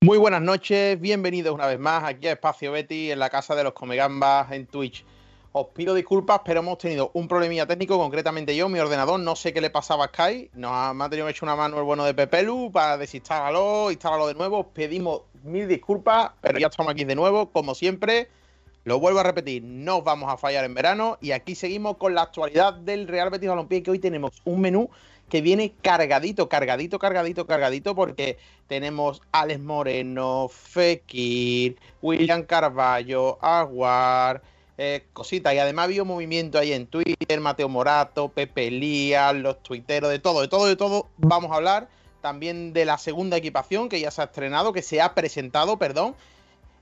Muy buenas noches, bienvenidos una vez más aquí a Espacio Betty en la casa de los Comegambas en Twitch. Os pido disculpas, pero hemos tenido un problemilla técnico, concretamente yo, mi ordenador, no sé qué le pasaba a Sky, nos ha, me ha tenido echar una mano el bueno de Pepelu para desinstalarlo, instalarlo de nuevo, os pedimos mil disculpas, pero ya estamos aquí de nuevo, como siempre. Lo vuelvo a repetir, no os vamos a fallar en verano y aquí seguimos con la actualidad del Real Betis Balompié, que hoy tenemos un menú que viene cargadito, cargadito, cargadito, cargadito, porque tenemos Alex Moreno, Fekir, William Carballo, Aguar, eh, cositas. Y además había movimiento ahí en Twitter, Mateo Morato, Pepe Lía, los tuiteros, de todo, de todo, de todo. Vamos a hablar también de la segunda equipación que ya se ha estrenado, que se ha presentado, perdón,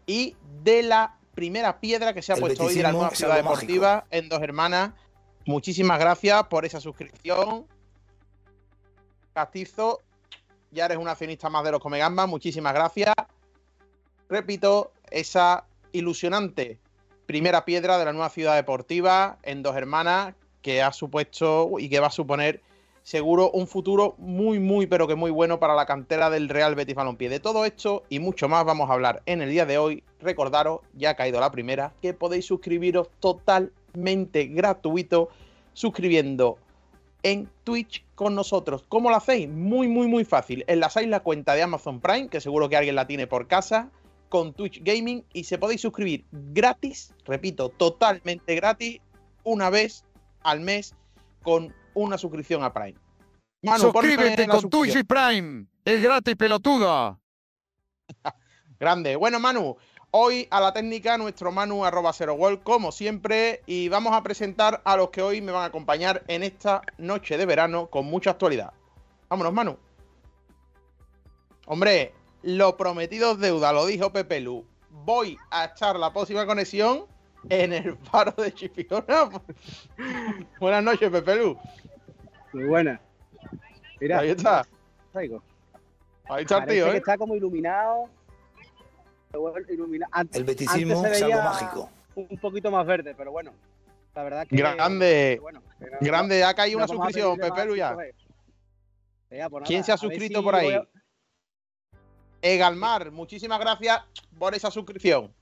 y de la primera piedra que se ha El puesto hoy de la nueva ciudad deportiva en Dos Hermanas. Muchísimas gracias por esa suscripción. Castizo, ya eres un accionista más de los Comegambas. Muchísimas gracias. Repito, esa ilusionante primera piedra de la nueva ciudad deportiva en Dos Hermanas que ha supuesto y que va a suponer seguro un futuro muy, muy, pero que muy bueno para la cantera del Real Betis Balompié. De todo esto y mucho más vamos a hablar en el día de hoy. Recordaros, ya ha caído la primera, que podéis suscribiros totalmente gratuito suscribiendo en Twitch con nosotros. ¿Cómo lo hacéis? Muy, muy, muy fácil. Enlazáis la cuenta de Amazon Prime, que seguro que alguien la tiene por casa, con Twitch Gaming y se podéis suscribir gratis, repito, totalmente gratis, una vez al mes con una suscripción a Prime. Manu, Suscríbete con. Twitch y Prime. Es gratis, pelotuda. Grande. Bueno, Manu, hoy a la técnica nuestro Manu arroba cero world, como siempre, y vamos a presentar a los que hoy me van a acompañar en esta noche de verano con mucha actualidad. Vámonos, Manu. Hombre, lo prometido es deuda, lo dijo Pepe Lu. Voy a echar la próxima conexión en el faro de Chipiona. Buenas noches, Pepe Lu. Muy buena. Mira, Ahí está. traigo. Ahí está el Parece tío, que ¿eh? está como iluminado. Antes, El beticismo antes es algo mágico. Un poquito más verde, pero bueno. La verdad que. Grande. que bueno, que no- Grande, ha caído no una suscripción, Pepe Lu ya. veces. Venga, pues ¿Quién se ha suscrito si por ahí? a- Egalmar, muchísimas gracias por esa suscripción.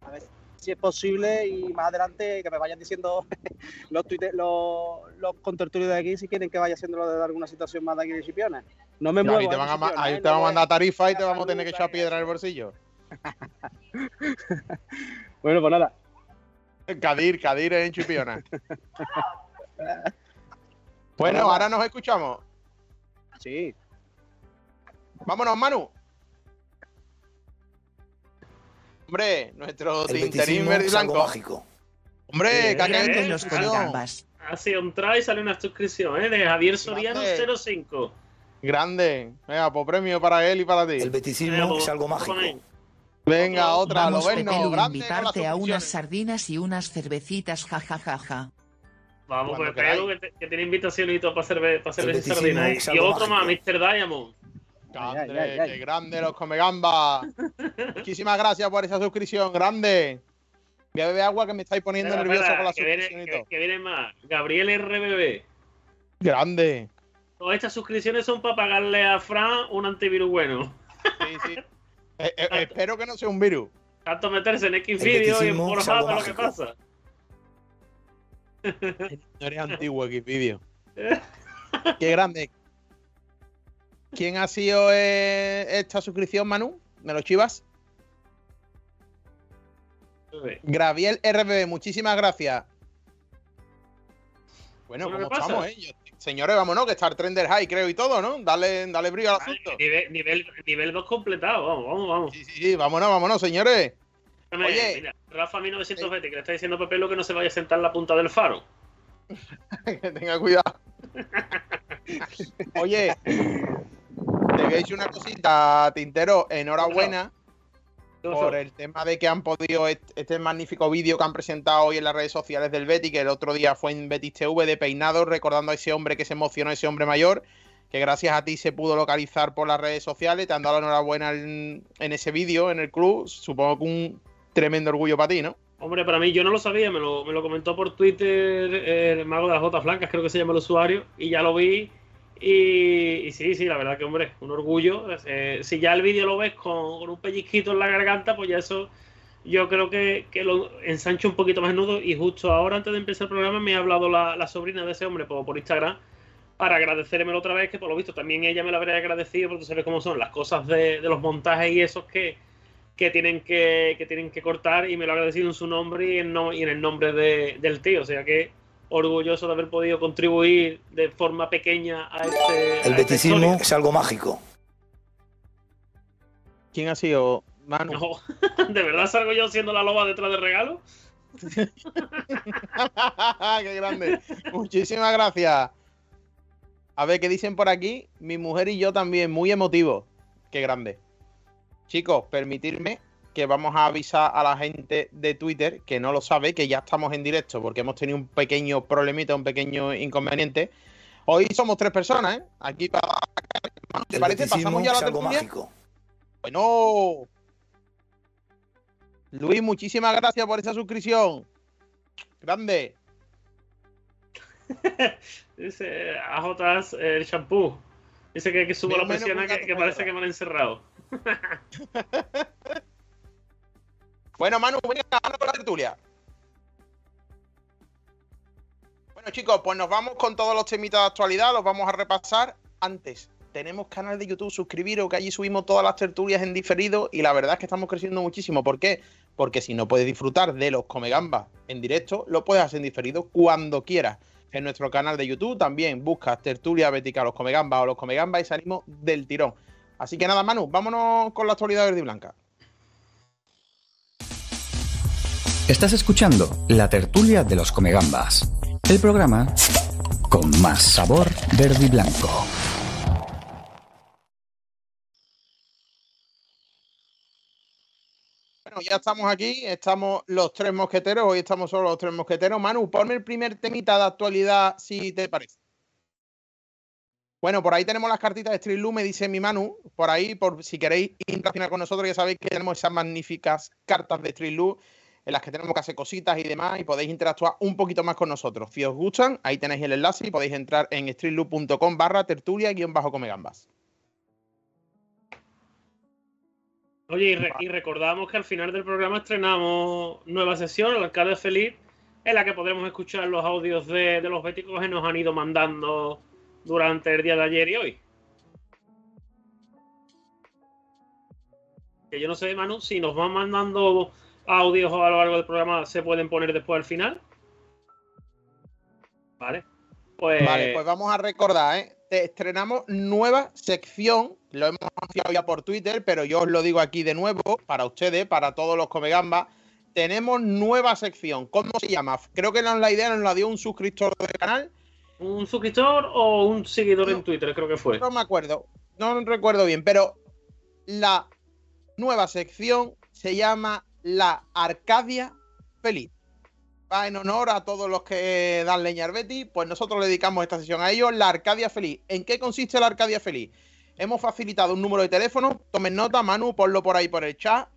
A ver si es posible y más adelante que me vayan diciendo los, tuite- los, los contertulios de aquí si quieren que vaya haciéndolo de alguna situación más de aquí de Chipiona. No me muevo. y te van a, ahí eh, te van a mandar tarifa y te vamos a tener que echar piedra en el bolsillo. Bueno, pues nada. Cadir, Cadir en Chipiona. bueno, ahora nos escuchamos. Sí. Vámonos, Manu. Hombre, nuestro El tinterín beticismo verde y blanco. mágico. Hombre, que ha caído Grande en los suscripción. Comegambas. Hace un try y sale una suscripción, ¿eh? De Javier Soriano Grande. 05. Grande. Venga, pues premio para él y para ti. El beticismo es algo vamos mágico. Venga, otra. Vamos, Lo ven, no. Grande invitarte a unas sardinas y unas cervecitas, jajajaja. Vamos, Cuando pues Pedro, que, te- que tiene invitacionito para cerve para cerveza y beticismo sardina. es Y otro más. Mr. Diamond. Grande, Ay, ay, ay. qué grande los comegambas. Muchísimas gracias por esa suscripción, grande. Voy a beber agua que me estáis poniendo Espera, nervioso con la que, viene, suscripción y que, todo. que viene más. Gabriel RBB. Grande. Todas estas suscripciones son para pagarle a Fran un antivirus bueno. Sí, sí. Eh, eh, espero que no sea un virus. Tanto meterse en X El video y en Pornhub lo que pasa. No eres antiguo, Xvideo. Qué grande. ¿Quién ha sido eh, esta suscripción, Manu? ¿Me lo chivas? Graviel RBB, muchísimas gracias. Bueno, ¿cómo estamos, eh? Yo- señores, vámonos, que está el Trender High, creo, y todo, ¿no? Dale, dale brillo al asunto. Nivel, nivel, nivel 2 completado, vamos, vamos, vamos. Sí, sí, sí, vámonos, vámonos, señores. Oye. mira, Rafa 1920, que le está diciendo a Pepe lo que no se vaya a sentar en la punta del faro. que tenga cuidado. Oye, te voy a decir una cosita, Tintero. Enhorabuena ¿Qué por el tema de que han podido est- este magnífico vídeo que han presentado hoy en las redes sociales del Betty, que el otro día fue en Betis TV de peinado, recordando a ese hombre que se emocionó, ese hombre mayor, que gracias a ti se pudo localizar por las redes sociales. Te han dado la enhorabuena en, en ese vídeo, en el club. Supongo que un tremendo orgullo para ti, ¿no? Hombre, para mí yo no lo sabía, me lo, me lo comentó por Twitter el mago de las botas blancas, creo que se llama el usuario, y ya lo vi. Y, sí, sí, la verdad que, hombre, un orgullo. Eh, si ya el vídeo lo ves con, un pellizquito en la garganta, pues ya eso yo creo que, lo ensancho un poquito más nudo. Y justo ahora, antes de empezar el programa, me ha hablado la, sobrina de ese hombre por, por Instagram para agradecérmelo otra vez, que por lo visto también ella me lo habría agradecido, porque tú sabes cómo son las cosas de, de los montajes y esos que que tienen que, que tienen que cortar y me lo ha agradecido en su nombre y en, no, y en el nombre de, del tío. O sea que orgulloso de haber podido contribuir de forma pequeña a este. El beticismo es algo mágico. ¿Quién ha sido? Manu. ¿De verdad salgo yo siendo la loba detrás del regalo? ¡Qué grande! Muchísimas gracias. A ver, ¿qué dicen por aquí? Mi mujer y yo también, muy emotivos. ¡Qué grande! Chicos, permitirme que vamos a avisar a la gente de Twitter que no lo sabe, que ya estamos en directo porque hemos tenido un pequeño problemita, un pequeño inconveniente. Hoy somos tres personas, ¿eh? Aquí para... ¿Te parece? Pasamos ya a la tertulia. Bueno. Luis, muchísimas gracias por esa suscripción. Grande. Dice AJ el shampoo. Dice que, que subo la presión que, que parece que me han encerrado. bueno, Manu, venga, con la tertulia. Bueno, chicos, pues nos vamos con todos los temitas de actualidad, los vamos a repasar. Antes, tenemos canal de YouTube, suscribiros, que allí subimos todas las tertulias en diferido y la verdad es que estamos creciendo muchísimo. ¿Por qué? Porque si no puedes disfrutar de los Comegambas en directo, lo puedes hacer en diferido cuando quieras. En nuestro canal de YouTube también buscas tertulia bética, los Comegambas o los Comegambas y salimos del tirón. Así que nada, Manu, vámonos con la actualidad verde y blanca. Estás escuchando la tertulia de los Comegambas, el programa con más sabor verde y blanco. Bueno, ya estamos aquí, estamos los tres mosqueteros, hoy estamos solo los tres mosqueteros. Manu, ponme el primer temita de actualidad, si te parece. Bueno, por ahí tenemos las cartitas de Street me dice mi Manu. Por ahí, por si queréis interaccionar con nosotros, ya sabéis que tenemos esas magníficas cartas de Street en las que tenemos que hacer cositas y demás y podéis interactuar un poquito más con nosotros. Si os gustan, ahí tenéis el enlace y podéis entrar en streetloop.com barra tertulia guion bajo. Oye, y, recordamos que al final del programa estrenamos nueva sesión, el alcalde feliz, en la que podremos escuchar los audios de, los béticos que nos han ido mandando durante el día de ayer y hoy. Yo no sé, Manu, si nos van mandando audios a lo largo del programa, se pueden poner después al final. Vale. Pues... Vale, pues vamos a recordar, ¿eh? estrenamos nueva sección. Lo hemos anunciado ya por Twitter, pero yo os lo digo aquí de nuevo para ustedes, para todos los Comegambas. Tenemos nueva sección. ¿Cómo se llama? Creo que la idea nos la dio un suscriptor del canal ¿Un suscriptor o un seguidor en Twitter? Creo que fue. No me acuerdo. No recuerdo bien, pero la nueva sección se llama La Arcadia Feliz. Va en honor a todos los que dan leña al pues nosotros le dedicamos esta sesión a ellos, la Arcadia Feliz. ¿En qué consiste la Arcadia Feliz? Hemos facilitado un número de teléfono, tomen nota, Manu, ponlo por ahí por el chat.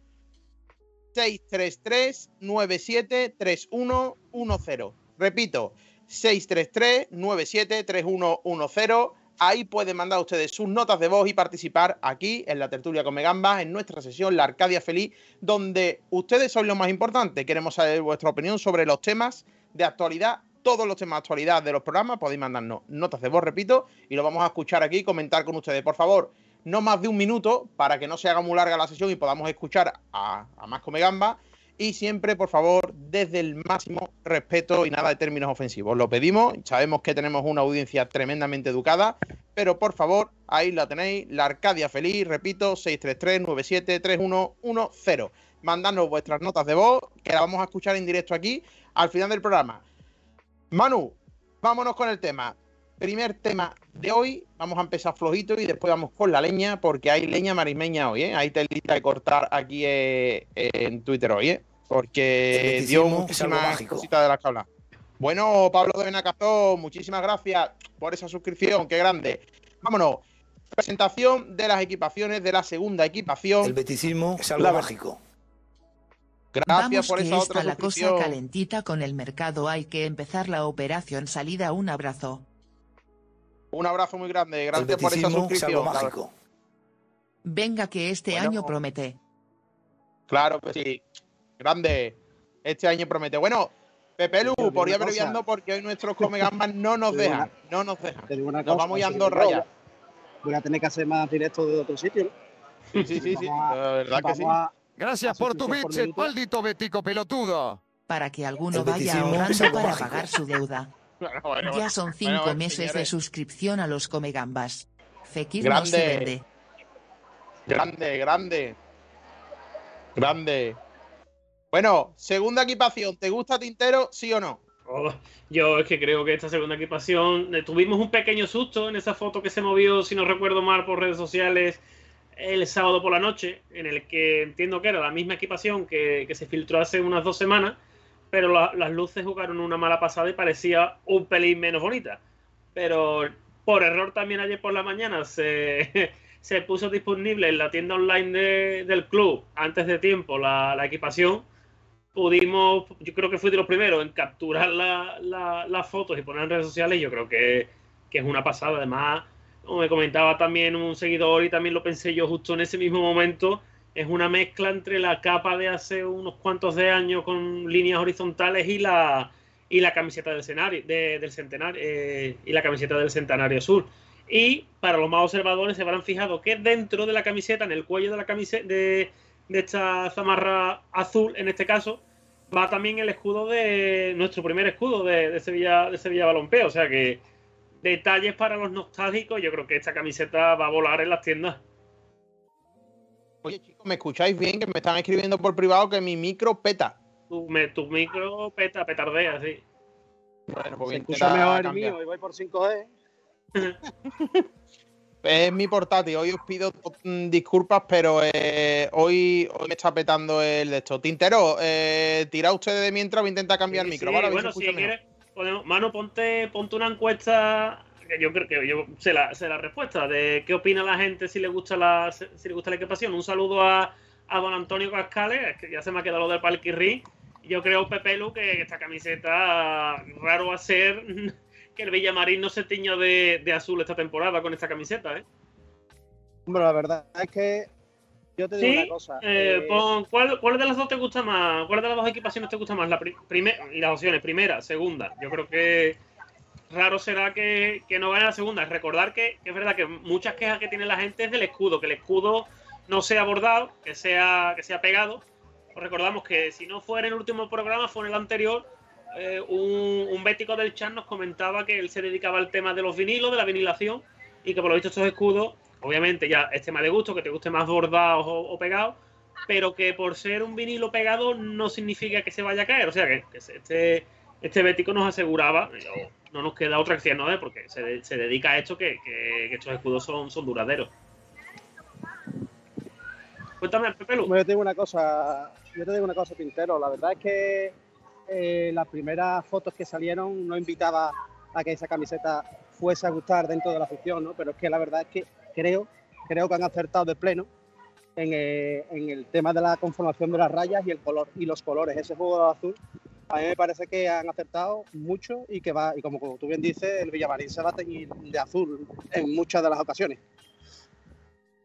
633 973110. Repito, 633-973110. Ahí pueden mandar ustedes sus notas de voz y participar aquí en la tertulia con Megambas, en nuestra sesión La Arcadia Feliz, donde ustedes son lo más importante. Queremos saber vuestra opinión sobre los temas de actualidad, todos los temas de actualidad de los programas. Podéis mandarnos notas de voz, repito, y lo vamos a escuchar aquí y comentar con ustedes. Por favor, no más de un minuto para que no se haga muy larga la sesión y podamos escuchar a, a más Comegamba y siempre, por favor, desde el máximo respeto y nada de términos ofensivos. Lo pedimos, sabemos que tenemos una audiencia tremendamente educada, pero por favor, ahí la tenéis, la Arcadia Feliz, repito, 633-973110. Mandadnos vuestras notas de voz, que la vamos a escuchar en directo aquí al final del programa. Manu, vámonos con el tema. Primer tema de hoy, vamos a empezar flojito y después vamos con la leña, porque hay leña marimeña hoy, ¿eh? Hay telita de cortar aquí eh, en Twitter hoy, ¿eh? Porque dio muchísimas cositas de la tabla. Bueno, Pablo de Benacazón, muchísimas gracias por esa suscripción, qué grande. Vámonos. Presentación de las equipaciones de la segunda equipación. El beticismo es algo mágico. Gracias Vamos por que esa otra está la cosa suscripción. calentita con el mercado. Hay que empezar la operación salida. Un abrazo. Un abrazo muy grande. Gracias por esa beticismo es algo suscripción. Venga que este Bueno. año promete. claro que sí. Grande. Este año promete. Bueno, Pepe Lu, por ir abreviando porque hoy nuestros comegambas no nos dejan. No nos dejan. Te digo una Nos vamos a ir a si Andorra no, ya. Voy a tener que hacer más directos de otro sitio. ¿no? Sí, sí, sí, sí. La verdad que sí. a- Gracias por tu bits, minuto. maldito betico pelotudo. Para que alguno El vaya ahorrando para pagar su deuda. Bueno, bueno, Ya son cinco bueno, meses de suscripción a los comegambas. Fekir Grande. no se vende. Grande, grande. Grande. Bueno, segunda equipación. ¿Te gusta Tintero, sí o no? Oh, yo es que creo que esta segunda equipación eh, tuvimos un pequeño susto en esa foto que se movió, si no recuerdo mal, por redes sociales el sábado por la noche, en el que entiendo que era la misma equipación que, que se filtró hace unas dos semanas, pero la- las luces jugaron una mala pasada y parecía un pelín menos bonita. Pero por error también ayer por la mañana se, se puso disponible en la tienda online de- del club antes de tiempo la, la equipación pudimos, yo creo que fui de los primeros en capturar la- la- las fotos y poner en redes sociales. Yo creo que, que es una pasada. Además, como me comentaba también un seguidor y también lo pensé yo justo en ese mismo momento, es una mezcla entre la capa de hace unos cuantos de años con líneas horizontales y la y la camiseta del escenario centenario eh, y la camiseta del centenario azul. Y para los más observadores se habrán fijado que dentro de la camiseta, en el cuello de la camiseta de esta zamarra azul, en este caso, va también el escudo de nuestro primer escudo de, de Sevilla de Sevilla Balompeo. O sea que detalles para los nostálgicos. Yo creo que esta camiseta va a volar en las tiendas. Oye, chicos, ¿me escucháis bien? Que me están escribiendo por privado que mi micro peta. Tu, me- tu micro peta, petardea, sí. Bueno, pues voy a Se escucha intentar mejor el mío y voy por 5G. Es mi portátil. Hoy os pido disculpas, pero eh, hoy, hoy me está petando el de esto. Tintero, eh, tira ustedes de mientras, voy a intentar cambiar el micro. bueno, si quieres, podemos, Mano, ponte, ponte una encuesta. Que yo creo que yo sé la, sé la respuesta de qué opina la gente si le gusta la, si le gusta la equipación. Un saludo a, a don Antonio Cascales, es que ya se me ha quedado lo del Palquirri. Yo creo, Pepe Lu, que esta camiseta raro va a ser que el Villamarín no se tiña de, de azul esta temporada con esta camiseta, ¿eh? Hombre, la verdad es que yo te digo Sí, una cosa. eh, eh, pon- ¿cuál, ¿cuál de las dos te gusta más? ¿Cuál de las dos equipaciones te gusta más? La pri- primera y las opciones, primera, segunda. Yo creo que raro será que, que no gane la segunda. Recordar que, que es verdad que muchas quejas que tiene la gente es del escudo, que el escudo no sea bordado, que sea, que sea pegado. Os recordamos que si no fue en el último programa, fue en el anterior. Eh, un, un bético del chat nos comentaba que él se dedicaba al tema de los vinilos, de la vinilación, y que por lo visto estos escudos, obviamente ya es tema de gusto, que te guste más bordados o, o pegados, pero que por ser un vinilo pegado no significa que se vaya a caer. O sea que, este, este bético nos aseguraba, no nos queda otra acción, ¿no? Porque se, se dedica a esto, que, que- estos escudos son, son duraderos. Cuéntame, Pepe Lu. Bueno, yo te una cosa, yo te digo una cosa, Pintero. La verdad es que eh, las primeras fotos que salieron no invitaba a que esa camiseta fuese a gustar dentro de la afición, ¿no? Pero es que la verdad es que creo, creo que han acertado de pleno en, eh, en el tema de la conformación de las rayas y el color y los colores. Ese juego de azul, a mí me parece que han acertado mucho y que va, y como, tú bien dices, el Villamarín se va a teñir de azul en muchas de las ocasiones.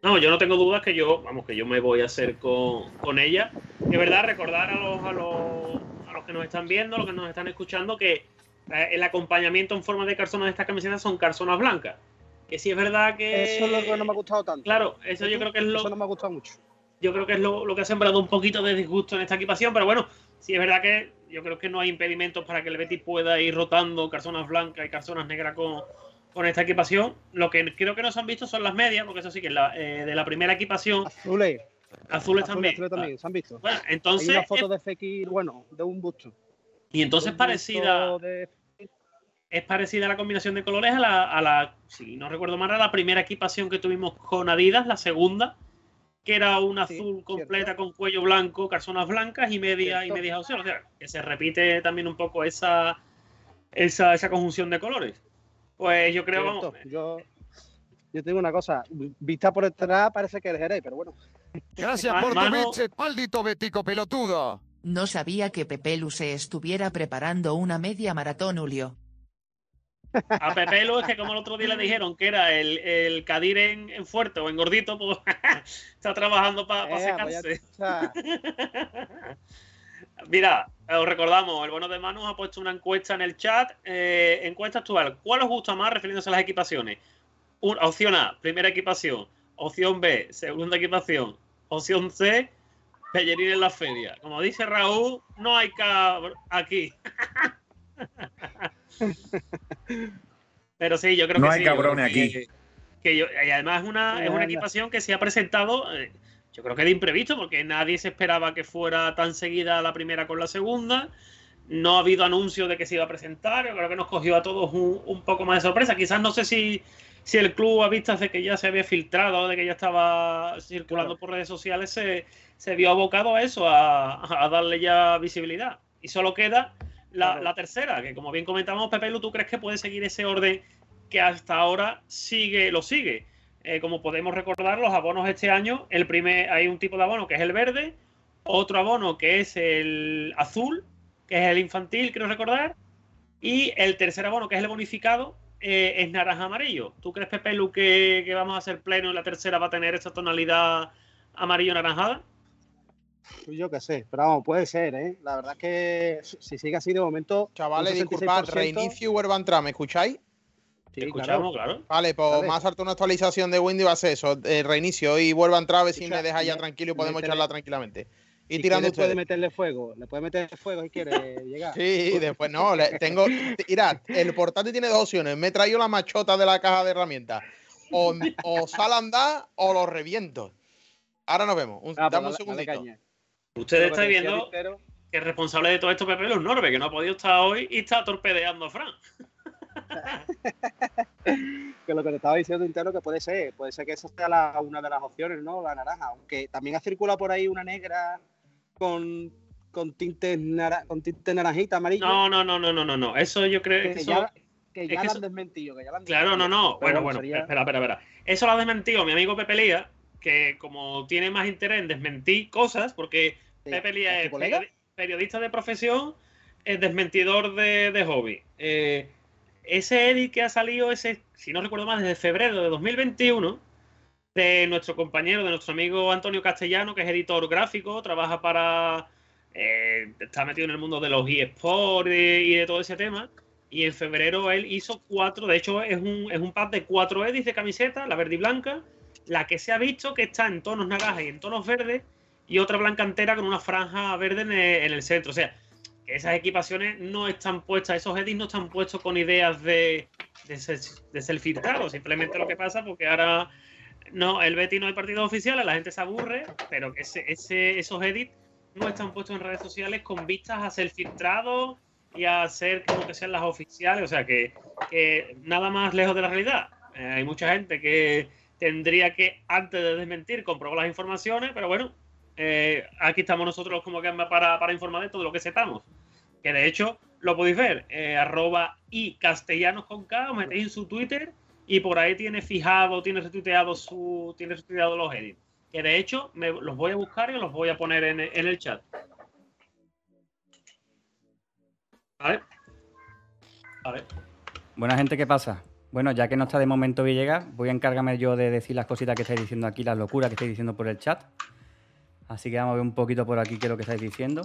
No, yo no tengo dudas que yo, vamos, que yo me voy a hacer con, con ella. De verdad, recordar a los, a, los, los que nos están viendo, los que nos están escuchando, que eh, el acompañamiento en forma de calzones de estas camisetas son calzonas blancas. Que sí es verdad que. Eso es lo que no me ha gustado tanto. Claro, eso yo creo que es lo, Eso no me ha gustado mucho. yo creo que es lo, lo que ha sembrado un poquito de disgusto en esta equipación, pero bueno, sí es verdad que yo creo que no hay impedimentos para que el Betis pueda ir rotando calzonas blancas y calzonas negras con, con esta equipación. Lo que creo que no se han visto son las medias, porque eso sí que la, eh, de la primera equipación, Azules, azules azules, también. azules también, se han visto. Bueno, Hay entonces, una foto es- de Fekir, bueno, de un busto. y entonces busto parecida, de- es parecida la combinación de colores a la, a la, si no recuerdo mal, a la primera equipación que tuvimos con Adidas, la segunda, que era un Sí, azul cierto. completa con cuello blanco, calzonas blancas y media y medias opciones. O sea, que se repite también un poco esa, esa, esa conjunción de colores. Pues yo creo, Cierto. vamos, Yo, yo te digo una cosa, vista por detrás parece que es Jerez, pero bueno. Gracias por tu bits, maldito betico pelotudo. No sabía que Pepelu se estuviera preparando una media maratón, Julio. A Pepelu es que como el otro día le dijeron que era el, el Cadir en, en fuerte o en gordito, pues está trabajando para Eh, secarse. vaya- Mira, os recordamos, el bueno de Manu ha puesto una encuesta en el chat. eh, encuesta actual. ¿Cuál os gusta más refiriéndose a las equipaciones? Un- opción A, primera equipación. Opción B, segunda equipación. Opción C, Pellerín en la feria. Como dice Raúl, no hay cabr aquí. Pero sí, yo creo No que hay sí, cabrones que- aquí. que yo- y además es una, es una equipación que se ha presentado, eh, yo creo que de imprevisto, porque nadie se esperaba que fuera tan seguida la primera con la segunda. No ha habido anuncio de que se iba a presentar. Yo creo que nos cogió a todos un, un poco más de sorpresa. Quizás no sé si, si el club, a vistas de que ya se había filtrado, de que ya estaba circulando por redes sociales, se, se vio abocado a eso, a, a darle ya visibilidad. Y solo queda la, Claro. la tercera, que como bien comentamos, Pepe Lu, ¿tú crees que puede seguir ese orden que hasta ahora sigue, lo sigue? Eh, como podemos recordar, los abonos este año, el primer, hay un tipo de abono que es el verde, otro abono que es el azul, que es el infantil, quiero recordar, y el tercer abono, que es el bonificado, eh, es naranja amarillo. ¿Tú crees, Pepe Lu, que, que vamos a hacer pleno y la tercera va a tener esa tonalidad amarillo-naranjada? Pues yo qué sé, pero vamos, puede ser, ¿eh? La verdad es que si sigue así de momento. Chavales, disculpad, 66%, reinicio y vuelvo a entrar, ¿me escucháis? sí, Te escuchamos, claro. Vale, pues Vale. más harto una actualización de Windows va a ser eso, eh, reinicio y vuelvo a entrar a ver si me dejáis ya tranquilo y podemos charlar tranquilamente. Y Si tirando puede meterle fuego, le puede meter fuego si quiere llegar. Sí, después no, le- tengo. Mirad, el portátil tiene dos opciones. Me he traído la machota de la caja de herramientas. O, o sale a andar o lo reviento. Ahora nos vemos. Un, Ah, pues dame un dale- dale segundito. Ustedes decía viendo que el responsable de todo esto, Pepe es Norbe, que no ha podido estar hoy y está torpedeando a Fran. que lo que te estaba diciendo entero que puede ser, puede ser que esa sea la- una de las opciones, ¿no? La naranja, aunque también ha circulado por ahí una negra con, con tintes nara- con tintes naranjita, amarillo, No, no, no, no, no, no, no. Eso yo creo que que eso. ya, que es que han desmentido, que ya la han Claro, no, no. Pero Bueno, bueno, sería- espera, espera, espera. Eso lo ha desmentido mi amigo Pepe Lía, que como tiene más interés en desmentir cosas, porque Sí, Pepe Lía ¿es periodista de profesión, es desmentidor de, de hobby. Eh, ese edit que ha salido, ese, si no recuerdo mal, desde febrero de 2021, de nuestro compañero, de nuestro amigo Antonio Castellano, que es editor gráfico, trabaja para. eh, está metido en el mundo de los eSports y, de todo ese tema. Y en febrero él hizo cuatro, de hecho es un, es un pack de cuatro edits de camiseta, la verde y blanca, la que se ha visto que está en tonos naranjas y en tonos verdes, y otra blanca entera con una franja verde en el, en el centro. O sea, que esas equipaciones no están puestas, esos edits no están puestos con ideas de, de, de ser filtrados, simplemente lo que pasa porque ahora no, el Betty no hay partidos oficiales, la gente se aburre, pero ese, ese, esos edits no están puestos en redes sociales con vistas a ser filtrados y a ser como que sean las oficiales, o sea que, que nada más lejos de la realidad. Eh, hay mucha gente que tendría que, antes de desmentir, comprobar las informaciones, pero bueno, eh, aquí estamos nosotros como que para, para informar de todo lo que sepamos. Que de hecho lo podéis ver, eh, arroba y castellanos con K, os metéis en su Twitter y por ahí tiene fijado, tiene retuiteado su, tiene retuiteado los edits. Que de hecho me, los voy a buscar y los voy a poner en, el chat. ¿Vale? Vale. Buena gente, ¿qué pasa? Bueno, ya que no está de momento Villegas, voy a encargarme yo de decir las cositas que estáis diciendo aquí, las locuras que estáis diciendo por el chat. Así que vamos a ver un poquito por aquí qué es lo que estáis diciendo.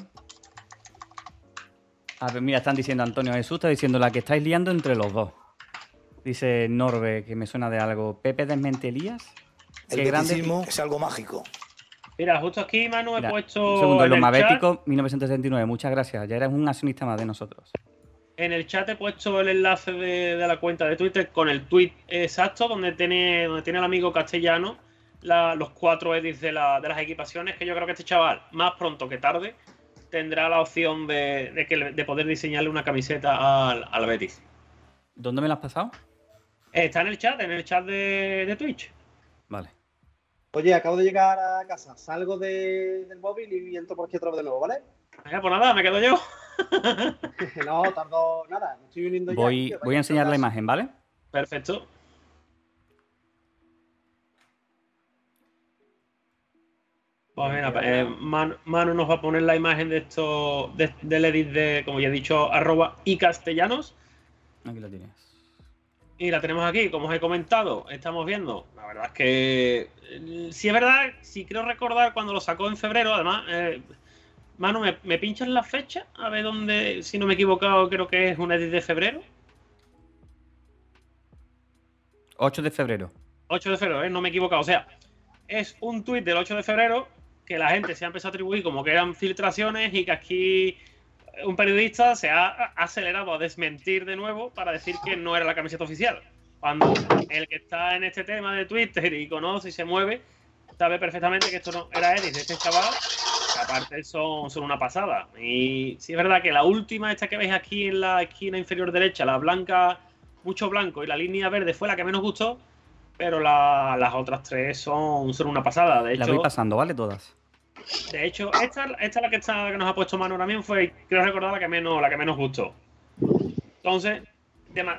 A ver, mira, están diciendo Antonio Jesús, está diciendo la que estáis liando entre los dos. Dice Norbe, que me suena de algo. Pepe desmente Elías. El beticismo es algo mágico. Mira, justo aquí, Manu, he Mira, puesto un segundo, en los el, chat, Mabéticos, 1979. Muchas gracias. Ya eres un accionista más de nosotros. en el chat he puesto el enlace de, de la cuenta de Twitter con el tweet exacto donde tiene, donde tiene el amigo castellano la- los cuatro edits de, la- de las equipaciones que yo creo que este chaval, más pronto que tarde, tendrá la opción de, de que le- de poder diseñarle una camiseta al, al Betis. ¿Dónde me lo has pasado? Está en el chat, en el chat de, de Twitch. Vale. Oye, acabo de llegar a casa, salgo de- del móvil y entro por aquí otra vez de nuevo, ¿vale? Venga, pues nada, me quedo yo. no, tardo nada, me estoy viniendo ya. Voy, tío, voy a enseñar la imagen, ¿vale? Perfecto. Pues mira, eh, Man- Manu nos va a poner la imagen de esto, de- del edit de, como ya he dicho, arroba y castellanos. Aquí lo tienes. Y la tenemos aquí, como os he comentado, estamos viendo. La verdad es que. eh, Si es verdad, si creo recordar cuando lo sacó en febrero, además. eh, Manu, ¿me, me pinchas la fecha? A ver dónde, si no me he equivocado, creo que es un edit de febrero. 8 de febrero. 8 de febrero, ¿eh? no me he equivocado. O sea, es un tuit del 8 de febrero que la gente se ha empezado a atribuir como que eran filtraciones y que aquí un periodista se ha acelerado a desmentir de nuevo para decir que no era la camiseta oficial. Cuando el que está en este tema de Twitter y conoce y se mueve, sabe perfectamente que esto no era Edis de este chaval, que aparte son, son una pasada. Y sí es verdad que la última, esta que veis aquí en la esquina inferior derecha, la blanca, mucho blanco y la línea verde fue la que menos gustó, pero la- las otras tres son, son una pasada. De La hecho, voy pasando, ¿vale? Todas. De hecho, esta, esta es la que, está, que nos ha puesto mano también fue, creo recordar, la que menos, la que menos gustó. Entonces,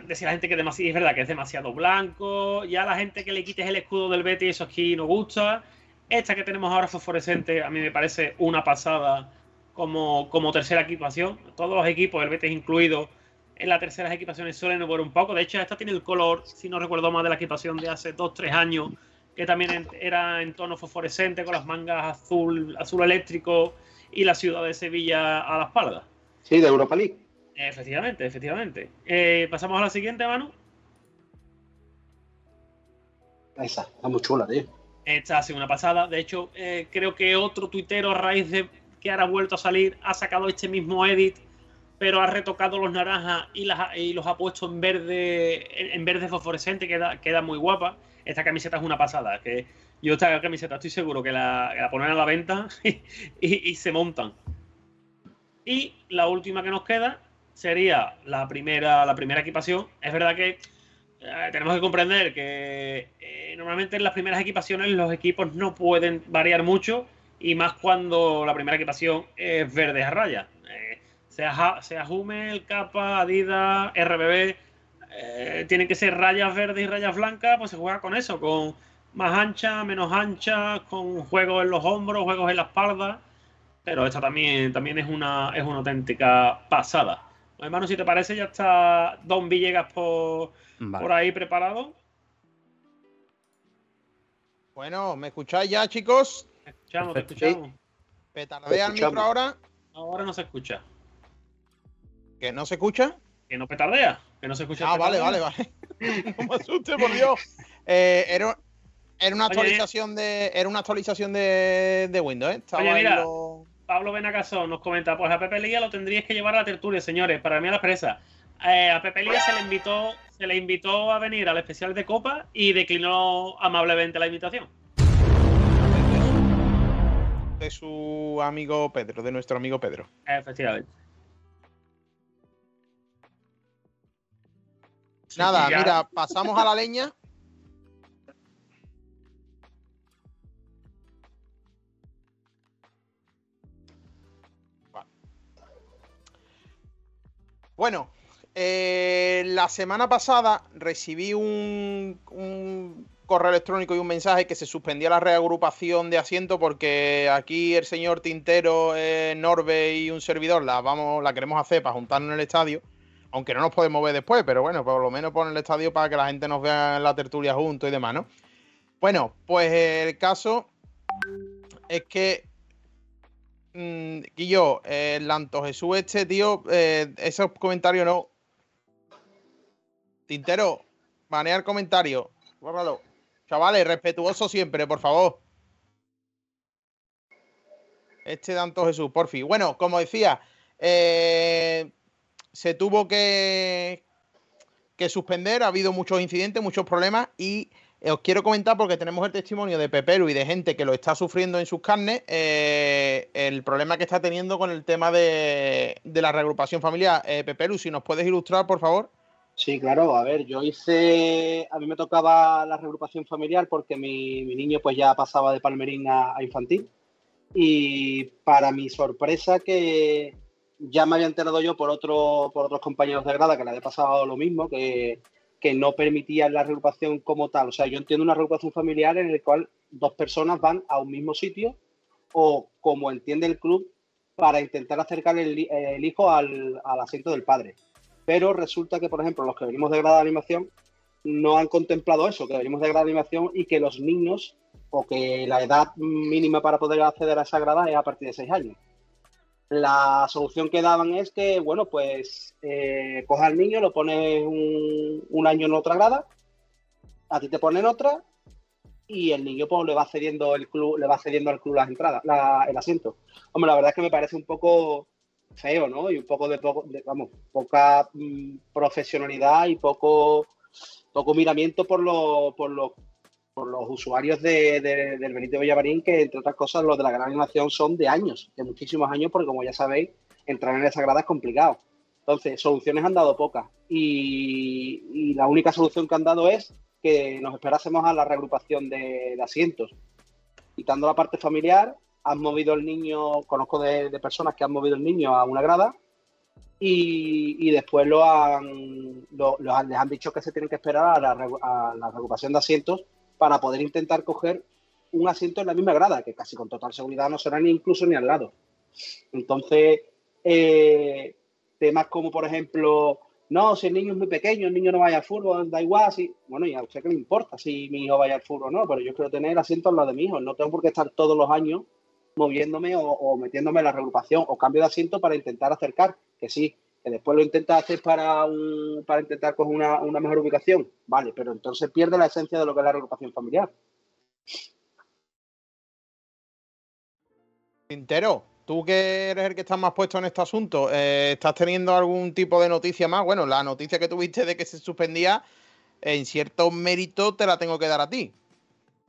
decía la gente que demasiado, es verdad que es demasiado blanco. Ya la gente que le quites el escudo del Betis, eso aquí no gusta. Esta que tenemos ahora fosforescente, a mí me parece una pasada como, como tercera equipación. Todos los equipos, el Betis incluido, en las terceras equipaciones suelen mover un poco. De hecho, esta tiene el color, si no recuerdo mal, de la equipación de hace 2-3 años, que también era en tono fosforescente, con las mangas azul, azul eléctrico y la ciudad de Sevilla a la espalda. Sí, de Europa League. Efectivamente, efectivamente. Eh, Pasamos a la siguiente, Manu. Esa, está muy chula, tío. Esta ha sido una pasada. De hecho, eh, creo que otro tuitero, a raíz de que ahora ha vuelto a salir, ha sacado este mismo edit, pero ha retocado los naranjas y, las ha- y los ha puesto en verde, en, en verde fosforescente, queda, queda muy guapa. Esta camiseta es una pasada. Que yo esta camiseta estoy seguro que la, ponen a la venta y, se montan. Y la última que nos queda sería la primera, la primera equipación. Es verdad que eh, tenemos que comprender que eh, normalmente en las primeras equipaciones los equipos no pueden variar mucho y más cuando la primera equipación es verde a raya. Eh, sea, sea Hummel, Kappa, Adidas, RBB, eh, tienen que ser rayas verdes y rayas blancas, pues se juega con eso, con más ancha, menos ancha, con juegos en los hombros, juegos en la espalda. Pero esta también, también es, una, es una auténtica pasada. Hermano, si te parece, ya está Don Villegas por, Vale. por ahí preparado. Bueno, ¿me escucháis ya, chicos? Te escuchamos, te escuchamos. Petardea el micro ahora, Ahora no se escucha. que no se escucha. Que no petardea, que no se escucha. Ah, vale, vale, vale. no me asuste, por Dios. Eh, era, era una Oye, actualización de. Era una actualización de, de Windows, ¿eh? Estaba Oye, mira. lo- Pablo Benacasón nos comenta, pues a Pepe Lía lo tendríais que llevar a la tertulia, señores, para mí a la presa. Eh, a Pepe Lía se le invitó, se le invitó a venir al especial de Copa y declinó amablemente la invitación. de su amigo Pedro, de nuestro amigo Pedro. Efectivamente. Sí, Nada, ya- mira, pasamos a la leña. Vale. Bueno, eh, la semana pasada recibí un, un correo electrónico y un mensaje que se suspendía la reagrupación de asiento porque aquí el señor Tintero, eh, Norbe y un servidor la vamos, la queremos hacer para juntarnos en el estadio aunque no nos podemos ver después, pero bueno, por lo menos poner el estadio para que la gente nos vea en la tertulia juntos y demás, ¿no? Bueno, pues el caso es que mm, eh, el Lanto Jesús este, tío, eh, esos comentarios no. Tintero, manea el comentario. Bórralo. Chavales, respetuoso siempre, por favor. Este Danto Jesús, por fin. Bueno, como decía, eh, se tuvo que, que suspender, ha habido muchos incidentes, muchos problemas y eh, os quiero comentar porque tenemos el testimonio de Pepelu y de gente que lo está sufriendo en sus carnes, eh, el problema que está teniendo con el tema de, de la reagrupación familiar. Eh, Pepelu, si nos puedes ilustrar, por favor. Sí, claro. A ver, yo hice. A mí me tocaba la reagrupación familiar porque mi, mi niño, pues ya pasaba de palmerín a, a infantil. Y para mi sorpresa, que ya me había enterado yo por, otro, por otros compañeros de grada que le había pasado lo mismo, que, no permitían la reagrupación como tal. O sea, yo entiendo una reagrupación familiar en la cual dos personas van a un mismo sitio o como entiende el club para intentar acercar el, hijo al, asiento del padre. Pero resulta que, por ejemplo, los que venimos de grado de animación no han contemplado eso, que venimos de grado de animación y que los niños, o que la edad mínima para poder acceder a esa grada es a partir de 6 años. La solución que daban es que, bueno, pues eh, coja al niño, lo pones un, año en otra grada, a ti te ponen otra y el niño pues le va cediendo el club, le va cediendo al club las entradas, el asiento. Hombre, la verdad es que me parece un poco feo, ¿no? Y un poco de, poco, vamos, poca mm, profesionalidad y poco, poco miramiento por los, por los, por los usuarios de, del Benito Villamarín, que entre otras cosas los de la gran animación son de años, de muchísimos años, porque como ya sabéis, entrar en esa grada es complicado. Entonces, soluciones han dado pocas. y la única solución que han dado es que nos esperásemos a la reagrupación de, asientos. Quitando la parte familiar, han movido el niño, conozco de, personas que han movido el niño a una grada y, después lo han, les han dicho que se tienen que esperar a la, a reagrupación de asientos para poder intentar coger un asiento en la misma grada, que casi con total seguridad no será ni incluso ni al lado. Entonces, eh, temas como por ejemplo no, si el niño es muy pequeño, el niño no vaya al fútbol, da igual, si, bueno, y a usted qué le importa si mi hijo vaya al fútbol o no, pero yo quiero tener asiento al lado de mi hijo, no tengo por qué estar todos los años moviéndome o, metiéndome en la regrupación o cambio de asiento para intentar acercar, que sí, que después lo intenta hacer para un, para intentar coger una, una mejor ubicación, vale, pero entonces pierde la esencia de lo que es la regrupación familiar. Entero. Tú que eres el que está más puesto en este asunto, eh, ¿estás teniendo algún tipo de noticia más? Bueno, la noticia que tuviste de que se suspendía, en cierto mérito te la tengo que dar a ti.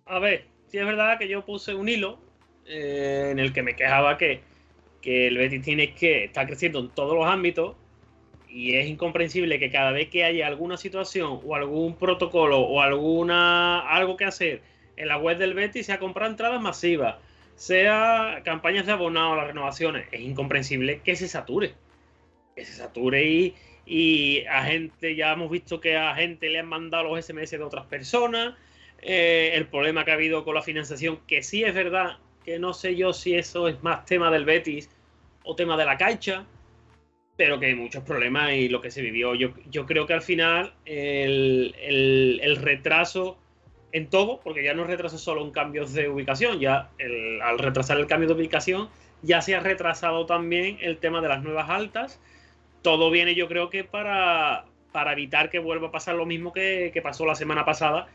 A ver, sí es verdad que yo puse un hilo eh, en el que me quejaba que, que el Betis tiene que estar creciendo en todos los ámbitos y es incomprensible que cada vez que haya alguna situación o algún protocolo o alguna algo que hacer en la web del Betis sea comprar entradas masivas sea campañas de abonado, las renovaciones, es incomprensible que se sature. Que se sature y, y a gente, ya hemos visto que a gente le han mandado los SMS de otras personas. Eh, el problema que ha habido con la financiación, que sí es verdad, que no sé yo si eso es más tema del Betis o tema de la Caixa, pero que hay muchos problemas y lo que se vivió. Yo, yo creo que al final el, el, retraso en todo, porque ya no retrasa solo en cambios de ubicación, ya al retrasar el cambio de ubicación ya se ha retrasado también el tema de las nuevas altas. Todo viene yo creo que para, para evitar que vuelva a pasar lo mismo que, pasó la semana pasada,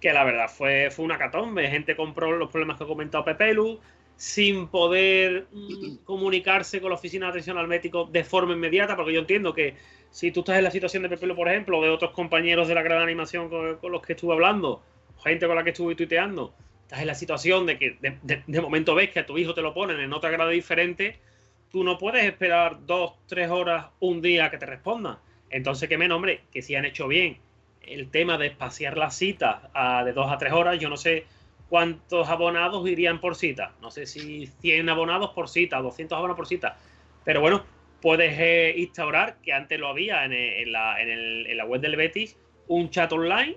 que la verdad fue, fue una catombe. Gente compró los problemas que ha comentado Pepelu, sin poder mm, comunicarse con la oficina de atención al médico de forma inmediata, porque yo entiendo que si tú estás en la situación de Pepelu, por ejemplo, o de otros compañeros de la gran animación con los que estuve hablando, gente con la que estuve tuiteando, estás en la situación de que de, momento ves que a tu hijo te lo ponen en otra grado diferente, tú no puedes esperar dos, tres horas, un día que te responda. Entonces, que me nombre, que si han hecho bien el tema de espaciar las citas de dos a tres horas, yo no sé cuántos abonados irían por cita. No sé si 100 abonados por cita, 200 abonados por cita. Pero bueno, puedes eh, instaurar, que antes lo había en, la, en la web del Betis, un chat online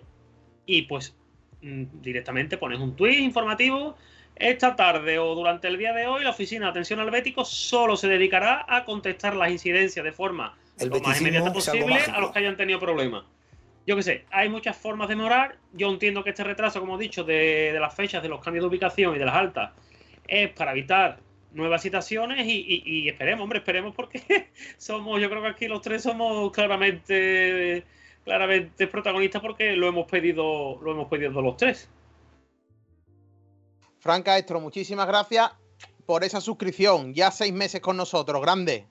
y pues Mm, directamente pones un tweet informativo. Esta tarde o durante el día de hoy, la Oficina de Atención al Bético solo se dedicará a contestar las incidencias de forma lo más inmediata posible a los que hayan tenido problemas. Yo qué sé, hay muchas formas de mejorar. Yo entiendo que este retraso, como he dicho, de, las fechas, de los cambios de ubicación y de las altas, es para evitar nuevas situaciones y, esperemos, hombre, esperemos porque somos, yo creo que aquí los tres somos claramente claramente es protagonista porque lo hemos pedido, lo hemos pedido los tres. Franca Estro, muchísimas gracias por esa suscripción. Ya seis meses con nosotros, grande.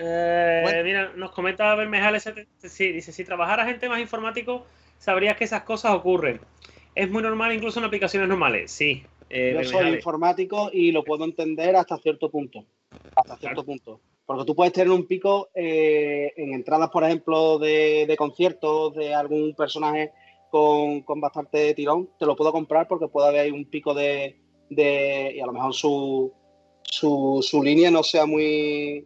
Eh, mira, nos comenta Bermejales, sí, dice, si trabajaras en temas informáticos, sabrías que esas cosas ocurren. Es muy normal incluso en aplicaciones normales, sí. Eh, Yo soy informático y lo puedo entender hasta cierto punto. Hasta cierto punto. Porque tú puedes tener un pico eh, en entradas, por ejemplo, de, conciertos de algún personaje con, bastante tirón, te lo puedo comprar porque puede haber un pico de, y a lo mejor su, su, línea no sea muy,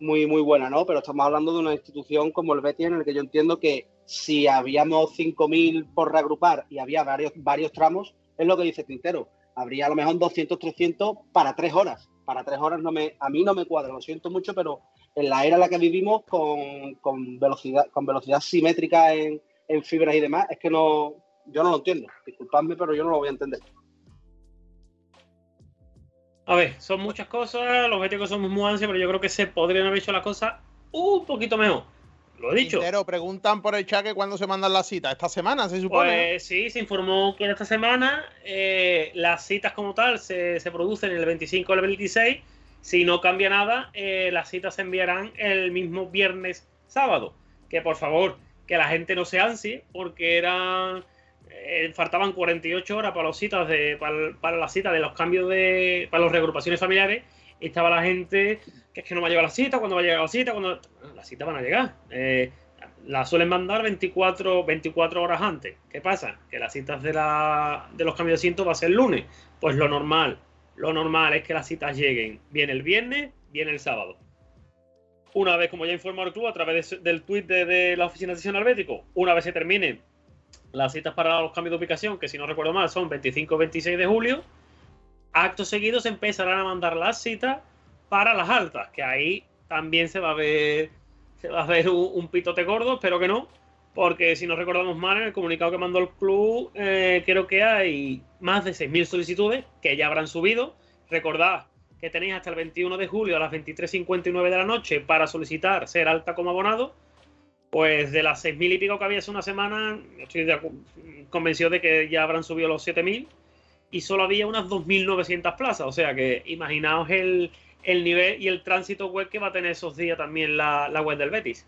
muy, muy buena, ¿no? Pero estamos hablando de una institución como el Betis en el que yo entiendo que si habíamos 5.000 por reagrupar y había varios, varios tramos, es lo que dice Tintero habría a lo mejor 200, 300 para tres horas. Para tres horas no me, a mí no me cuadra, lo siento mucho, pero en la era en la que vivimos con, velocidad, con velocidad simétrica en, en fibras y demás, es que no, yo no lo entiendo. Disculpadme, pero yo no lo voy a entender. A ver, son muchas cosas, los béticos somos muy ansios, pero yo creo que se podrían haber hecho las cosas un poquito mejor. Lo he dicho. Pero preguntan por el chat que cuándo se mandan las citas. ¿Esta semana se supone? Pues sí, se informó que en esta semana eh, las citas como tal se, se, producen el 25 o el 26. Si no cambia nada, eh, las citas se enviarán el mismo viernes sábado. Que por favor, que la gente no se ansie, porque eran. Eh, faltaban 48 horas para, los citas de, para, para la cita de los cambios de. para las regrupaciones familiares. Y estaba la gente que es que no va a llegar la cita, cuando va a llegar la cita, cuando. Las citas van a llegar. Eh, la suelen mandar 24, 24 horas antes. ¿Qué pasa? Que las citas de, la, de los cambios de asiento va a ser el lunes. Pues lo normal, lo normal es que las citas lleguen bien el viernes, bien el sábado. Una vez, como ya informó el club a través del tuit de, la oficina de sesión albético, una vez se terminen las citas para los cambios de ubicación, que si no recuerdo mal son 25 26 de julio, actos seguidos empezarán a mandar las citas para las altas, que ahí también se va a ver, se va a ver un, pitote gordo, espero que no, porque si no recordamos mal, en el comunicado que mandó el club, eh, creo que hay más de 6.000 solicitudes que ya habrán subido. Recordad que tenéis hasta el 21 de julio a las 23.59 de la noche para solicitar ser alta como abonado. Pues de las 6.000 y pico que había hace una semana, estoy convencido de que ya habrán subido los 7.000 y solo había unas 2.900 plazas. O sea que imaginaos el, el nivel y el tránsito web que va a tener esos días también la, web del Betis.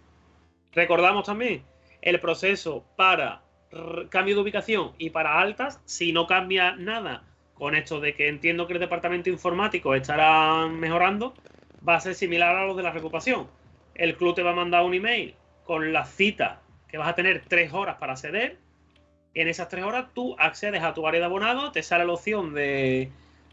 Recordamos también el proceso para cambio de ubicación y para altas, si no cambia nada con esto de que entiendo que el departamento informático estará mejorando, va a ser similar a lo de la recuperación. El club te va a mandar un email con la cita que vas a tener tres horas para acceder. En esas tres horas tú accedes a tu área de abonado, te sale la opción de,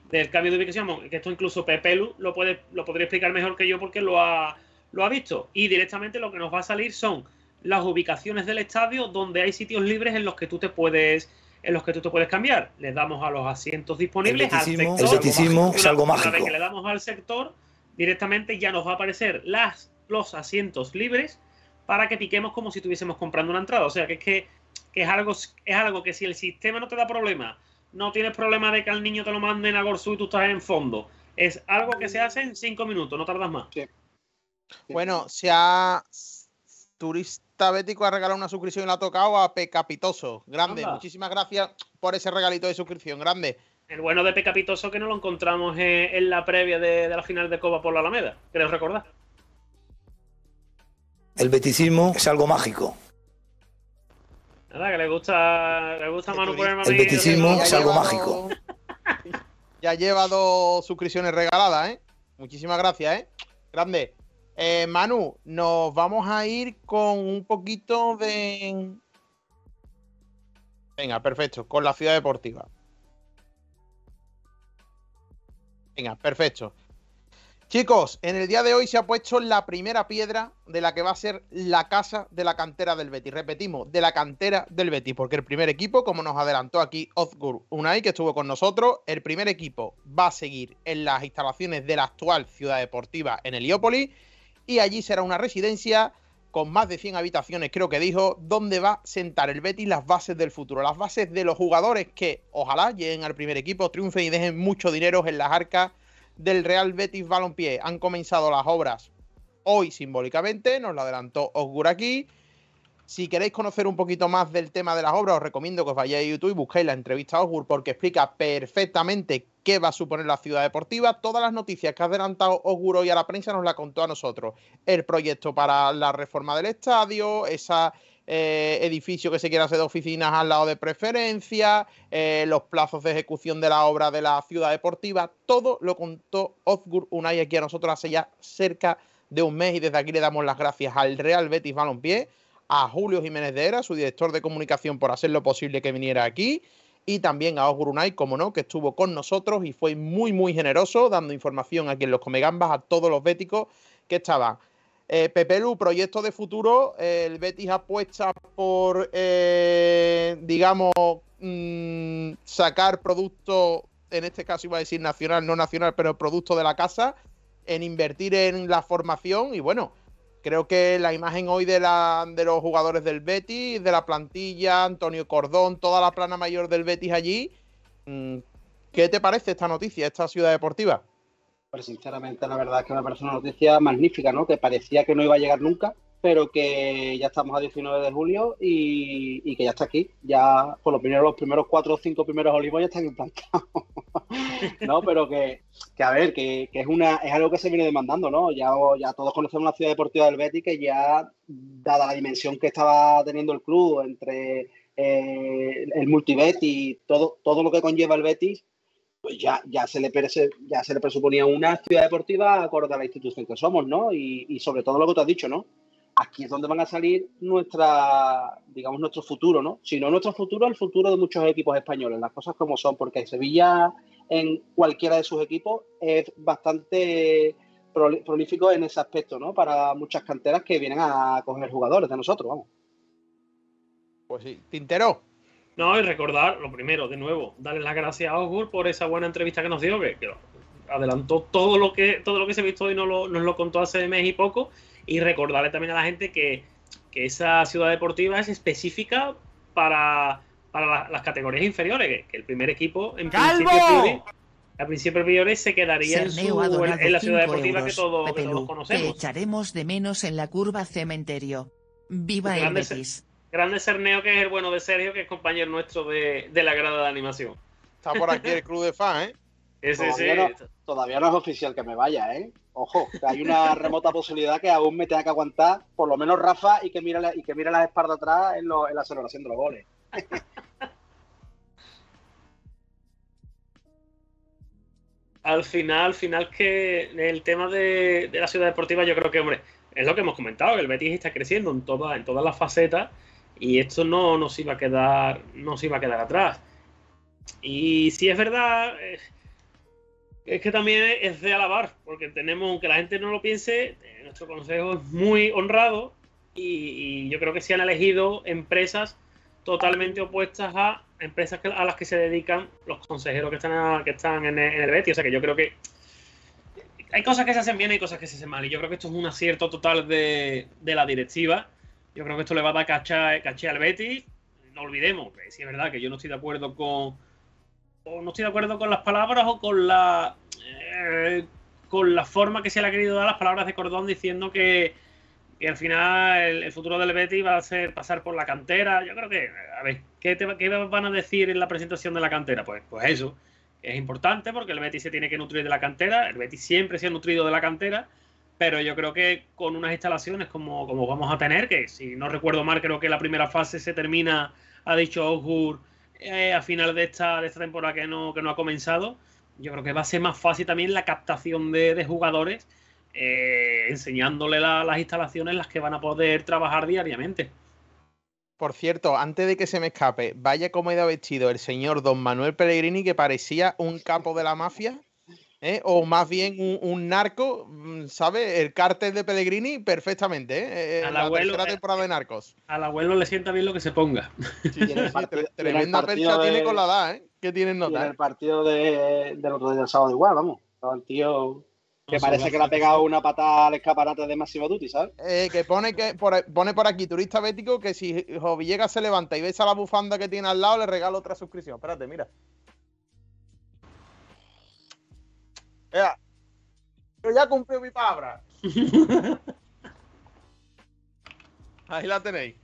del cambio de ubicación, que esto incluso Pepe lo, puede, lo podría explicar mejor que yo porque lo ha, lo ha visto. Y directamente lo que nos va a salir son las ubicaciones del estadio donde hay sitios libres en los que tú te puedes en los que tú te puedes cambiar. Le damos a los asientos disponibles al sector. El es algo mágico. Una vez que le damos al sector, directamente ya nos va a aparecer las, los asientos libres para que piquemos como si estuviésemos comprando una entrada. O sea que es que, que es algo es algo que si el sistema no te da problema no tienes problema de que al niño te lo manden a Gorsu y tú estás en fondo. Es algo que se hace en cinco minutos, no tardas más. Bueno, se ha. Turista Bético ha regalado una suscripción y la ha tocado a Pecapitoso. Grande. Muchísimas gracias por ese regalito de suscripción. Grande. El bueno de Pecapitoso que no lo encontramos en, la previa de, la final de Copa por la Alameda. ¿Queréis recordar? El beticismo es algo mágico. Nada, que le gusta, le gusta Manu ponerme El beticismo es algo mágico. Ya lleva dos suscripciones regaladas, ¿eh? Muchísimas gracias, ¿eh? Grande. Eh, Manu, nos vamos a ir con un poquito de. Venga, perfecto, con la ciudad deportiva. Venga, perfecto. Chicos, en el día de hoy se ha puesto la primera piedra de la que va a ser la casa de la cantera del Betis. Repetimos, de la cantera del Betis, porque el primer equipo, como nos adelantó aquí Ozgur Unai, que estuvo con nosotros, el primer equipo va a seguir en las instalaciones de la actual ciudad deportiva en Heliópolis y allí será una residencia con más de 100 habitaciones, creo que dijo, donde va a sentar el Betis las bases del futuro, las bases de los jugadores que ojalá lleguen al primer equipo, triunfen y dejen mucho dinero en las arcas del Real Betis Balompié. Han comenzado las obras hoy simbólicamente, nos lo adelantó Osgur aquí. Si queréis conocer un poquito más del tema de las obras, os recomiendo que os vayáis a YouTube y busquéis la entrevista a Osgur porque explica perfectamente qué va a suponer la ciudad deportiva. Todas las noticias que ha adelantado Osgur hoy a la prensa nos la contó a nosotros. El proyecto para la reforma del estadio, esa eh, edificio que se quiera hacer de oficinas al lado de preferencia, eh, los plazos de ejecución de la obra de la ciudad deportiva, todo lo contó Ozgur Unai aquí a nosotros hace ya cerca de un mes y desde aquí le damos las gracias al Real Betis Balompié, a Julio Jiménez de Era, su director de comunicación, por hacer lo posible que viniera aquí y también a Ozgur Unai, como no, que estuvo con nosotros y fue muy, muy generoso dando información aquí en los Comegambas a todos los béticos que estaban. Eh, Pepelu, proyecto de futuro, el Betis apuesta por, eh, digamos, mm, sacar productos en este caso iba a decir nacional, no nacional, pero producto de la casa, en invertir en la formación y bueno, creo que la imagen hoy de, la, de los jugadores del Betis, de la plantilla, Antonio Cordón, toda la plana mayor del Betis allí, mm, ¿qué te parece esta noticia, esta ciudad deportiva? Sinceramente la verdad es que me parece noticia magnífica, ¿no? Que parecía que no iba a llegar nunca pero que ya estamos a 19 de julio y, que ya está aquí. Ya por lo primero, los primeros cuatro o cinco primeros olivos ya están implantados. no, pero que, a ver, que, es una es algo que se viene demandando, ¿no? Ya, ya todos conocemos la ciudad deportiva del Betis, que ya, dada la dimensión que estaba teniendo el club entre eh, el multibet y todo, todo lo que conlleva el Betis, pues ya, ya, se le ya se le presuponía una ciudad deportiva acorde a la institución que somos, ¿no? Y, y sobre todo lo que tú has dicho, ¿no? aquí es donde van a salir nuestra, digamos, nuestro futuro, ¿no? Si no nuestro futuro, el futuro de muchos equipos españoles, las cosas como son, porque Sevilla en cualquiera de sus equipos es bastante prolífico en ese aspecto, ¿no? Para muchas canteras que vienen a coger jugadores de nosotros, vamos. Pues sí, Tintero. No, y recordar, lo primero, de nuevo, darle las gracias a Osgur por esa buena entrevista que nos dio, que, adelantó todo lo que todo lo que se ha visto hoy, nos lo, nos lo contó hace mes y poco, y recordarle también a la gente que, esa ciudad deportiva es específica para, las categorías inferiores, que, el primer equipo en principio a principio se quedaría en, la ciudad deportiva que, todos conocemos. Te echaremos de menos en la curva cementerio. Viva el Betis. Grande Cerneo, que es el bueno de Sergio, que es compañero nuestro de, la grada de animación. Está por aquí el club de fans, ¿eh? todavía, no, es oficial que me vaya, ¿eh? Ojo, que hay una remota posibilidad que aún me tenga que aguantar, por lo menos Rafa, y que mire, y que mire las espaldas atrás en, la celebración de los goles. al final, al final que el tema de, la ciudad deportiva, yo creo que, hombre, es lo que hemos comentado, que el Betis está creciendo en, toda, en todas las facetas y esto no nos iba a quedar, no se iba a quedar atrás. Y si es verdad, eh, es que también es de alabar, porque tenemos, aunque la gente no lo piense, eh, nuestro consejo es muy honrado y, yo creo que se han elegido empresas totalmente opuestas a empresas a las que se dedican los consejeros que están, que están en, el, Betis. O sea que yo creo que hay cosas que se hacen bien y cosas que se hacen mal. Y yo creo que esto es un acierto total de, la directiva. Yo creo que esto le va a dar caché, caché al Betis. No olvidemos que si es verdad que yo no estoy de acuerdo con, o no estoy de acuerdo con las palabras o con la eh, con la forma que se le ha querido dar las palabras de Cordón diciendo que, al final el, futuro del Betis va a ser pasar por la cantera. Yo creo que, a ver, ¿qué, van a decir en la presentación de la cantera? Pues, pues eso, es importante porque el Betis se tiene que nutrir de la cantera, el Betis siempre se ha nutrido de la cantera, pero yo creo que con unas instalaciones como, como vamos a tener, que si no recuerdo mal, creo que la primera fase se termina, ha dicho Osgur, eh, a final de esta, de esta temporada que no, que no ha comenzado, yo creo que va a ser más fácil también la captación de, jugadores, eh, enseñándole las instalaciones las que van a poder trabajar diariamente. Por cierto, antes de que se me escape, vaya como ido vestido el señor Don Manuel Pellegrini, que parecía un capo de la mafia. ¿Eh? o más bien un, narco, mm, ¿sabes? El cártel de Pellegrini perfectamente, ¿eh? eh la tercera temporada de Narcos. Al abuelo le sienta bien lo que se ponga. tremenda percha tiene con la edad, ¿eh? Que tiene nota. En el partido de, del otro día del sábado igual, vamos. el tío que parece que le ha pegado una patada al escaparate de Máximo Duty, ¿sabes? que pone que pone por aquí, turista bético, que si Villegas se levanta y ves a la bufanda que tiene al lado, le regalo otra suscripción. Espérate, mira. Yo ya cumplí mi palabra. Ahí la tenéis.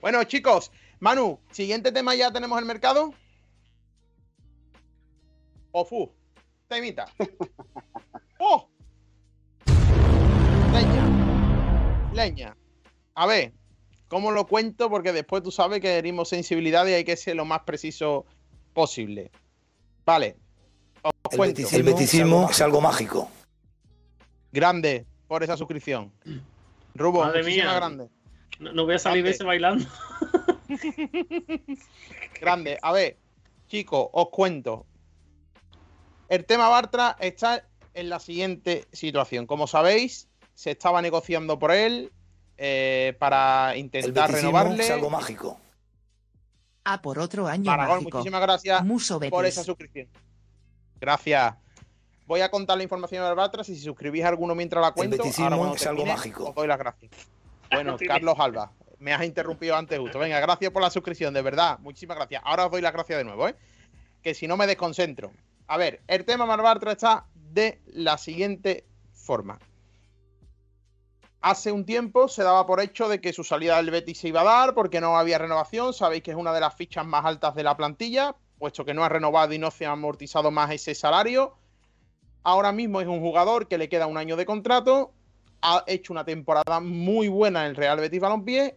Bueno, chicos, Manu, siguiente tema ya tenemos el mercado. Ofu, temita. ¡Oh! Leña. Leña. A ver, ¿cómo lo cuento? Porque después tú sabes que herimos sensibilidad y hay que ser lo más preciso posible. Vale. el beticismo, es algo mágico. Grande por esa suscripción. Rubo, Madre mía. grande. No, voy a salir ese bailando. grande. A ver, chicos, os cuento. El tema Bartra está en la siguiente situación. Como sabéis, se estaba negociando por él eh, para intentar renovarle. Es algo mágico. A por otro año Maragón, mágico. muchísimas gracias Muso por esa suscripción. Gracias. Voy a contar la información de Bartras y si suscribís a alguno mientras la cuento, beticismo ahora cuando es algo mágico. os doy las gracias. Bueno. Carlos Alba, me has interrumpido antes justo. Venga, gracias por la suscripción, de verdad. Muchísimas gracias. Ahora os doy las gracias de nuevo, ¿eh? Que si no me desconcentro. A ver, el tema Mar Bartra está de la siguiente forma. Hace un tiempo se daba por hecho de que su salida del Betis se iba a dar porque no había renovación. Sabéis que es una de las fichas más altas de la plantilla, puesto que no ha renovado y no se ha amortizado más ese salario. Ahora mismo es un jugador que le queda un año de contrato, ha hecho una temporada muy buena en el Real Betis Balompié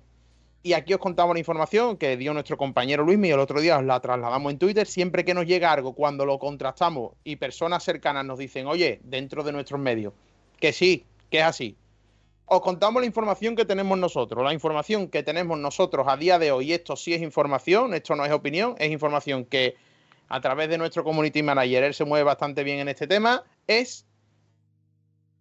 y aquí os contamos la información que dio nuestro compañero Luis el otro día, os la trasladamos en Twitter. Siempre que nos llega algo, cuando lo contrastamos y personas cercanas nos dicen, oye, dentro de nuestros medios, que sí, que es así. Os contamos la información que tenemos nosotros. La información que tenemos nosotros a día de hoy, esto sí es información, esto no es opinión, es información que a través de nuestro community manager, él se mueve bastante bien en este tema, es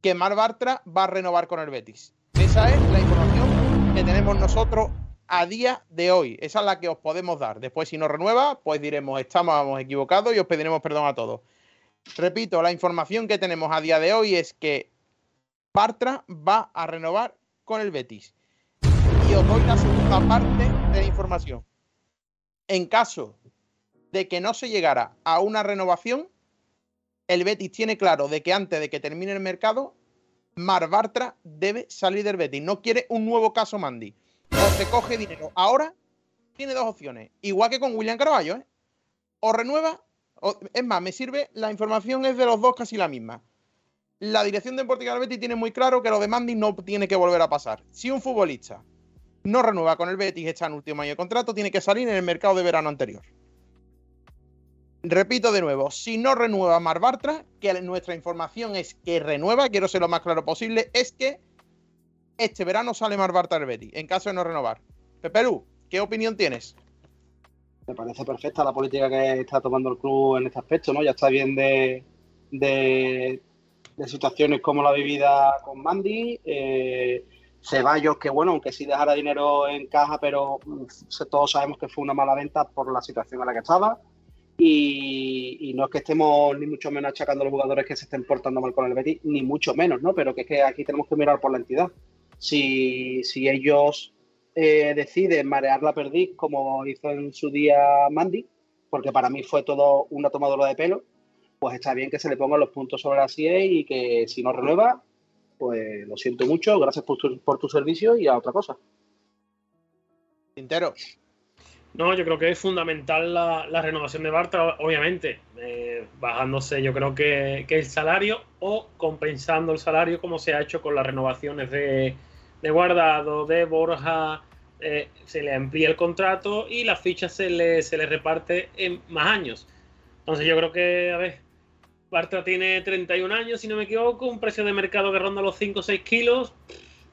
que Mar Bartra va a renovar con el Betis. Esa es la información que tenemos nosotros a día de hoy. Esa es la que os podemos dar. Después, si no renueva, pues diremos, estamos equivocados y os pediremos perdón a todos. Repito, la información que tenemos a día de hoy es que Bartra va a renovar con el Betis. Y os doy la segunda parte de la información. En caso de que no se llegara a una renovación, el Betis tiene claro de que antes de que termine el mercado, Mar Bartra debe salir del Betis. No quiere un nuevo caso Mandy. O se coge dinero. Ahora tiene dos opciones. Igual que con William Carballo, ¿eh? O renueva, o- es más, me sirve, la información es de los dos casi la misma. La dirección deportiva del Betis tiene muy claro que lo de Mandy no tiene que volver a pasar. Si un futbolista no renueva con el Betis, está en último año de contrato, tiene que salir en el mercado de verano anterior. Repito de nuevo, si no renueva Mar Bartra, que nuestra información es que renueva, quiero ser lo más claro posible, es que este verano sale Mar Bartra del Betis, en caso de no renovar. Pepe Lu, ¿qué opinión tienes? Me parece perfecta la política que está tomando el club en este aspecto, ¿no? Ya está bien de, de, de situaciones como la vivida con Mandy, eh, Ceballos, que bueno, aunque sí dejara dinero en caja, pero mm, todos sabemos que fue una mala venta por la situación en la que estaba. Y, y no es que estemos ni mucho menos achacando a los jugadores que se estén portando mal con el Betis, ni mucho menos, ¿no? Pero que es que aquí tenemos que mirar por la entidad. Si, si ellos eh, deciden marear la perdiz como hizo en su día Mandy, porque para mí fue todo una tomadora de pelo, pues está bien que se le pongan los puntos sobre las IE y que si no renueva, pues lo siento mucho, gracias por tu, por tu servicio y a otra cosa. Tintero. No, yo creo que es fundamental la, la renovación de Bartra, obviamente, eh, bajándose yo creo que, que el salario o compensando el salario como se ha hecho con las renovaciones de, de Guardado, de Borja, eh, se le amplía el contrato y la ficha se le, se le reparte en más años. Entonces yo creo que, a ver, Bartra tiene 31 años, si no me equivoco, un precio de mercado que ronda los 5 o 6 kilos.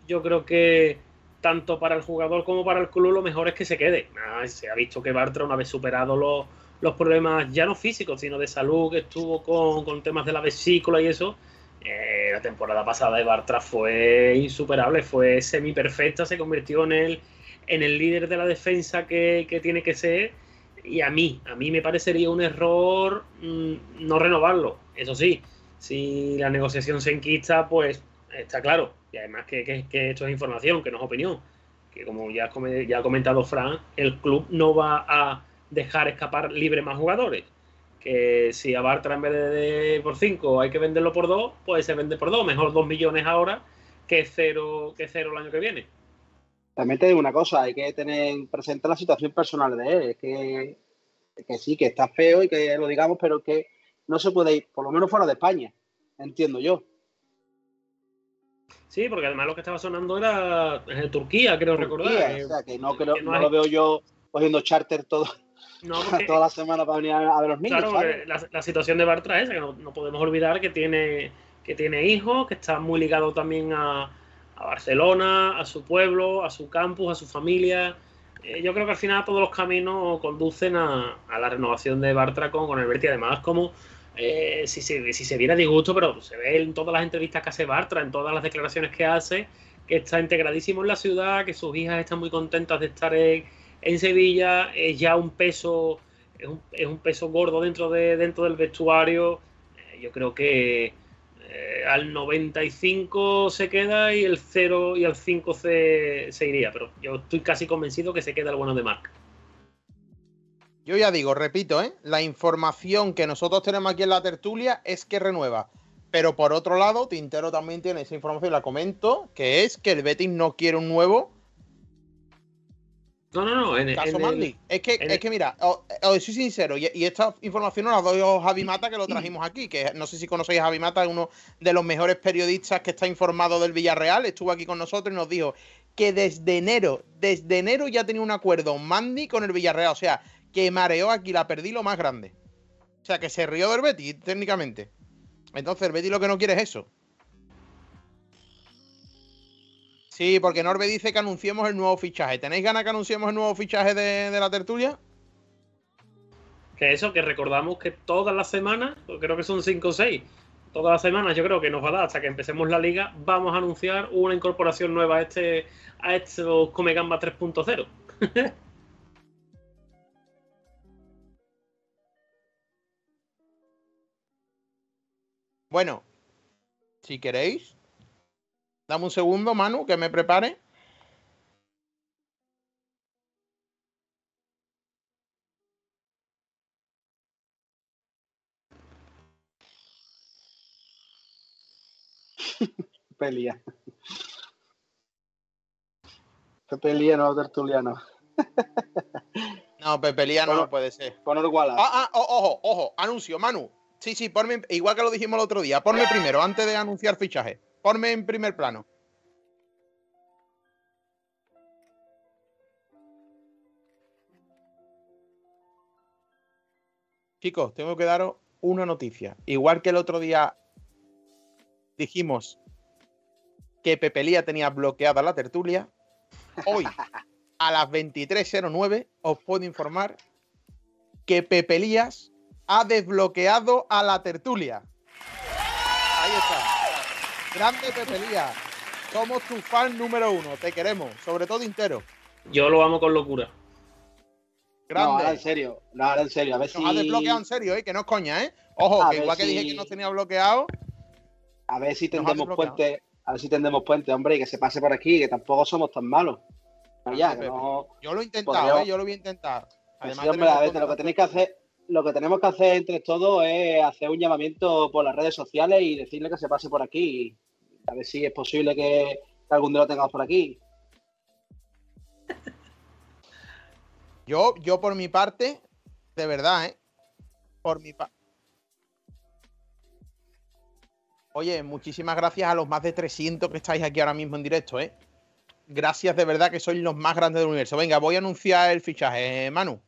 Yo creo que tanto para el jugador como para el club lo mejor es que se quede. Ah, se ha visto que Bartra, una vez superado los, los problemas ya no físicos, sino de salud que estuvo con, con temas de la vesícula y eso, eh, la temporada pasada de Bartra fue insuperable, fue semi perfecta, se convirtió en el, en el líder de la defensa que, que tiene que ser. Y a mí, a mí me parecería un error mm, no renovarlo. Eso sí, si la negociación se enquista, pues está claro. Y además que, que- que esto es información, que no es opinión. Que como ya, ha comentado Fran, el club no va a dejar escapar libre más jugadores. Que si a Bartra en vez de, de por 5 hay que venderlo por 2, pues se vende por 2. Mejor 2 millones ahora que cero, que cero el año que viene. También te digo una cosa, hay que tener presente la situación personal de él, es que, que sí, que está feo y que lo digamos, pero que no se puede ir, por lo menos fuera de España, entiendo yo. Sí, porque además lo que estaba sonando era eh, Turquía, creo recordar. Turquía, Eh, o sea, que no, creo- que no no hay- lo veo yo cogiendo charter todo, no, porque- toda la semana para venir a, ver los niños, Claro, la situación de Bartra es esa, que no, no podemos olvidar que tiene, que tiene hijos, que está muy ligado también a, a Barcelona, a su pueblo, a su campus, a su familia. Eh, yo creo que al final todos los caminos conducen a, la renovación de Bartra con, el Betis. Además, como eh, si, se, si se viera disgusto, pero se ve en todas las entrevistas que hace Bartra, en todas las declaraciones que hace, que está integradísimo en la ciudad, que sus hijas están muy contentas de estar en, en Sevilla, es ya un peso, es un, es un peso gordo dentro, de, dentro del vestuario. Eh, yo creo que eh, al 95 se queda y el 0 y al 5 se, se iría, pero yo estoy casi convencido que se queda el bueno de Marc. Yo ya digo, repito, ¿eh? la información que nosotros tenemos aquí en la tertulia es que renueva. Pero por otro lado, Tintero también tiene esa información, la comento, que es que el Betis no quiere un nuevo. No, no, no. En, caso en Mandy. el- es, que, en es que mira, os, os soy sincero, y, y esta información nos la doy a Javi Mata, que lo trajimos aquí, que no sé si conocéis a Javi Mata, es uno de los mejores periodistas que está informado del Villarreal, estuvo aquí con nosotros y nos dijo que desde enero, desde enero ya tenía un acuerdo Mandy con el Villarreal, o sea, que mareó aquí la perdí lo más grande. O sea, que se rió del Betis, técnicamente. Entonces, el Betis lo que no quiere es eso. Sí, porque Norbe dice que anunciemos el nuevo fichaje. ¿Tenéis ganas que anunciemos el nuevo fichaje de, de la tertulia? Que eso, que recordamos que todas las semanas, creo que son 5 o 6, todas las semanas yo creo que nos va a dar hasta que empecemos la liga, vamos a anunciar una incorporación nueva a este a estos Come Gamba 3.0. Bueno, si queréis, dame un segundo, Manu, que me prepare. Pelía. Pepe Lía, no tertuliano. No, Pepe Lía no puede ser. Conor Wallace. Ah, ah, ojo, ojo, anuncio, Manu. Sí, sí, ponme, igual que lo dijimos el otro día, ponme primero, antes de anunciar fichaje. Ponme en primer plano. Chicos, tengo que daros una noticia. Igual que el otro día dijimos que Pepe Lía tenía bloqueada la tertulia, hoy a las 23.09 os puedo informar que Pepe Lías ha desbloqueado a la tertulia. Ahí está. Grande Pepe Lías. Somos tu fan número uno. Te queremos. Sobre todo entero. Yo lo amo con locura. No, ahora en Grande. serio. No, ahora en serio. A ver Nos ha si. desbloqueado en serio, ¿eh? Que no es coña, ¿eh? Ojo, A que ver igual que dije si- que nos tenía bloqueado. A ver si ha tendemos puente. A ver si tendemos puente, hombre, y que se pase por aquí, que tampoco somos tan malos. No. Yo lo he intentado, Podría- ¿eh? Yo lo voy a intentar. Pues Además, sí, hombre, a ver, lo que tenéis que hacer, lo que tenemos que hacer entre todos es hacer un llamamiento por las redes sociales y decirle que se pase por aquí. A ver si es posible que, algún día lo tengamos por aquí. Yo, yo por mi parte, de verdad, ¿eh? Por mi parte. Oye, muchísimas gracias a los más de 300 que estáis aquí ahora mismo en directo, ¿eh? Gracias de verdad que sois los más grandes del universo. Venga, voy a anunciar el fichaje, ¿eh, Manu.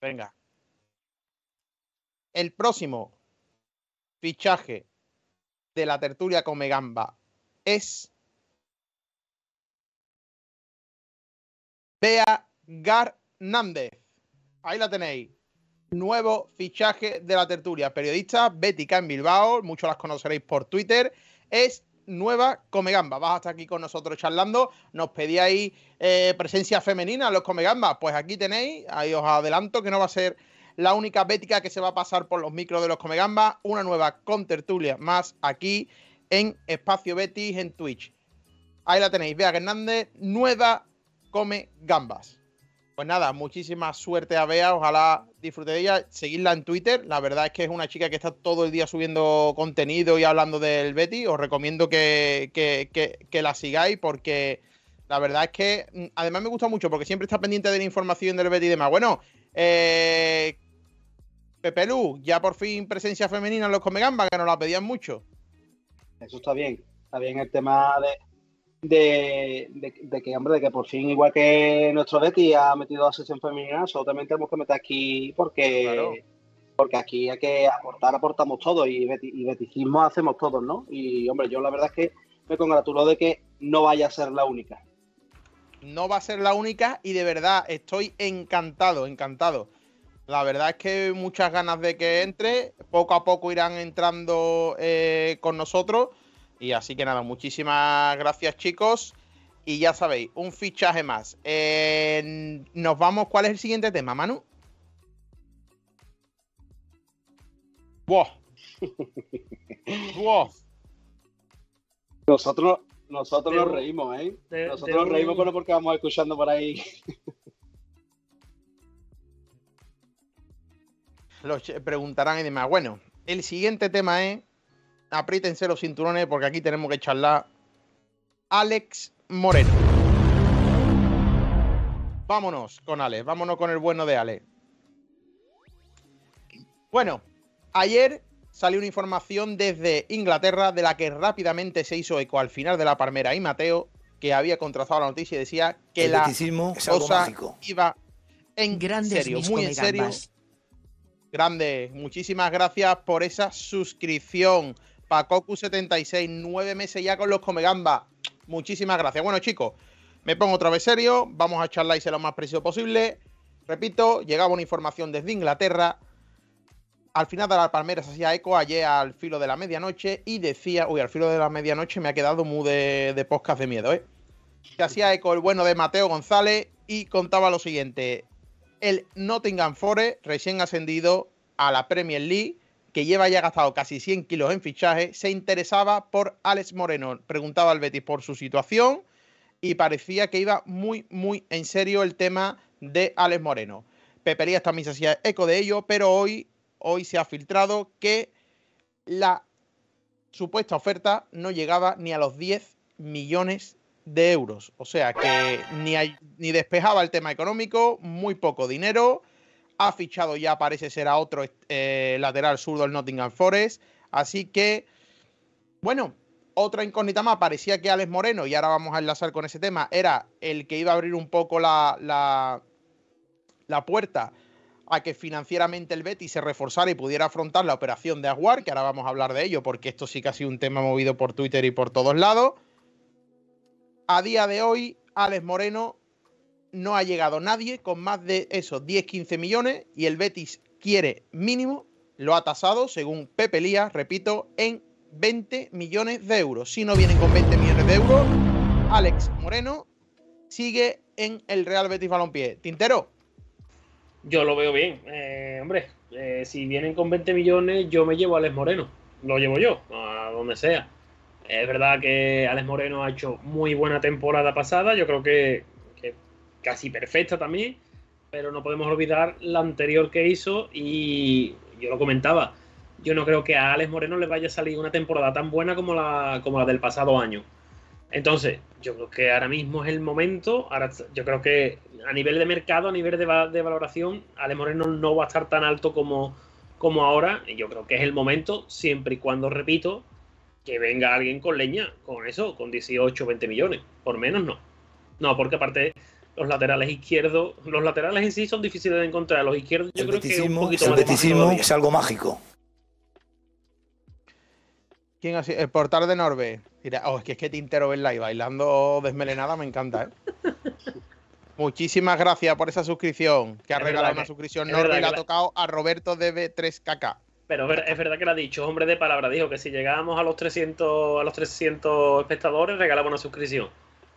Venga. El próximo fichaje de la tertulia Come Gamba es Bea Garnández. Ahí la tenéis. Nuevo fichaje de la tertulia. Periodista bética en Bilbao. Muchos las conoceréis por Twitter. Es nueva Comegamba. Vas hasta aquí con nosotros charlando. Nos pedíais eh, presencia femenina en los Comegambas. Pues aquí tenéis. Ahí os adelanto que no va a ser la única bética que se va a pasar por los micros de los Comegambas. Una nueva con tertulia más aquí en Espacio Betis en Twitch. Ahí la tenéis. Bea Hernández, nueva come gambas. Pues nada, muchísima suerte a Bea, ojalá disfrute de ella. Seguidla en Twitter, la verdad es que es una chica que está todo el día subiendo contenido y hablando del Betty. Os recomiendo que, que- que- que la sigáis porque la verdad es que mm, además me gusta mucho porque siempre está pendiente de la información del Betty y demás. Bueno, eh, Pepe Lu, ya por fin presencia femenina en los Come Gambas, que nos la pedían mucho. Eso está bien. Está bien el tema de, de, de- de que, hombre, de que por fin, igual que nuestro Betty ha metido a sesión femenina, también tenemos que meter aquí porque, Claro. porque aquí hay que aportar, aportamos todos y, beti- y beticismo hacemos todos, ¿no? Y, hombre, yo la verdad es que me congratulo de que no vaya a ser la única. no va a ser la única y de verdad estoy encantado, encantado. La verdad es que muchas ganas de que entre, poco a poco irán entrando eh, con nosotros y así que nada, muchísimas gracias chicos. Y ya sabéis, un fichaje más. Eh, nos vamos. ¿Cuál es el siguiente tema, Manu? ¡Wow! ¡Wow! Nosotros, nosotros De nos un- reímos, ¿eh? de- nosotros de nos un- reímos, pero porque vamos escuchando por ahí. Los preguntarán y demás. Bueno, el siguiente tema es. Apriétense los cinturones porque aquí tenemos que charlar. Alex Moreno. Vámonos con Alex, vámonos con el bueno de Alex. Bueno, ayer salió una información desde Inglaterra de la que rápidamente se hizo eco al final de la palmera y Mateo, que había contrastado la noticia y decía que El la cosa mágico. iba en Grandes serio, muy en serio. Grande, muchísimas gracias por esa suscripción. Pacoku76, nueve meses ya con los Comegamba. Muchísimas gracias. Bueno, chicos, me pongo otra vez serio. Vamos a charlar y ser lo más preciso posible. Repito, llegaba una información desde Inglaterra. Al final de la palmera se hacía eco ayer al filo de la medianoche y decía, uy, al filo de la medianoche me ha quedado muy de, de de miedo, ¿eh? Se hacía eco el bueno de Mateo González y contaba lo siguiente el Nottingham Forest, recién ascendido a la Premier League, que lleva ya gastado casi 100 kilos en fichaje, se interesaba por Alex Moreno. Preguntaba al Betis por su situación y parecía que iba muy, muy en serio el tema de Alex Moreno. Pepe Lías también se hacía eco de ello, pero hoy, hoy se ha filtrado que la supuesta oferta no llegaba ni a los 10 millones de euros. O sea que ni, hay- ni despejaba el tema económico, muy poco dinero. Ha fichado ya, parece ser a otro eh, lateral zurdo del Nottingham Forest. Así que, bueno, otra incógnita más. Parecía que Alex Moreno, y ahora vamos a enlazar con ese tema, era el que iba a abrir un poco la, la, la puerta a que financieramente el Betis se reforzara y pudiera afrontar la operación de Aguar, que ahora vamos a hablar de ello, porque esto sí que ha sido un tema movido por Twitter y por todos lados. A día de hoy, Alex Moreno no ha llegado nadie con más de esos 10-15 millones y el Betis quiere mínimo, lo ha tasado, según Pepe Lías, repito, en 20 millones de euros. Si no vienen con 20 millones de euros, Alex Moreno sigue en el Real Betis Balompié. Tintero, Yo lo veo bien. Eh, hombre, eh, si vienen con 20 millones, yo me llevo a Alex Moreno. Lo llevo yo, a donde sea. Es verdad que Alex Moreno ha hecho muy buena temporada pasada. Yo creo que, casi perfecta también. Pero no podemos olvidar la anterior que hizo. Y yo lo comentaba. Yo no creo que a Alex Moreno le vaya a salir una temporada tan buena como la, como la del pasado año. Entonces, yo creo que ahora mismo es el momento. Ahora, yo creo que a nivel de mercado, a nivel de, de valoración, Ale Moreno no va a estar tan alto como, como ahora. Y yo creo que es el momento, siempre y cuando, repito, que venga alguien con leña, con eso, con 18 o 20 millones. Por menos no. No, porque aparte los laterales izquierdos, los laterales en sí son difíciles de encontrar. Los izquierdos yo El creo que es un beticismo, poquito el más beticismo es algo mágico. ¿quién ha sido? El portal de Norbe. Mira, oh, es que es que Tintero verla y bailando desmelenada me encanta, ¿eh? Muchísimas gracias por esa suscripción. Que ha Es regalado verdad una que- suscripción Norbe y le ha tocado a Roberto DB3KK. Pero es ver- es verdad que lo ha dicho, hombre de palabra. Dijo que si llegábamos a los 300, a los 300 espectadores, regalaba una suscripción.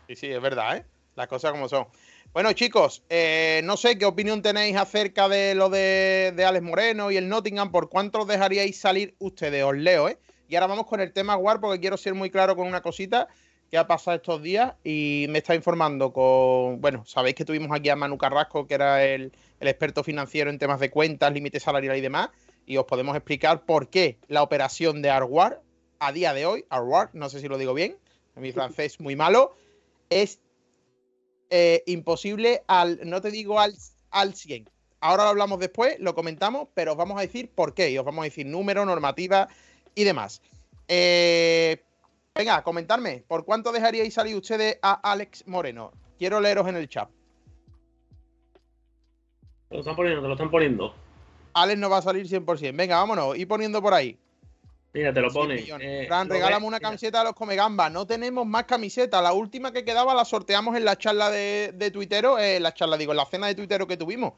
Sí, sí, es verdad, ¿eh? Las cosas como son. Bueno, chicos, eh, no sé qué opinión tenéis acerca de lo de, de Alex Moreno y el Nottingham. ¿Por cuánto os dejaríais salir ustedes? Os leo, ¿eh? Y ahora vamos con el tema War porque quiero ser muy claro con una cosita que ha pasado estos días y me está informando con. Bueno, sabéis que tuvimos aquí a Manu Carrasco, que era el, el experto financiero en temas de cuentas, límite salarial y demás. Y os podemos explicar por qué la operación de Arwar, a día de hoy, Arwar, no sé si lo digo bien, mi francés muy malo, es eh, imposible al, no te digo al, al 100. Ahora lo hablamos después, lo comentamos, pero os vamos a decir por qué y os vamos a decir número, normativa y demás. Eh, venga, comentarme, ¿por cuánto dejaríais salir ustedes a Alex Moreno? Quiero leeros en el chat. Te lo están poniendo, te lo están poniendo. Alex no va a salir 100%. Venga, vámonos, y poniendo por ahí. Mira, te lo 100 pone. Eh, Fran, lo regálame ves, una mira. camiseta de los Comegamba. No tenemos más camisetas. La última que quedaba la sorteamos en la charla de, de Twittero. eh, la charla, digo, en la cena de Twittero que tuvimos.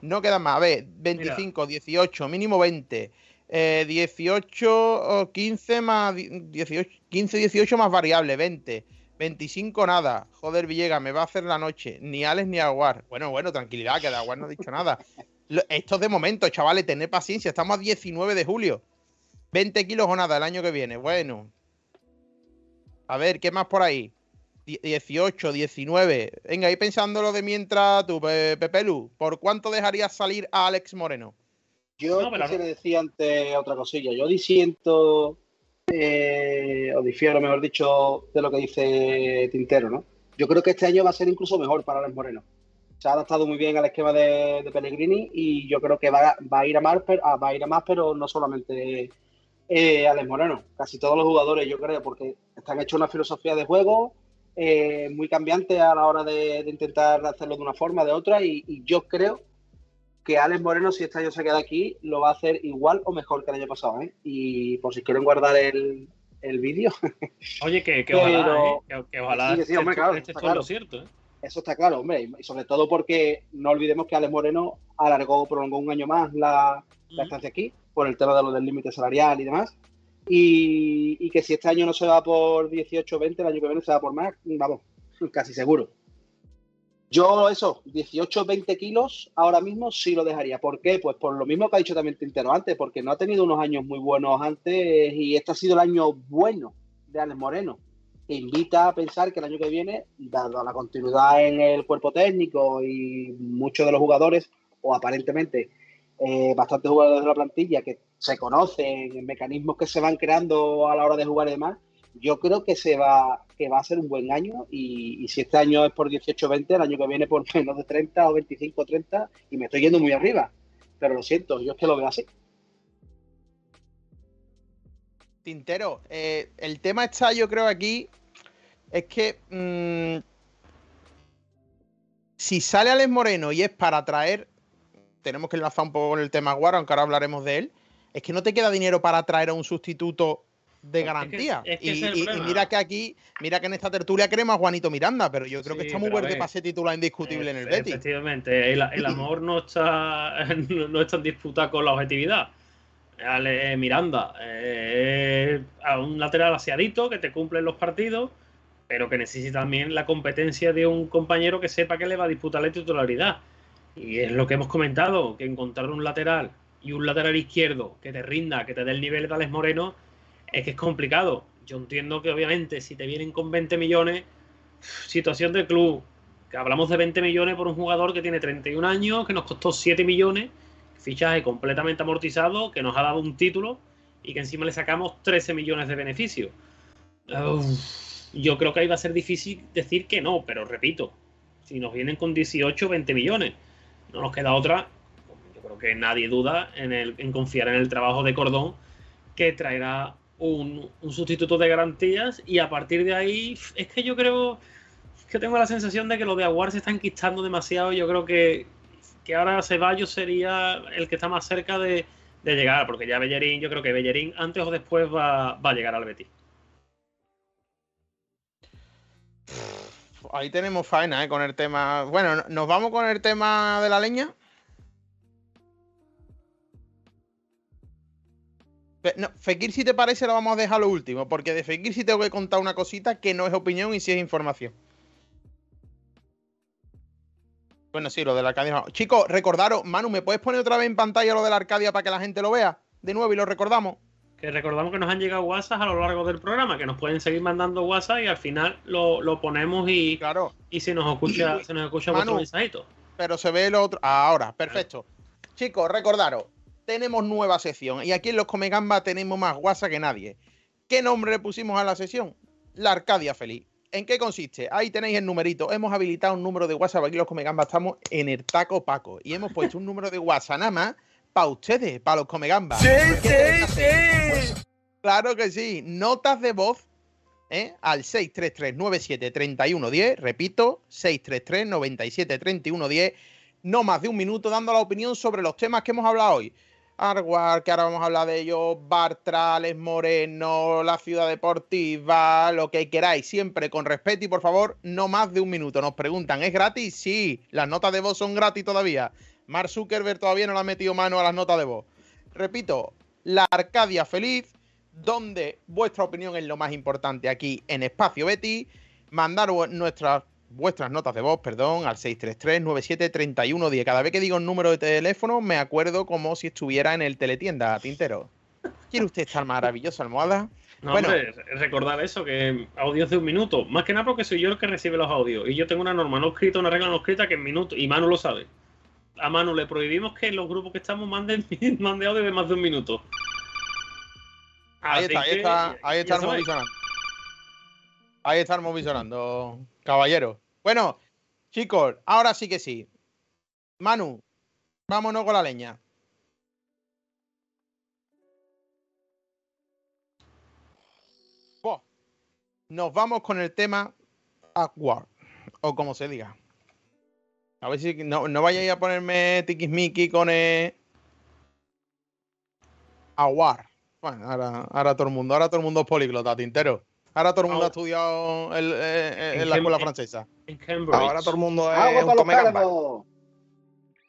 No quedan más. A ver, 25, 18, mínimo 20. eh, 18, o 15 más. di- 18, 15, 18 más variable, 20. 25 nada. Joder, Villegas, me va a hacer la noche. Ni Alex ni Aguar. Bueno, bueno, tranquilidad, que de Aguar no ha dicho nada. Esto es de momento, chavales, tened paciencia. Estamos a 19 de julio. 20 kilos o nada el año que viene. Bueno. A ver, ¿qué más por ahí? 18, 19. Venga, ahí pensándolo de mientras tú, Pepelu. ¿Por cuánto dejarías salir a Alex Moreno? Yo no, quisiera decir antes otra cosilla. Yo disiento, eh, o difiero, mejor dicho, de lo que dice Tintero, ¿no? Yo creo que este año va a ser incluso mejor para Alex Moreno. Se ha adaptado muy bien al esquema de, Pellegrini y yo creo que va, a ir a más, pero, ah, va a ir a más, pero no solamente eh, Alex Moreno, casi todos los jugadores, yo creo, porque están hechos una filosofía de juego eh, muy cambiante a la hora de, intentar hacerlo de una forma, de otra, y, yo creo que Alex Moreno, si este año se queda aquí, lo va a hacer igual o mejor que el año pasado. ¿eh? Y por si quieren guardar el, el vídeo. Oye, que, que ojalá, ¿eh? que, ojalá sí, este todo lo cierto. ¿eh? Eso está claro, hombre. Y sobre todo porque no olvidemos que Alex Moreno alargó, prolongó un año más la, la estancia aquí por el tema de lo del límite salarial y demás. Y, que si este año no se va por 18 20, el año que viene se va por más, vamos, casi seguro. Yo eso, 18 20 kilos ahora mismo sí lo dejaría. ¿Por qué? Pues por lo mismo que ha dicho también Tintero antes, porque no ha tenido unos años muy buenos antes y este ha sido el año bueno de Alex Moreno, invita a pensar que el año que viene, dado la continuidad en el cuerpo técnico y muchos de los jugadores, o aparentemente eh, bastantes jugadores de la plantilla que se conocen, mecanismos que se van creando a la hora de jugar y demás, yo creo que se va que va a ser un buen año y, si este año es por 18-20, el año que viene por menos de 30 o 25-30 y me estoy yendo muy arriba. Pero lo siento, yo es que lo veo así. Tintero, eh, el tema está yo creo aquí es que mm, si sale Alex Moreno y es para traer tenemos que enlazar un poco con el tema Guaro, aunque ahora hablaremos de él, es que no te queda dinero para traer a un sustituto de garantía. y, mira que aquí, mira que en esta tertulia queremos a Juanito Miranda, pero yo creo que está muy verde para ser titular indiscutible en el Betis. Efectivamente, el, amor no está, no está en disputa con la objetividad. Ale, Miranda, eh, a un lateral asiadito que te cumple los partidos, pero que necesita también la competencia de un compañero que sepa que le va a disputar la titularidad. Y es lo que hemos comentado, que encontrar un lateral y un lateral izquierdo que te rinda, que te dé el nivel de Alex Moreno, es que es complicado. Yo entiendo que obviamente si te vienen con 20 millones, situación del club, que hablamos de 20 millones por un jugador que tiene 31 años, que nos costó 7 millones, fichaje completamente amortizado, que nos ha dado un título y que encima le sacamos 13 millones de beneficio. Yo creo que ahí va a ser difícil decir que no, pero repito, si nos vienen con 18, 20 millones, no nos queda otra. Yo creo que nadie duda en, el, en confiar en el trabajo de Cordón, que traerá un, sustituto de garantías y a partir de ahí es que yo creo que tengo la sensación de que lo de Aguar se está enquistando demasiado. Yo creo que, que ahora Ceballos sería el que está más cerca de, llegar, porque ya Bellerín, yo creo que Bellerín antes o después va, va a llegar al Betis. Ahí tenemos faena, ¿eh? Con el tema. Bueno, ¿nos vamos con el tema de la leña? No, Fekir, si te parece, lo vamos a dejar lo último, porque de Fekir sí tengo que contar una cosita que no es opinión y sí es información. Bueno, sí, lo de la Arcadia. Chicos, recordaros, Manu, ¿me puedes poner otra vez en pantalla lo de la Arcadia para que la gente lo vea? De nuevo y lo recordamos que recordamos que nos han llegado WhatsApp a lo largo del programa, que nos pueden seguir mandando WhatsApp y al final lo, ponemos y, claro. y se nos escucha, se nos escucha vuestro mensajito. Pero se ve el otro. Ahora, perfecto. Chicos, recordaros, tenemos nueva sección y aquí en los Comegamba tenemos más WhatsApp que nadie. ¿Qué nombre le pusimos a la sesión? La Arcadia Feliz. ¿En qué consiste? Ahí tenéis el numerito. Hemos habilitado un número de WhatsApp. Aquí los Comegamba estamos en el taco Paco. Y hemos puesto un número de WhatsApp nada más para ustedes, para los comegambas. Sí, sí, sí. claro que sí. Notas de voz ¿eh? al 633-973110. Repito, 633-973110. No más de un minuto dando la opinión sobre los temas que hemos hablado hoy. Arguar, que ahora vamos a hablar de ellos, Bartrales, Moreno, la ciudad deportiva, lo que queráis, siempre con respeto y por favor, no más de un minuto. Nos preguntan, ¿es gratis? Sí, las notas de voz son gratis todavía. Mark Zuckerberg todavía no le ha metido mano a las notas de voz. Repito, la Arcadia Feliz, donde vuestra opinión es lo más importante aquí en Espacio Betty. mandar nuestras vuestras notas de voz, perdón, al 633-973110. Cada vez que digo un número de teléfono, me acuerdo como si estuviera en el teletienda, Tintero. ¿Quiere usted estar maravillosa almohada? No, Bueno. hombre, recordar eso, que audios de un minuto. Más que nada porque soy yo el que recibe los audios. Y yo tengo una norma no escrita, una regla no escrita que en minuto. Y Manu lo sabe. A Manu le prohibimos que en los grupos que estamos manden, mande audio de más de un minuto. Ahí está, ahí está, ahí está el móvil sonando. Ahí está el móvil sonando, caballero. Bueno, chicos, ahora sí que sí. Manu, vámonos con la leña. Nos vamos con el tema Award, o como se diga. A ver si no, no vayáis a ponerme tiquismiqui con el Award. Bueno, ahora, ahora todo el mundo, ahora todo el mundo es políglota, tintero. Ahora todo el mundo ha estudiado el- eh, eh, en, la escuela francesa. En Cambridge. Ahora todo el mundo es ¡Agua un come!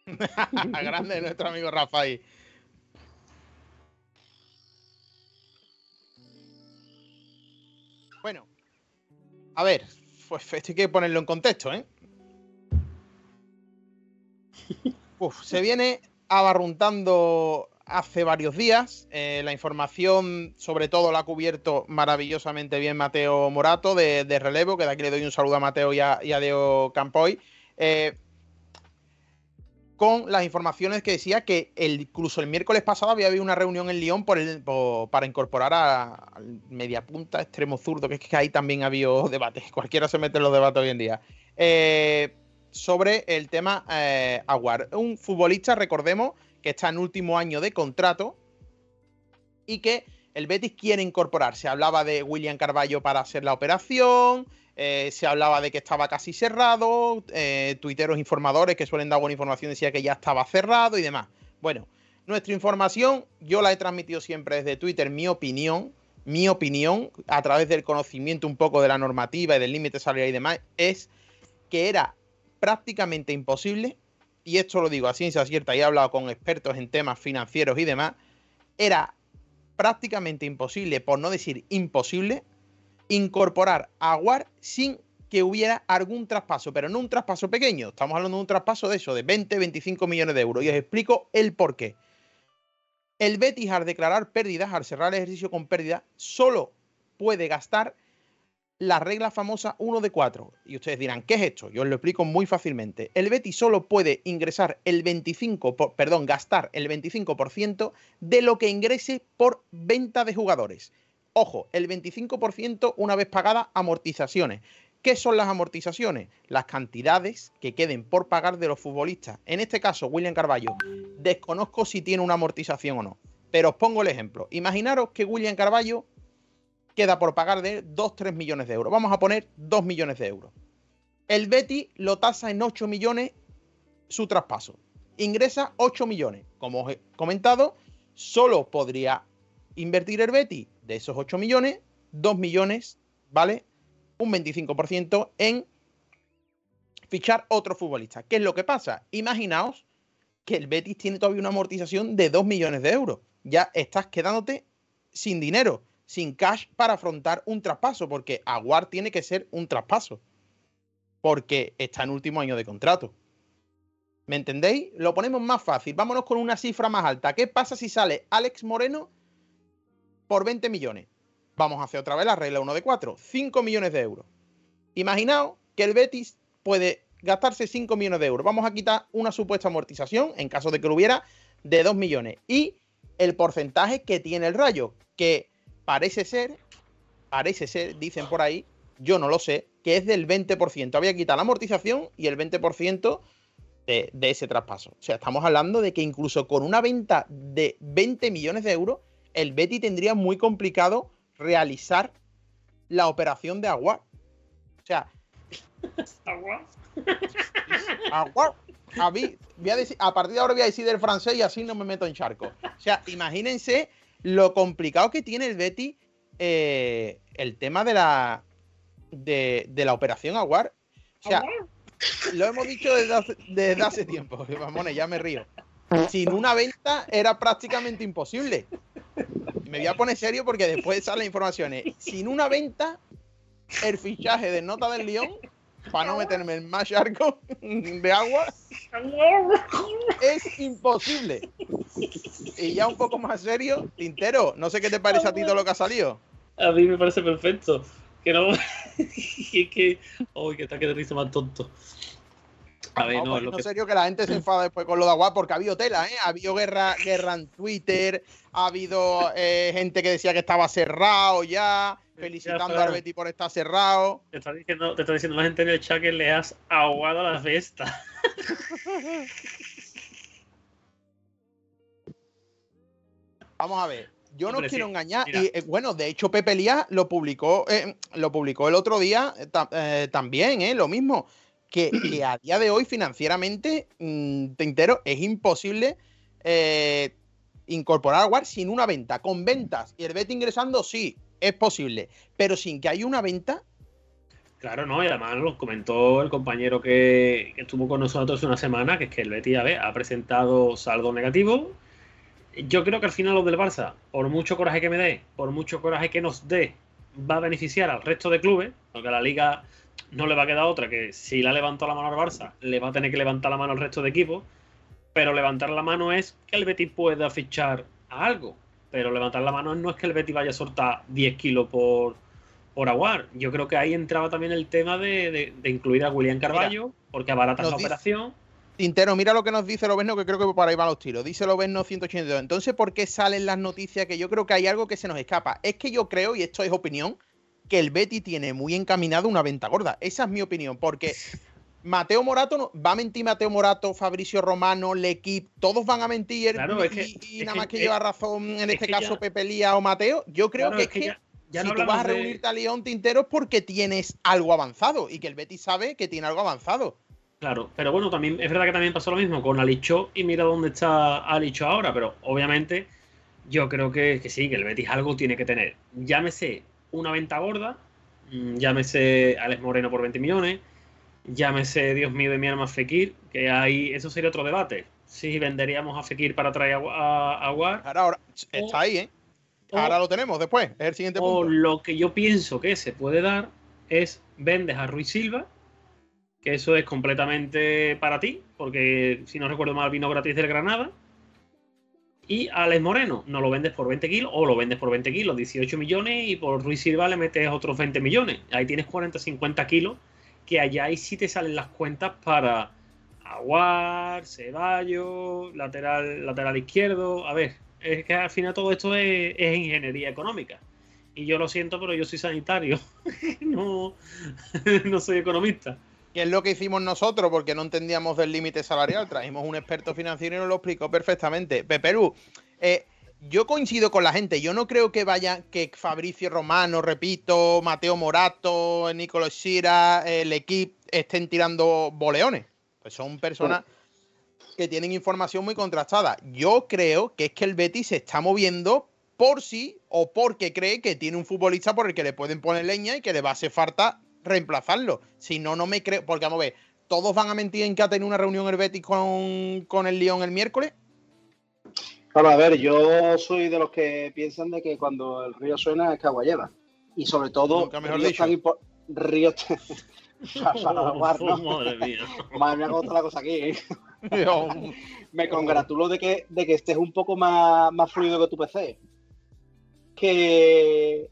Grande nuestro amigo Rafael. Bueno, a ver, pues esto hay que ponerlo en contexto, ¿eh? Se viene abarruntando hace varios días. eh, la información, sobre todo, la ha cubierto maravillosamente bien Mateo Morato de, relevo, que de aquí le doy un saludo a Mateo y a, Deo Campoy. Eh, con las informaciones que decía que incluso el miércoles pasado había habido una reunión en Lyon para incorporar a- mediapunta extremo zurdo, que es que ahí también ha habido debate. Cualquiera se mete en los debates hoy en día. Eh, sobre el tema eh, Aguar. Un futbolista, recordemos, que está en último año de contrato y que el Betis quiere incorporar. Se hablaba de William Carballo para hacer la operación, eh, se hablaba de que estaba casi cerrado, eh, tuiteros informadores que suelen dar buena información decía que ya estaba cerrado y demás. Bueno, nuestra información yo la he transmitido siempre desde Twitter, mi opinión, mi opinión, a través del conocimiento un poco de la normativa y del límite salarial y demás, es que era prácticamente imposible, y esto lo digo a ciencia cierta y he hablado con expertos en temas financieros y demás, era prácticamente imposible, por no decir imposible, incorporar a Aguar sin que hubiera algún traspaso, pero no un traspaso pequeño, estamos hablando de un traspaso de eso, de 20, 25 millones de euros, y os explico el por qué. El Betis al declarar pérdidas, al cerrar el ejercicio con pérdida, solo puede gastar la regla famosa 1 de 4. Y ustedes dirán, ¿qué es esto? Yo os lo explico muy fácilmente. El Betis solo puede ingresar el 25, por- perdón, gastar el 25% de lo que ingrese por venta de jugadores. Ojo, el 25% una vez pagadas amortizaciones. ¿Qué son las amortizaciones? Las cantidades que queden por pagar de los futbolistas. En este caso, William Carballo, desconozco si tiene una amortización o no. Pero os pongo el ejemplo. Imaginaros que William Carballo queda por pagar de 2-3 millones de euros. Vamos a poner 2 millones de euros. El Betty lo tasa en 8 millones su traspaso. Ingresa 8 millones. Como os he comentado, solo podría invertir el Betty de esos 8 millones, 2 millones, ¿vale? Un 25% en fichar otro futbolista. ¿Qué es lo que pasa? Imaginaos que el Betis tiene todavía una amortización de 2 millones de euros. Ya estás quedándote sin dinero, sin cash para afrontar un traspaso, porque Aguar tiene que ser un traspaso, porque está en último año de contrato. ¿Me entendéis? Lo ponemos más fácil. Vámonos con una cifra más alta. ¿Qué pasa si sale Alex Moreno por 20 millones? Vamos a hacer otra vez la regla 1 de 4. 5 millones de euros. Imaginaos que el Betis puede gastarse 5 millones de euros. Vamos a quitar una supuesta amortización, en caso de que lo hubiera, de 2 millones. Y el porcentaje que tiene el Rayo, que parece ser, parece ser, dicen por ahí, yo no lo sé, que es del 20%. Había quitar la amortización y el 20% de, de ese traspaso. O sea, estamos hablando de que incluso con una venta de 20 millones de euros, el Betty tendría muy complicado realizar la operación de Aguar. O sea, Agua. Aguar. A, mí, voy a, decir, a partir de ahora voy a decir del francés y así no me meto en charco. O sea, imagínense lo complicado que tiene el Betty eh, el tema de la de, de la operación Aguar. O sea, lo hemos dicho desde hace, desde hace tiempo. Mamones, ya me río. Sin una venta era prácticamente imposible. Me voy a poner serio porque después salen informaciones. Sin una venta el fichaje de nota del León para no meterme en más charco de agua es imposible. Y ya un poco más serio, Tintero, no sé qué te parece a ti todo lo que ha salido. A mí me parece perfecto. Que no. es que. Uy, que está que risa más tonto. A ver, no, lo que... serio que la gente se enfada después con lo de agua porque ha habido tela, ¿eh? Ha habido guerra, guerra en Twitter, ha habido eh, gente que decía que estaba cerrado ya, felicitando a Betty por estar cerrado. Te está diciendo, te está diciendo la gente en el chat que le has ahogado la fiesta. Vamos a ver. Yo no quiero engañar. Y eh, bueno, de hecho, Pepe Lía lo publicó, eh, lo publicó el otro día también, ¿eh? Lo mismo que, a día de hoy financieramente, mm, te entero, es imposible eh, incorporar a War sin una venta. Con ventas y el bet ingresando, sí, es posible. Pero sin que haya una venta. Claro, no, y además lo comentó el compañero que, estuvo con nosotros una semana, que es que el Betis ha presentado saldo negativo. Yo creo que al final los del Barça, por mucho coraje que me dé, por mucho coraje que nos dé, va a beneficiar al resto de clubes, porque la liga no le va a quedar otra que si la levantó la mano al Barça, le va a tener que levantar la mano al resto de equipos. Pero levantar la mano es que el Betis pueda fichar a algo. Pero levantar la mano no es que el Betis vaya a soltar 10 kilos por, por Aguar. Yo creo que ahí entraba también el tema de, incluir a William Carballo, porque abarata la operación. Tintero, mira lo que nos dice Lobezno, que creo que por ahí van los tiros. Dice Lobezno 182. Entonces, ¿por qué salen las noticias que yo creo que hay algo que se nos escapa? Es que yo creo, y esto es opinión, que el Betty tiene muy encaminado una venta gorda. Esa es mi opinión, porque Mateo Morato, va a mentir Mateo Morato, Fabricio Romano, Lequip, todos van a mentir y, nada más que, lleva razón en este caso Pepe Lía o Mateo. Yo creo que es que, ya, si tú vas a reunirte a León Tintero es porque tienes algo avanzado y que el Betty sabe que tiene algo avanzado. Claro, pero bueno, también es verdad que también pasó lo mismo con Alicho y mira dónde está Alicho ahora, pero obviamente yo creo que, que sí, que el Betis algo tiene que tener. Llámese una venta gorda, mm, llámese Alex Moreno por 20 millones, llámese Dios mío de mi alma Fekir, que ahí eso sería otro debate. Si venderíamos a Fekir para traer a, a, War. Ahora, está ahí, ¿eh? Ahora lo tenemos después, es el siguiente punto. O lo que yo pienso que se puede dar es vendes a Ruiz Silva, que eso es completamente para ti, porque si no recuerdo mal vino gratis del Granada y Alex Moreno, no lo vendes por 20 kilos o lo vendes por 20 kilos, 18 millones y por Ruiz Silva le metes otros 20 millones. Ahí tienes 40, 50 kilos que allá ahí sí te salen las cuentas para Aguar, Ceballos, lateral, lateral izquierdo. A ver, es que al final todo esto es, ingeniería económica. Y yo lo siento, pero yo soy sanitario, no, no soy economista que es lo que hicimos nosotros porque no entendíamos del límite salarial. Trajimos un experto financiero y nos lo explicó perfectamente. Peperú, eh, yo coincido con la gente. Yo no creo que vaya que Fabricio Romano, repito, Mateo Morato, Nicolás Sira, el equipo estén tirando boleones. Pues son personas que tienen información muy contrastada. Yo creo que es que el Betis se está moviendo por sí o porque cree que tiene un futbolista por el que le pueden poner leña y que le va a hacer falta reemplazarlo. Si no, no me creo. Porque vamos a ver, ¿todos van a mentir en que ha tenido una reunión el Betis con, con el León el miércoles? Claro, a ver, yo soy de los que piensan de que cuando el río suena es que agua lleva. Y sobre todo, ríos tan ríos para, Madre mía. Madre mía, cómo está la cosa aquí. ¿eh? Me congratulo de que, de que estés un poco más, más fluido que tu PC. Que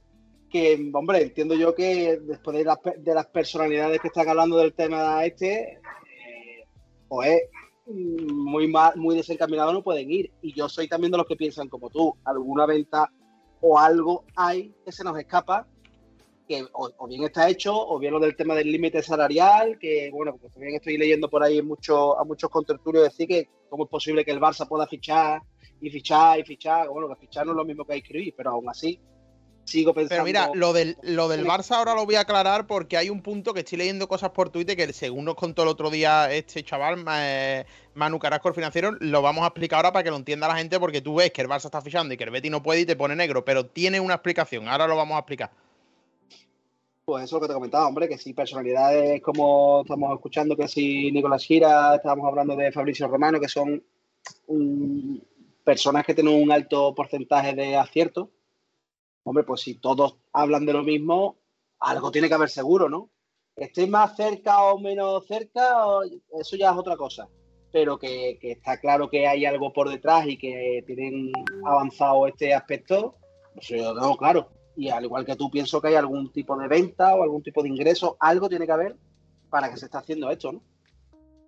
que, hombre, entiendo yo que después de, las personalidades que están hablando del tema este, eh, pues muy mal, muy desencaminados no pueden ir. Y yo soy también de los que piensan como tú, alguna venta o algo hay que se nos escapa, que o, bien está hecho, o bien lo del tema del límite salarial, que bueno, pues también estoy leyendo por ahí mucho, a muchos contertulios decir que cómo es posible que el Barça pueda fichar y fichar y fichar, bueno, que fichar no es lo mismo que escribir, pero aún así sigo pensando. Pero mira, lo del, lo del Barça ahora lo voy a aclarar porque hay un punto que estoy leyendo cosas por Twitter que según nos contó el otro día este chaval, eh, Manu Carrasco, el financiero, lo vamos a explicar ahora para que lo entienda la gente porque tú ves que el Barça está fichando y que el Betty no puede y te pone negro, pero tiene una explicación. Ahora lo vamos a explicar. Pues eso es lo que te comentaba, hombre, que si personalidades como estamos escuchando, que si Nicolás Gira, estábamos hablando de Fabricio Romano, que son personas que tienen un alto porcentaje de acierto, hombre, pues si todos hablan de lo mismo, algo tiene que haber seguro, ¿no? Estéis más cerca o menos cerca, eso ya es otra cosa. Pero que, está claro que hay algo por detrás y que tienen avanzado este aspecto, eso yo tengo claro. Y al igual que tú, pienso que hay algún tipo de venta o algún tipo de ingreso, algo tiene que haber para que se esté haciendo esto, ¿no?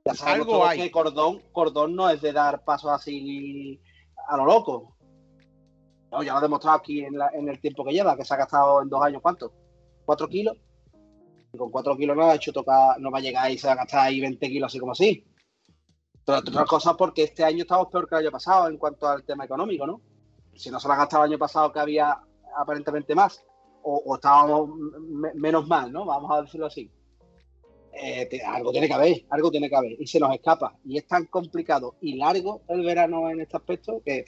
Ya sabemos algo hay. que Cordón, Cordón no es de dar pasos así a lo loco. No, ya lo ha demostrado aquí en, el tiempo que lleva, que se ha gastado en dos años, ¿cuánto? ¿Cuatro kilos? Y con cuatro kilos no ha hecho tocar, no va a llegar y se va a gastar ahí 20 kilos así como así. Pero otras cosas porque este año estamos peor que el año pasado en cuanto al tema económico, ¿no? Si no se lo ha gastado el año pasado que había aparentemente más, o, estábamos menos mal, ¿no? Vamos a decirlo así. Eh, algo tiene que haber, algo tiene que haber, y se nos escapa. Y es tan complicado y largo el verano en este aspecto que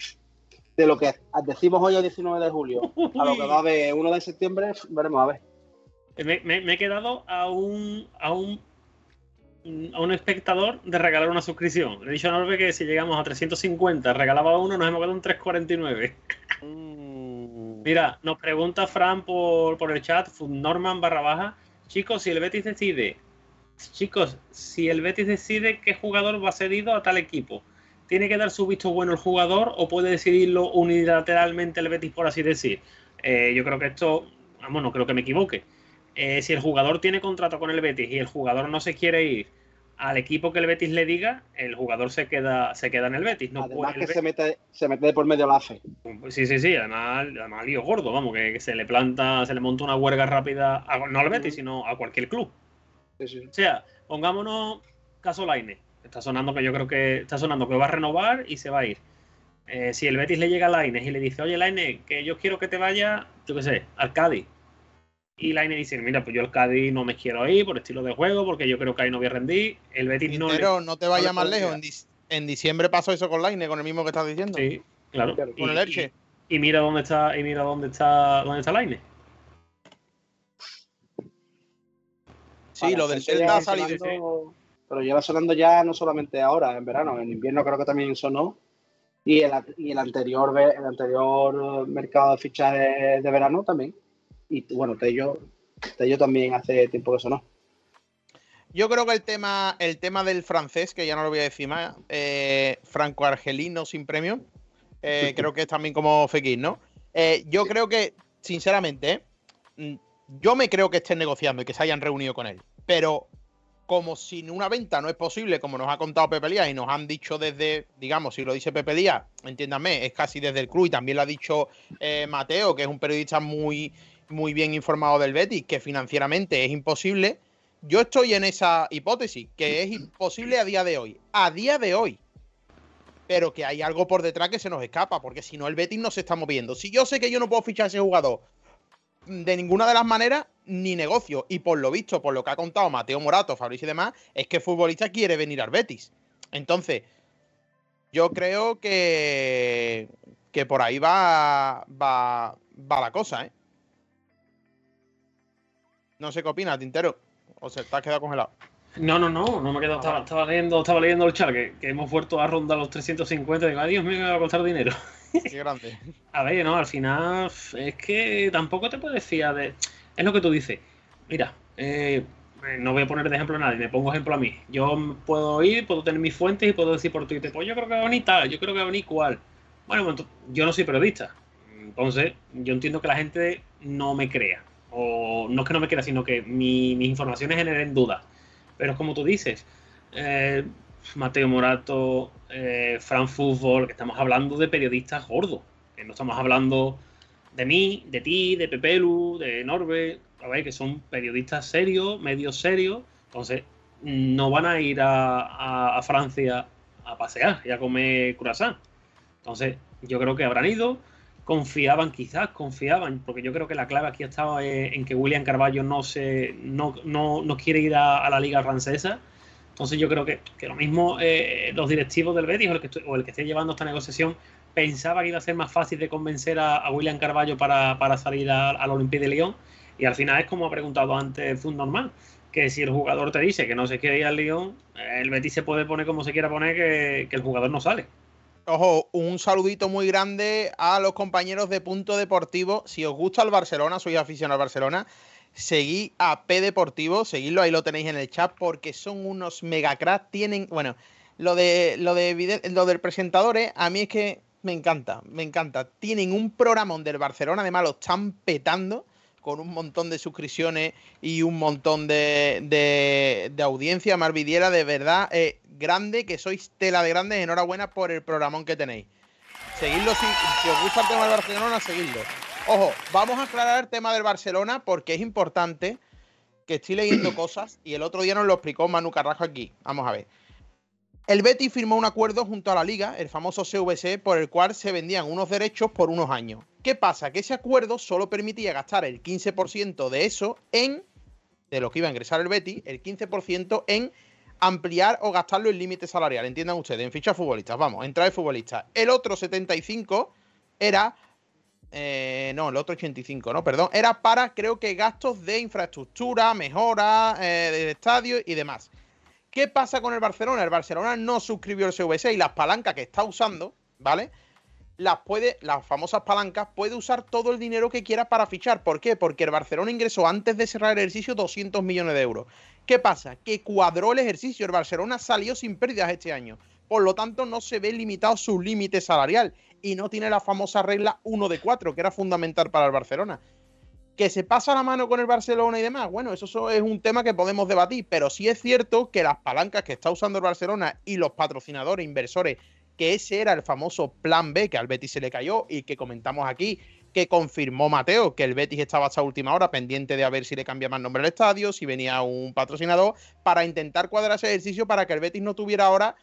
de lo que decimos hoy el 19 de julio a lo que va a haber 1 de septiembre, veremos a ver. Me, he quedado a un, a un a un espectador de regalar una suscripción. Le he dicho a Norbe que si llegamos a 350 regalaba uno, nos hemos quedado en 349. Mm. Mira, nos pregunta Fran por, por el chat, Norman barra baja. Chicos, si el Betis decide, chicos, si el Betis decide qué jugador va cedido a tal equipo, ¿tiene que dar su visto bueno el jugador o puede decidirlo unilateralmente el Betis, por así decir? Eh, yo creo que esto, vamos, no creo que me equivoque eh, si el jugador tiene contrato con el Betis y el jugador no se quiere ir al equipo que el Betis le diga, el jugador se queda, se queda en el Betis. No además que se mete, se mete por medio la fe. Sí, sí, sí, además, además lío gordo, vamos, que, se le planta, se le monta una huelga rápida, no al Betis, sino a cualquier club. O sea, pongámonos caso Laine. Está sonando que yo creo que está sonando que va a renovar y se va a ir. Eh, si el Betis le llega a Laine y le dice, oye Laine, que yo quiero que te vaya, yo qué sé, al Cádiz y Laine dice, mira, pues yo el Cádiz no me quiero ir por estilo de juego, porque yo creo que ahí no voy a rendir. El Betis no. Pero no te vayas más lejos. En, diciembre pasó eso con Laine, con el mismo que estás diciendo. Sí, claro. Con el Elche. Y, mira dónde está, y mira dónde está, dónde está Laine. Sí, lo del Celta ha salido. Pero lleva sonando ya no solamente ahora, en verano, en invierno creo que también sonó. Y el, y el anterior el anterior mercado de fichajes de verano también y bueno, Tello, Tello también hace tiempo que eso no. Yo creo que el tema, el tema del francés, que ya no lo voy a decir más, eh, franco-argelino sin premio, eh, creo que es también como Fekir, ¿no? Eh, yo creo que, sinceramente, mm, yo me creo que estén negociando y que se hayan reunido con él. Pero como sin una venta no es posible, como nos ha contado Pepe Díaz y nos han dicho desde, digamos, si lo dice Pepe Díaz, entiéndame, es casi desde el club y también lo ha dicho Mateo, que es un periodista muy, muy bien informado del Betis, que financieramente es imposible. Yo estoy en esa hipótesis, que es imposible a día de hoy. A día de hoy. Pero que hay algo por detrás que se nos escapa, porque si no, el Betis no se está moviendo. Si yo sé que yo no puedo fichar a ese jugador de ninguna de las maneras, ni negocio. Y por lo visto, por lo que ha contado Mateo Morato, Fabricio y demás, es que el futbolista quiere venir al Betis. Entonces, yo creo que, que por ahí va, va, va la cosa, ¿eh? No sé qué opina, Tintero. O se te has quedado congelado. No, no, no, no me he quedado. Estaba, leyendo, estaba leyendo el chat que, hemos vuelto a rondar los 350. Digo, adiós, me va a costar dinero. Qué grande. a ver, no, al final es que tampoco te puedes fiar de. Es lo que tú dices. Mira, eh, no voy a poner de ejemplo a nadie, me pongo ejemplo a mí. Yo puedo ir, puedo tener mis fuentes y puedo decir por Twitter, pues yo creo que va a venir tal, yo creo que va a venir cual. Bueno, pues yo no soy periodista. Entonces, yo entiendo que la gente no me crea o no es que no me quiera, sino que mi, mis informaciones generen dudas. Pero es como tú dices, eh, Mateo Morato, eh, Fran Fútbol, que estamos hablando de periodistas gordos, que no estamos hablando de mí, de ti, de Pepelu, de Norbe, a ver, que son periodistas serios, medios serios, entonces no van a ir a, Francia a pasear y a comer croissant. Entonces, yo creo que habrán ido, confiaban, quizás confiaban, porque yo creo que la clave aquí estaba en que William Carballo no se no, no, no quiere ir a, la liga francesa. Entonces yo creo que, que lo mismo eh, los directivos del Betis o el, que o el que esté llevando esta negociación pensaba que iba a ser más fácil de convencer a, William Carballo para, para salir al Olympique de Lyon y al final es como ha preguntado antes Fund Normal que si el jugador te dice que no se quiere ir al Lyon, el Betis se puede poner como se quiera poner que, que el jugador no sale. Ojo, un saludito muy grande a los compañeros de Punto Deportivo. Si os gusta el Barcelona, sois aficionado al Barcelona, seguid a P Deportivo, seguidlo, ahí lo tenéis en el chat, porque son unos mega cracks. Tienen, bueno, lo de lo de lo del presentador, eh, a mí es que me encanta, me encanta. Tienen un programa del Barcelona, además lo están petando con un montón de suscripciones y un montón de, de, audiencia. Marvidiera, de verdad, eh, grande, que sois tela de grande. Enhorabuena por el programón que tenéis. Seguidlo si, si os gusta el tema del Barcelona, seguidlo. Ojo, vamos a aclarar el tema del Barcelona porque es importante que estoy leyendo cosas y el otro día nos lo explicó Manu Carrajo aquí. Vamos a ver. El Betis firmó un acuerdo junto a la liga, el famoso CVC, por el cual se vendían unos derechos por unos años. ¿Qué pasa? Que ese acuerdo solo permitía gastar el 15% de eso en, de lo que iba a ingresar el Betis, el 15% en ampliar o gastarlo en límite salarial. Entiendan ustedes, en fichas futbolistas, vamos, entrar de futbolistas. El otro 75 era eh, no, el otro 85, no, perdón, era para creo que gastos de infraestructura, mejora eh, del estadio y demás. ¿Qué pasa con el Barcelona? El Barcelona no suscribió el CVC y las palancas que está usando, ¿vale? Las puede, las famosas palancas, puede usar todo el dinero que quiera para fichar. ¿Por qué? Porque el Barcelona ingresó antes de cerrar el ejercicio 200 millones de euros. ¿Qué pasa? Que cuadró el ejercicio. El Barcelona salió sin pérdidas este año. Por lo tanto, no se ve limitado su límite salarial. Y no tiene la famosa regla 1 de 4, que era fundamental para el Barcelona. Que se pasa la mano con el Barcelona y demás, bueno, eso es un tema que podemos debatir, pero sí es cierto que las palancas que está usando el Barcelona y los patrocinadores, inversores, que ese era el famoso plan B que al Betis se le cayó y que comentamos aquí, que confirmó Mateo que el Betis estaba hasta última hora pendiente de a ver si le cambia más nombre al estadio, si venía un patrocinador, para intentar cuadrar ese ejercicio para que el Betis no tuviera ahora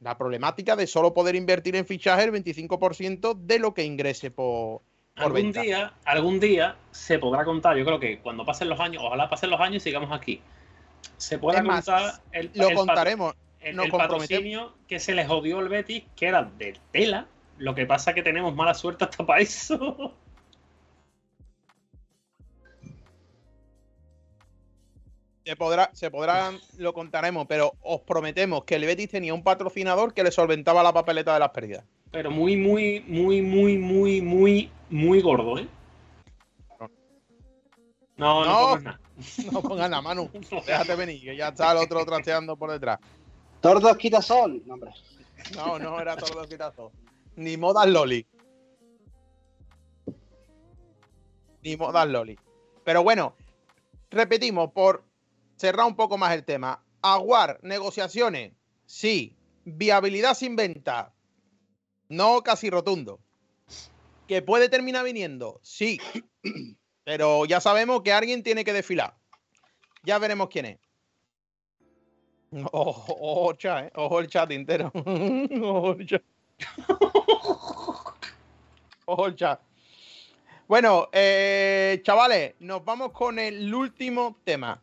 la problemática de solo poder invertir en fichaje el 25% de lo que ingrese por, algún día algún día se podrá contar. Yo creo que cuando pasen los años ojalá pasen los años y sigamos aquí. Se podrá contar el, lo contaremos. el, patrocinio que se les jodió el Betis que era de tela. Lo que pasa es que tenemos mala suerte hasta para eso Se podrá, se podrá, lo contaremos, pero os prometemos que el Betis tenía un patrocinador que le solventaba la papeleta de las pérdidas. Pero muy, muy, muy, muy, muy, muy, muy gordo, ¿eh? No, no, no pongas nada. No pongas nada, Manu. Déjate venir, que ya está el otro trasteando por detrás. Tordos quitasol, no, hombre. No, no era Tordos quitasol. Ni modas Loli. Ni modas Loli. Pero bueno, repetimos, por cerrar un poco más el tema. Aguar, negociaciones, sí. Viabilidad sin venta, no casi rotundo. ¿Que puede terminar viniendo? Sí. Pero ya sabemos que alguien tiene que desfilar. Ya veremos quién es. Ojo, ojo, chat, ¿eh? ojo el chat entero. ojo el chat. ojo el chat. Bueno, eh, chavales, nos vamos con el último tema.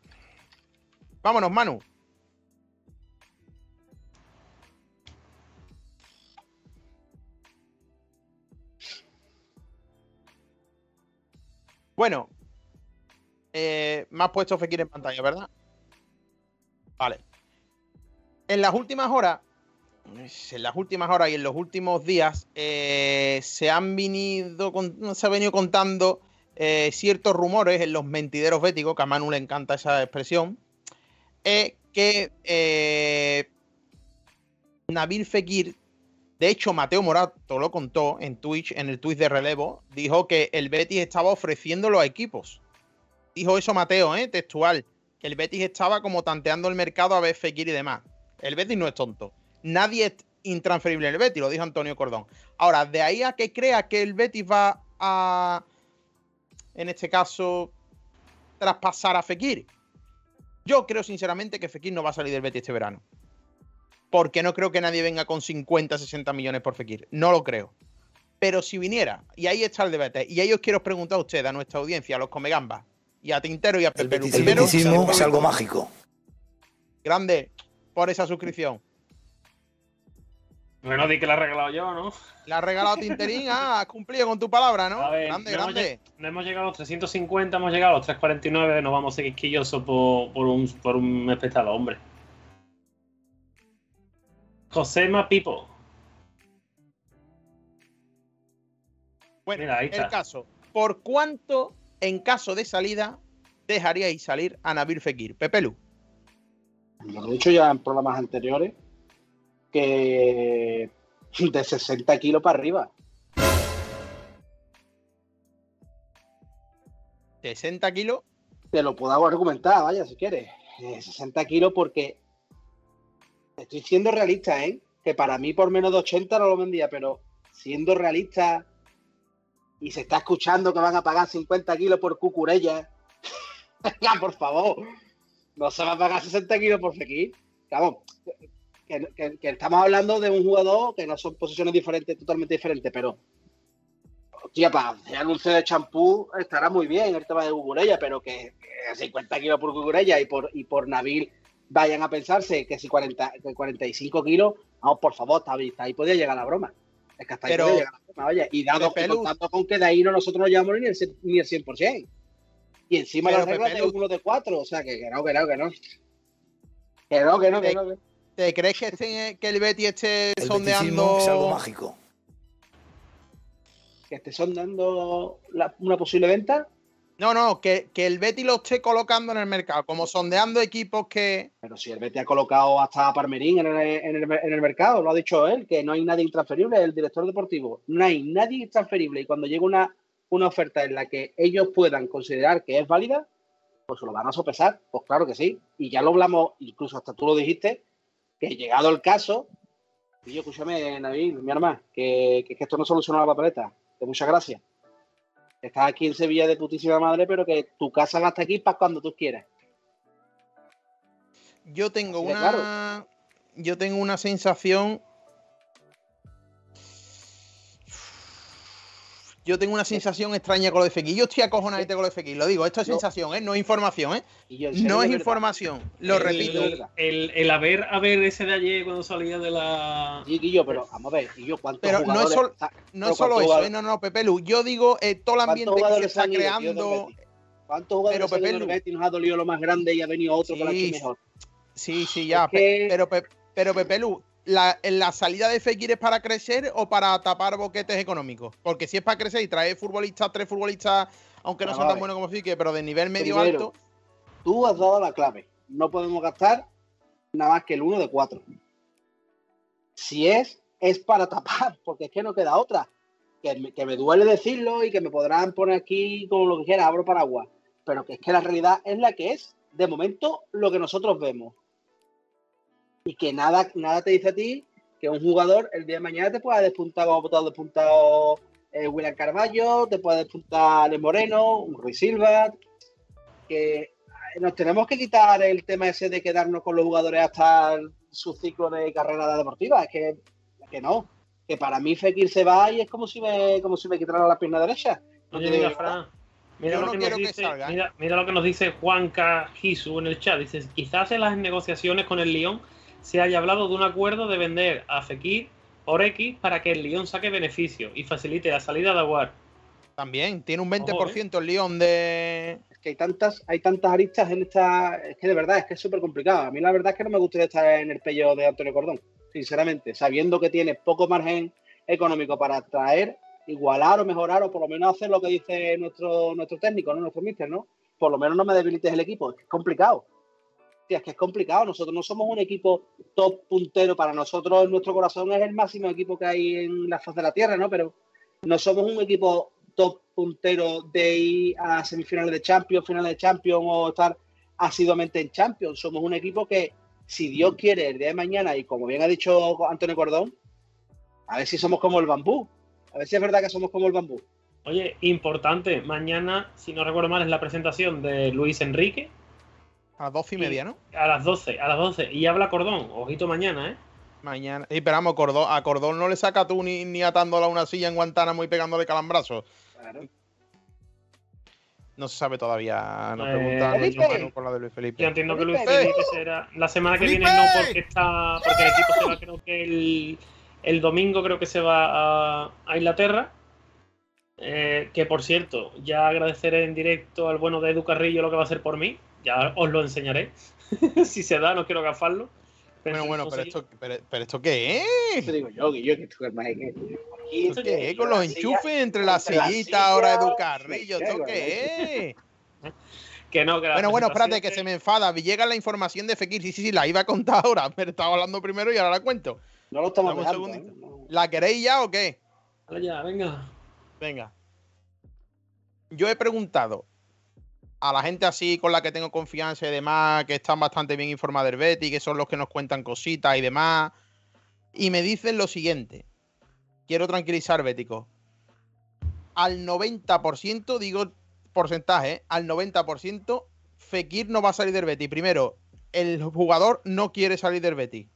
Vámonos, Manu. Bueno, eh, me has puesto Fekir en pantalla, ¿verdad? Vale. En las últimas horas, en las últimas horas y en los últimos días, eh, se han venido, se ha venido contando eh, ciertos rumores en los mentideros béticos, que a Manu le encanta esa expresión, es que eh, Nabil Fekir, de hecho Mateo Morato lo contó en Twitch, en el Twitch de relevo, dijo que el Betis estaba ofreciendo los equipos. Dijo eso Mateo, ¿eh? textual, que el Betis estaba como tanteando el mercado a ver Fekir y demás. El Betis no es tonto. Nadie es intransferible en el Betis, lo dijo Antonio Cordón. Ahora, de ahí a que crea que el Betis va a, en este caso, traspasar a Fekir. Yo creo sinceramente que Fekir no va a salir del Betis este verano. Porque no creo que nadie venga con 50, 60 millones por Fekir. No lo creo. Pero si viniera, y ahí está el debate, y ahí os quiero preguntar a ustedes, a nuestra audiencia, a los Comegambas, y a Tintero y a Pepe. El, el beticismo es algo mágico. Grande por esa suscripción. Bueno, di que la he regalado yo, ¿no? La ha regalado Tinterín, ah, has cumplido con tu palabra, ¿no? grande, grande. no hemos llegado a los 350, hemos llegado a los 349, nos vamos a seguir quillosos por, por, un, por un espectador, hombre. Josema Pipo. Bueno, Mira, ahí está. el caso. ¿Por cuánto, en caso de salida, dejaríais salir a Nabil Fekir? Pepelu. Lo he dicho ya en programas anteriores que de 60 kilos para arriba. 60 kilos. Te lo puedo argumentar, vaya, si quieres. Eh, 60 kilos porque estoy siendo realista, ¿eh? Que para mí por menos de 80 no lo vendía, pero siendo realista y se está escuchando que van a pagar 50 kilos por cucurella, por favor, no se va a pagar 60 kilos por Fekir. Vamos, que, que- que estamos hablando de un jugador que no son posiciones diferentes, totalmente diferentes, pero hostia, para hacer anuncio de champú estará muy bien el tema de Cucurella, pero que, que 50 kilos por Cucurella y por, y por Nabil vayan a pensarse que si 40, que 45 kilos, vamos, por favor, ahí, hasta ahí podía llegar la broma. Es que hasta ahí Pero- podía llegar la broma, oye, y dado que contando con que de ahí no nosotros no llevamos ni el, ni el 100%. Y encima Pero, la regla de uno de cuatro, o sea, que, que no, que no, que no. Que no, que no, que no. que- ¿Te crees que, esté- que el Betty esté El sondeando? es algo mágico. que esté sondando la- una posible venta. No, no, que, que el Betty lo esté colocando en el mercado, como sondeando equipos que. Pero si el Betis ha colocado hasta a Parmerín en el, en, el, en el mercado, lo ha dicho él, que no hay nadie intransferible, el director deportivo. No hay nadie intransferible. Y cuando llega una, una oferta en la que ellos puedan considerar que es válida, pues se lo van a sopesar. Pues claro que sí. Y ya lo hablamos, incluso hasta tú lo dijiste, que llegado el caso, y yo, escúchame, Nabil, mi hermano, que, que, que esto no soluciona la papeleta. Que muchas gracias. Estás aquí en Sevilla de putísima madre, pero que tu casa va hasta aquí para cuando tú quieras. Yo tengo Así una. Yo tengo una sensación. Yo tengo una sensación extraña con lo de Fekir. Yo estoy acojonado con lo de Fekir. Lo digo, esto es sensación, ¿eh? No es información, ¿eh? No es información. Lo El- repito. El, el haber, haber ese de ayer cuando salía de la. Sí, Guillo, pero vamos a ver, Guillo, ¿cuántos Pero no es sol- No es solo ¿cuántos eso, ¿eh? No, no, Pepe Lu. Yo digo eh, todo el ¿cuántos ambiente que se está creando. ¿Cuántos jugadores Pero, han ido Pepe del Lu- Betis y nos ha dolido lo más grande y ha venido otro que Sí, hecho mejor? Sí, sí, ya. Es que- Pero, Pe- pero Pepe Lu, la, la salida de Fekir es para crecer o para tapar boquetes económicos? Porque si es para crecer y traer futbolistas, tres futbolistas, aunque no Vamos son tan buenos como Fekir, pero de nivel medio Primero, alto. Tú has dado la clave. No podemos gastar nada más que el uno de cuatro. Si es, es para tapar, porque es que no queda otra. Que me, que me duele decirlo y que me podrán poner aquí como lo que quiera, abro paraguas. Pero que es que la realidad es la que es. De momento, lo que nosotros vemos. Y que nada, nada te dice a ti que un jugador el día de mañana te pueda despuntar como ha despuntado eh, William Carballo, te puede despuntar Ale Moreno, un Ruiz Silva. Que nos tenemos que quitar el tema ese de quedarnos con los jugadores hasta el- su ciclo de carrera deportiva. Es que, que no. Que para mí Fekir se va y es como si me, como si me quitaran la pierna derecha. No Oye, te mira. Fran. Mira lo, no que nos que dice, salga, ¿eh? mira, mira lo que nos dice Juanca Gisu en el chat. Dice, quizás en las negociaciones con el Lyon se haya hablado de un acuerdo de vender a Fekir por X para que el Lyon saque beneficio y facilite la salida de Aguar. También tiene un Ojo, 20% el León de. Es que hay tantas, hay tantas aristas en esta. Es que de verdad es que es súper complicado. A mí la verdad es que no me gustaría estar en el pello de Antonio Cordón, sinceramente, sabiendo que tiene poco margen económico para traer, igualar o mejorar, o por lo menos hacer lo que dice nuestro, nuestro técnico, ¿no? Nuestro mister, ¿no? Por lo menos no me debilites el equipo. Es que es complicado. Que es complicado. Nosotros no somos un equipo top puntero. Para nosotros, nuestro corazón es el máximo equipo que hay en la faz de la tierra, ¿no? Pero no somos un equipo top puntero de ir a semifinales de Champions, finales de Champions o estar asiduamente en Champions. Somos un equipo que, si Dios quiere, el día de mañana, y como bien ha dicho Antonio Cordón, a ver si somos como el bambú. A ver si es verdad que somos como el bambú. Oye, importante, mañana, si no recuerdo mal, es la presentación de Luis Enrique A las 12 y media, ¿no? a las 12, a las 12. Y habla Cordón, ojito mañana, ¿eh? Mañana. Y esperamos, Cordón, a Cordón no le saca tú ni, ni atándola a una silla en Guantánamo y pegándole calambrazos. Claro. No se sabe todavía. Nos Eh, preguntan Manu por la de Luis Felipe. Yo entiendo que Luis Felipe. Felipe será la semana que Felipe. viene no porque está porque el equipo se va creo que el, el domingo creo que se va a, a Inglaterra Eh, que por cierto ya agradeceré en directo al bueno de Edu Carrillo lo que va a hacer por mí ya os lo enseñaré si se da no quiero gafarlo Bueno, bueno, pero esto, pero, pero esto qué es? Te digo yo, que yo que tú hermano, que ¿Esto qué es? Con los silla- enchufes entre la entre la silla, ahora Edu sí, Carrillo, ¿esto qué es? que no, que la Bueno, bueno, espérate, que se me enfada. Llega la información de Fekir. Sí, sí, sí, la iba a contar ahora, pero estaba hablando primero y ahora la cuento. No lo estamos un dejando. segundito. ¿eh? No. ¿La queréis ya o qué? Dale ya, venga. Venga. Yo he preguntado a la gente así con la que tengo confianza y demás, que están bastante bien informados del Betty, que son los que nos cuentan cositas y demás. Y me dicen lo siguiente. Quiero tranquilizar, Bético. Al 90%, digo porcentaje, ¿eh? al 90%, Fekir no va a salir del Betty. Primero, el jugador no quiere salir del Betty.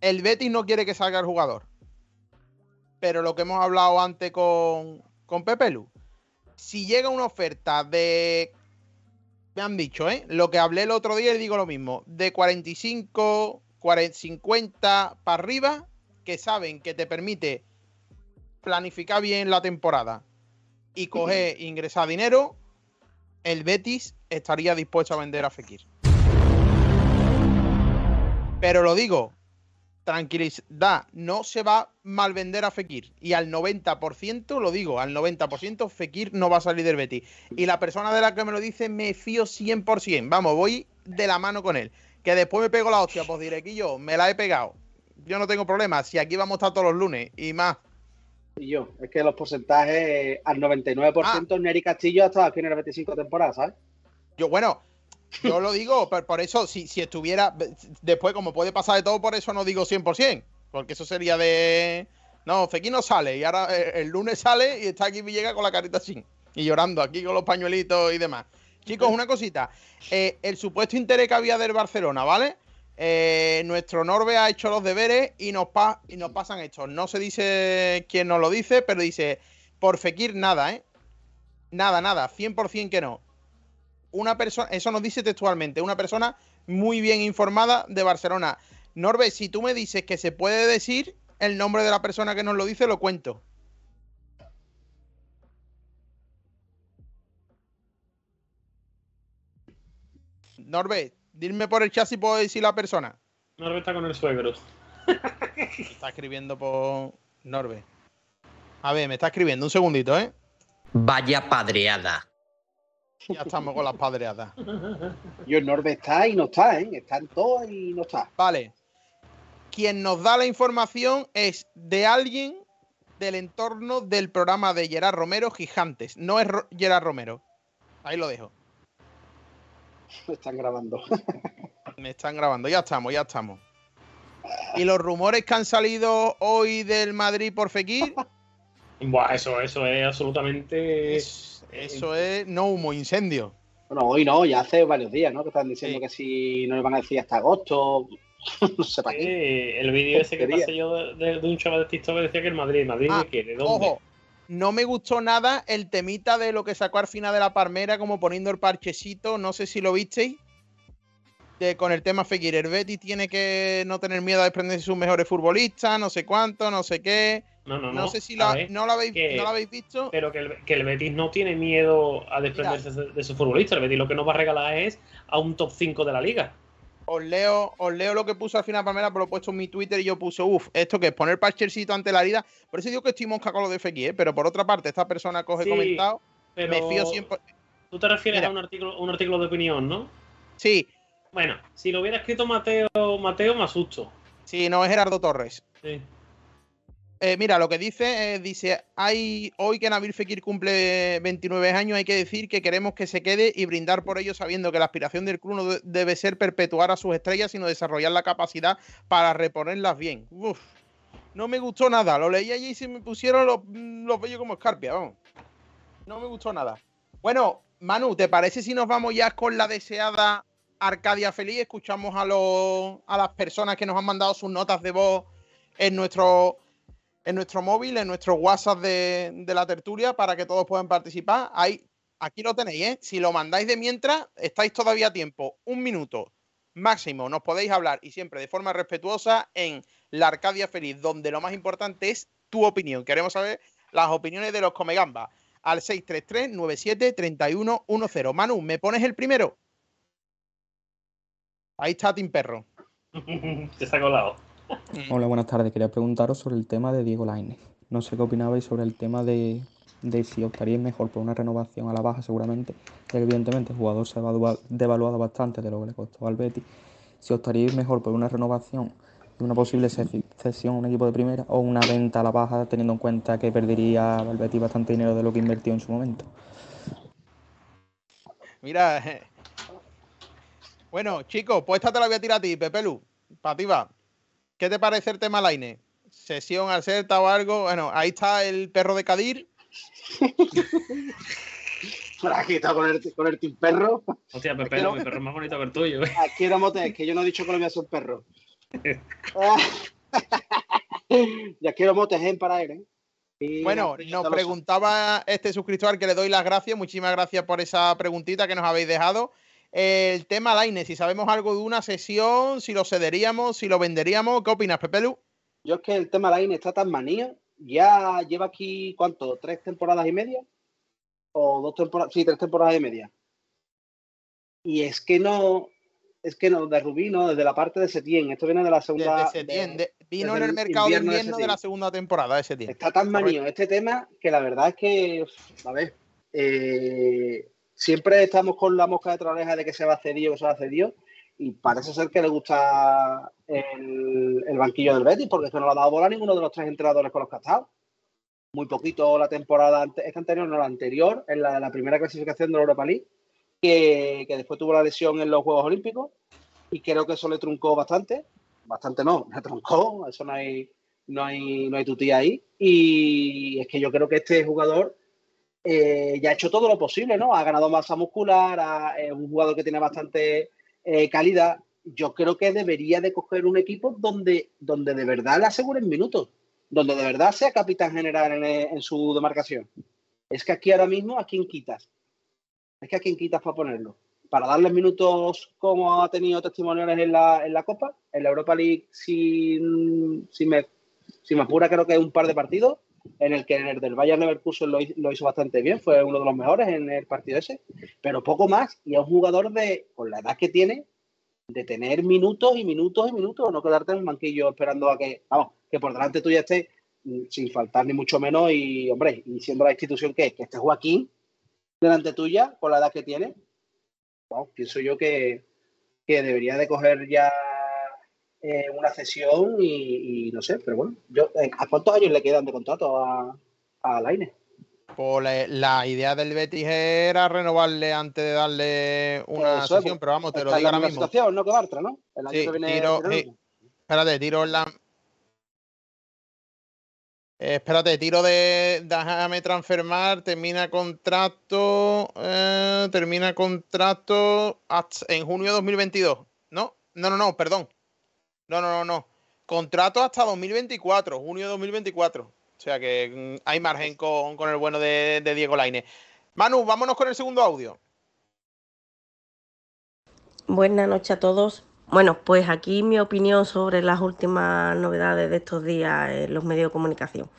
El Betis no quiere que salga el jugador pero lo que hemos hablado antes con, con Pepe. Si llega una oferta de. Me han dicho, ¿eh? Lo que hablé el otro día y digo lo mismo. De 45, 40, 50 para arriba, que saben que te permite planificar bien la temporada y coger, ingresar dinero, el Betis estaría dispuesto a vender a Fekir. Pero lo digo, tranquilidad, no se va a mal vender a Fekir. Y al 90%, lo digo, al 90%, Fekir no va a salir del Betis. Y la persona de la que me lo dice, me fío 100%. Vamos, voy de la mano con él. Que después me pego la hostia, pues diré que yo me la he pegado. Yo no tengo problema. Si aquí vamos a estar todos los lunes y más. Y yo, es que los porcentajes al 99% Ah. Neri Castillo ha estado aquí en el 25 temporadas, ¿sabes? Yo, bueno, yo lo digo, por, eso, si, si estuviera. Después, como puede pasar de todo, por eso no digo 100%. Porque eso sería de. No, Fekir no sale. Y ahora eh, el, lunes sale y está aquí Villegas con la carita así. Y llorando aquí con los pañuelitos y demás. Chicos, una cosita. Eh, el supuesto interés que había del Barcelona, ¿vale? Eh, nuestro Norbe ha hecho los deberes y nos, y nos pasan estos. No se dice quién nos lo dice, pero dice, por Fekir nada, ¿eh? Nada, nada, 100% que no. Una persona, eso nos dice textualmente, una persona muy bien informada de Barcelona. Norbe, si tú me dices que se puede decir el nombre de la persona que nos lo dice, lo cuento. Norbe, dime por el chat si puedo decir la persona. Norbe está con el suegro. Está escribiendo por Norbe. A ver, me está escribiendo, un segundito, ¿eh? Vaya padreada. Ya estamos con las padreadas. Y el Norbe está y no está, ¿eh? Está en todo y no está. Vale. Quien nos da la información es de alguien del entorno del programa de Gerard Romero Gigantes. No es Ro- Gerard Romero. Ahí lo dejo. Están grabando. Me están grabando. Ya estamos, ya estamos. Y los rumores que han salido hoy del Madrid por Fekir, Buah, eso, eso es absolutamente. es- eso es no humo, incendio. Bueno, hoy no, ya hace varios días, ¿no? Que están diciendo Sí. que si no le van a decir hasta agosto. no sé para Sí, qué. el vídeo ese que Tontería. pasé yo de, de- de un chaval de TikTok que decía que el Madrid, Madrid Ah. ¿De dónde? Ojo, no me gustó nada el temita de lo que sacó al final de la palmera, como poniendo el parchecito, no sé si lo visteis. De, con el tema Fekir, el Betis tiene que no tener miedo a desprenderse de sus mejores futbolistas, no sé cuánto, no sé qué. No, no, No, no. sé si la- ver, no, lo habéis, que- no lo habéis visto. Pero que el, que el Betis no tiene miedo a desprenderse de, de su futbolista. El Betis lo que nos va a regalar es a un top 5 de la liga. Os leo, os leo lo que puso al final Palmera, pero lo he puesto en mi Twitter y yo puse, uff, esto que es poner parchercito ante la herida. Por eso digo que estoy mosca con lo de Fekir, ¿eh? pero por otra parte, esta persona que os he Sí, comentado, Pero me fío siempre. Tú te refieres Mira. a un artículo, un artículo de opinión, ¿no? Sí, Bueno, si lo hubiera escrito Mateo, Mateo me asusto. sí, no es Gerardo Torres. Sí. Eh, mira, lo que dice, dice, hay hoy que Nabil Fekir cumple 29 años, hay que decir que queremos que se quede y brindar por ello sabiendo que la aspiración del club no de- debe ser perpetuar a sus estrellas, sino desarrollar la capacidad para reponerlas bien. Uf, no me gustó nada, lo leí allí y se me pusieron los, mm, los vellos como escarpia, vamos. No me gustó nada. Bueno, Manu, ¿te parece si nos vamos ya con la deseada Arcadia Feliz? Escuchamos a, a las personas que nos han mandado sus notas de voz en nuestro en nuestro móvil, en nuestro WhatsApp de, la tertulia para que todos puedan participar. Ahí, aquí lo tenéis, ¿eh? Si lo mandáis de mientras, estáis todavía a tiempo. Un minuto máximo, nos podéis hablar y siempre de forma respetuosa en la Arcadia Feliz, donde lo más importante es tu opinión. Queremos saber las opiniones de los Comegamba al 633-97-3110. Manu, ¿me pones el primero? Ahí está Tim Perro. Te está colado. Hola, buenas tardes. Quería preguntaros sobre el tema de Diego Lainez. No sé qué opinabais sobre el tema de de si optaríais mejor por una renovación a la baja, seguramente, evidentemente el jugador se ha devaluado bastante de lo que le costó al Betis, si optaríais mejor por una renovación y una posible cesión a un equipo de primera o una venta a la baja, teniendo en cuenta que perdería al Betis bastante dinero de lo que invirtió en su momento. Mira, bueno, chicos, pues esta te la voy a tirar a ti, Pepelu, para ti va. ¿Qué te parece el tema Laine? ¿Sesión al Celta o algo? Bueno, ahí está el perro de Cadir. Aquí está con el, con el team perro. Hostia, Pepelu, mi perro es más bonito que el tuyo. ¿eh? Aquí era mote, es que yo no he dicho que lo voy a hacer un perro. ya quiero motes para él, ¿eh? bueno, nos preguntaba este suscriptor que le doy las gracias. Muchísimas gracias por esa preguntita que nos habéis dejado. El tema Laine, si sabemos algo de una sesión, si lo cederíamos, si lo venderíamos, ¿qué opinas, Pepelu? Yo es que el tema Laine está tan manía. Ya lleva aquí, ¿cuánto? ¿Tres temporadas y media? ¿O dos temporadas? Sí, tres temporadas y media. Y es que no, es que no, de Rubí, no, desde la parte de Setién. Esto viene de la segunda. vino en el mercado de invierno de, la segunda temporada de Setién. Está tan manío este tema que la verdad es que, a ver, eh, siempre estamos con la mosca de oreja de que se va a cedido, que se va a cedido. Y parece ser que le gusta el, banquillo del Betis, porque es que no le ha dado bola a ninguno de los tres entrenadores con los que ha estado. Muy poquito la temporada, esta anterior, no la anterior, en la, la primera clasificación de la Europa League que, después tuvo la lesión en los Juegos Olímpicos y creo que eso le truncó bastante. Bastante no, le truncó, eso no hay, no hay, no hay tutía ahí. Y es que yo creo que este jugador eh, ya ha hecho todo lo posible, ¿no? Ha ganado masa muscular, es un jugador que tiene bastante eh, calidad. Yo creo que debería de coger un equipo donde, donde de verdad le aseguren minutos, donde de verdad sea capitán general en, su demarcación. Es que aquí ahora mismo, ¿a quién quitas? es que a quién quitas para ponerlo. Para darles minutos como ha tenido testimoniales en la, en la Copa, en la Europa League, sin, sin, me, me apura, creo que es un par de partidos, en el que en el del Bayern Leverkusen lo, lo, hizo bastante bien, fue uno de los mejores en el partido ese, pero poco más, y es un jugador de, con la edad que tiene, de tener minutos y minutos y minutos, no quedarte en un banquillo esperando a que, vamos, que por delante tuya esté mm, sin faltar ni mucho menos, y hombre, y siendo la institución que es, que esté Joaquín, delante tuya, con la edad que tiene, pienso yo que, debería de coger ya eh, una cesión y, no sé, pero bueno, yo, eh, ¿a cuántos años le quedan de contrato a, a Laine? Pues la, idea del Betis era renovarle antes de darle una sesión, pero vamos, te lo digo ahora mismo. Situación, no que Bartra, ¿no? El año que viene, tiro, espérate, tiro la, eh, espérate, tiro de. Déjame transfermar. Termina contrato. Eh, termina contrato en junio de 2022. ¿No? No, no, no, perdón. No, no, no, no. Contrato hasta 2024, junio de 2024. O sea que mm, hay margen con, el bueno de, de Diego Laine. Manu, vámonos con el segundo audio. Buenas noches a todos. Bueno, pues aquí mi opinión sobre las últimas novedades de estos días en los medios de comunicación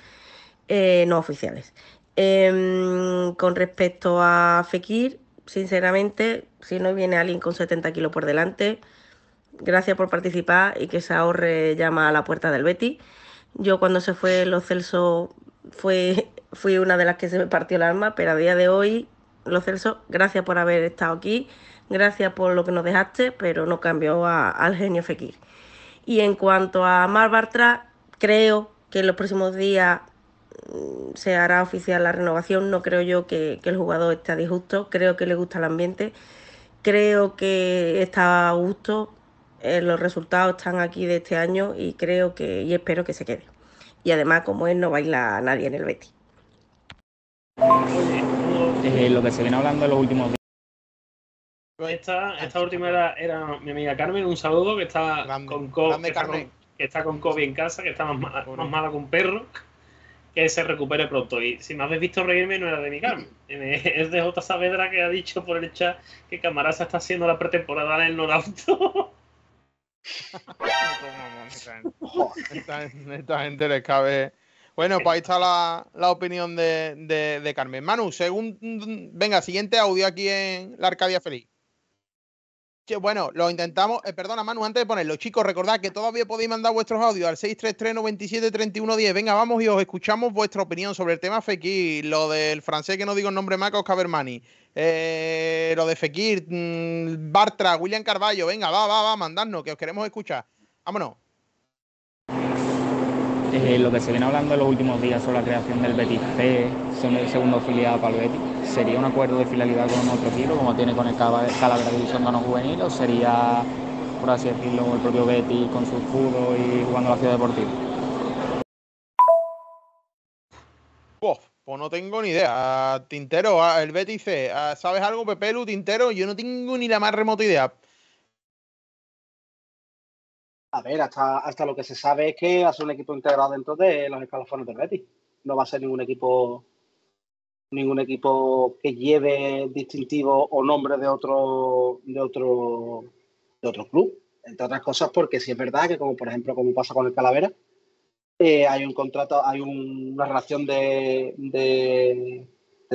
eh, no oficiales. Em, con respecto a Fekir, sinceramente, si no viene alguien con 70 kilos por delante, gracias por participar y que se ahorre llama a la puerta del Betty. Yo cuando se fue los Celso fue, fui una de las que se me partió el alma, pero a día de hoy, los Celso, gracias por haber estado aquí gracias por lo que nos dejaste, pero no cambió al genio Fekir. Y en cuanto a Mar Bartra, creo que en los próximos días mm, se hará oficial la renovación. No creo yo que, el jugador esté a disgusto, creo que le gusta el ambiente, creo que está a gusto. Eh, los resultados están aquí de este año y creo que y espero que se quede. Y además, como él, no baila nadie en el Betis. Eh, lo que se viene hablando en los últimos días esta, esta última era, mi amiga Carmen, un saludo que está con que, está con, COVID en casa, que está más mala, más mala que un perro, que se recupere pronto. Y si me habéis visto reírme, no era de mi Carmen, es de J. Saavedra que ha dicho por el chat que Camarasa está haciendo la pretemporada en el Norauto. Esta, gente les cabe. Bueno, pues ahí está la, opinión de, de, Carmen. Manu, según. Venga, siguiente audio aquí en la Arcadia Feliz. Bueno, lo intentamos. Eh, perdona, Manu, antes de ponerlo, chicos, recordad que todavía podéis mandar vuestros audios al 633 97 31 10. Venga, vamos y os escuchamos vuestra opinión sobre el tema Fekir, lo del francés que no digo el nombre Marcos Cabermani, eh, lo de Fekir, mm, Bartra, William Carballo. Venga, va, va, va, mandadnos, que os queremos escuchar. Vámonos. Eh, lo que se viene hablando en los últimos días sobre la creación del Betis C, segundo filial para el Betis, ¿sería un acuerdo de filialidad con otro equipo, como tiene con el Calavera División de Juvenil, o sería, por así decirlo, el propio Betis con su escudo y jugando la ciudad deportiva? pues no tengo ni idea. Tintero, el Betis C, ¿sabes algo, Pepelu, Tintero? Yo no tengo ni la más remota idea. A ver, hasta, hasta lo que se sabe es que va a ser un equipo integrado dentro de los escalafones del Betis. No va a ser ningún equipo ningún equipo que lleve distintivo o nombre de otro de otro de otro club. Entre otras cosas porque sí es verdad que como por ejemplo como pasa con el Calavera, eh, hay un contrato, hay una relación de, de,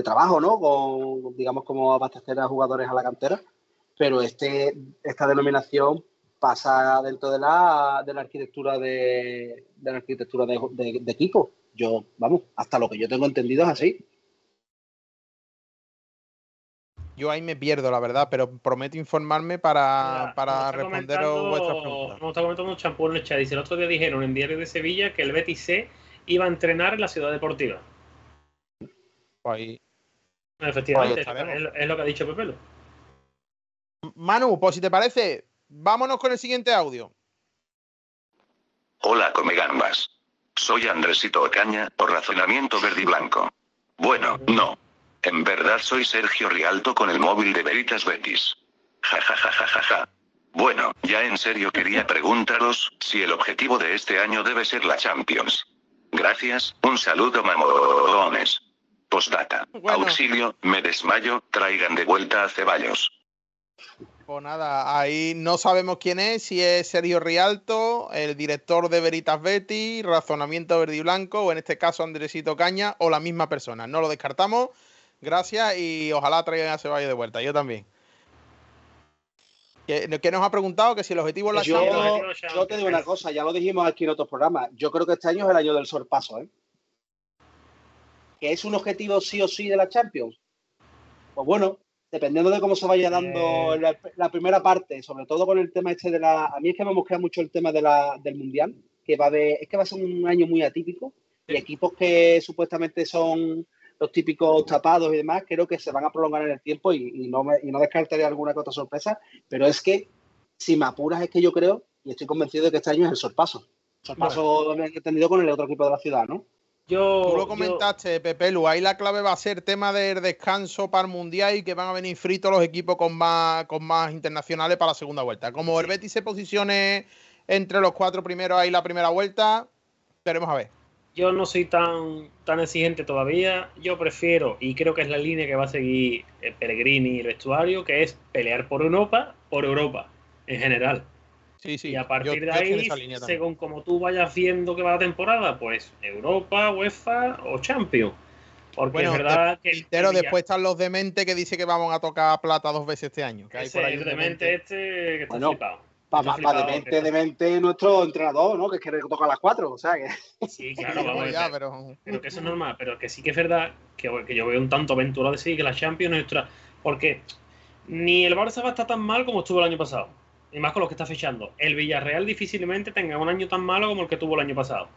trabajo, ¿no? Con, digamos como abastecer a jugadores a la cantera, pero este, esta denominación pasa dentro de la, de la arquitectura de, de la arquitectura de, de, equipo. Yo, vamos, hasta lo que yo tengo entendido es así. Yo ahí me pierdo, la verdad, pero prometo informarme para, para responderos vuestras preguntas. Como está comentando Champú en el chat, dice, el otro día dijeron en Diario de Sevilla que el Betis C iba a entrenar en la ciudad deportiva. Pues ahí. Efectivamente, es, lo que ha dicho Pepelo. Manu, pues si te parece, Vámonos con el siguiente audio. Hola, come gambas. Soy Andresito Ocaña, por razonamiento verde y blanco. Bueno, no. En verdad soy Sergio Rialto con el móvil de Veritas Betis. Ja ja ja ja ja ja. Bueno, ya en serio quería preguntaros si el objetivo de este año debe ser la Champions. Gracias, un saludo mamones. Postdata. Auxilio, me desmayo, traigan de vuelta a Ceballos. Pues nada, ahí no sabemos quién es, si es Sergio Rialto, el director de Veritas Betty, Razonamiento Verde y Blanco, o en este caso Andresito Caña, o la misma persona. No lo descartamos. Gracias y ojalá traigan a Ceballos de vuelta. Yo también. ¿Qué, nos ha preguntado? Que si el objetivo es la yo, Yo te digo una cosa, ya lo dijimos aquí en otros programas. Yo creo que este año es el año del sorpaso, ¿eh? ¿Que es un objetivo sí o sí de la Champions? Pues bueno, dependiendo de cómo se vaya dando eh. la, primera parte, sobre todo con el tema este de la... A mí es que me mosquea mucho el tema de la, del Mundial, que va de, es que va a ser un año muy atípico y equipos que supuestamente son los típicos tapados y demás, creo que se van a prolongar en el tiempo y, no, me, y no descartaré alguna otra sorpresa, pero es que si me apuras es que yo creo y estoy convencido de que este año es el sorpaso. Sorpaso entendido con el otro equipo de la ciudad, ¿no? Yo, Tú lo comentaste, Pepe Lu, ahí la clave va a ser tema del descanso para el Mundial y que van a venir fritos los equipos con más, con más internacionales para la segunda vuelta. Como el Betis se posicione entre los cuatro primeros ahí la primera vuelta, veremos a ver. Yo no soy tan, tan exigente todavía. Yo prefiero, y creo que es la línea que va a seguir el Pellegrini y el vestuario, que es pelear por Europa, por Europa, en general. Y a partir de ahí, según como tú vayas viendo que va la temporada, pues Europa, UEFA o Champions. Porque es verdad que. Pero después están los dementes que dice que vamos a tocar plata dos veces este año. Que hay por ahí el demente este que está flipado. Para pa, demente, demente nuestro entrenador, ¿no? Que es que toca a las cuatro, o sea que. Sí, claro, vamos ya, pero... pero que eso es normal, pero que sí que es verdad que, que yo veo un tanto aventurado de decir que la Champions es nuestra. Porque ni el Barça va a estar tan mal como estuvo el año pasado y más con lo que está fechando. El Villarreal difícilmente tenga un año tan malo como el que tuvo el año pasado.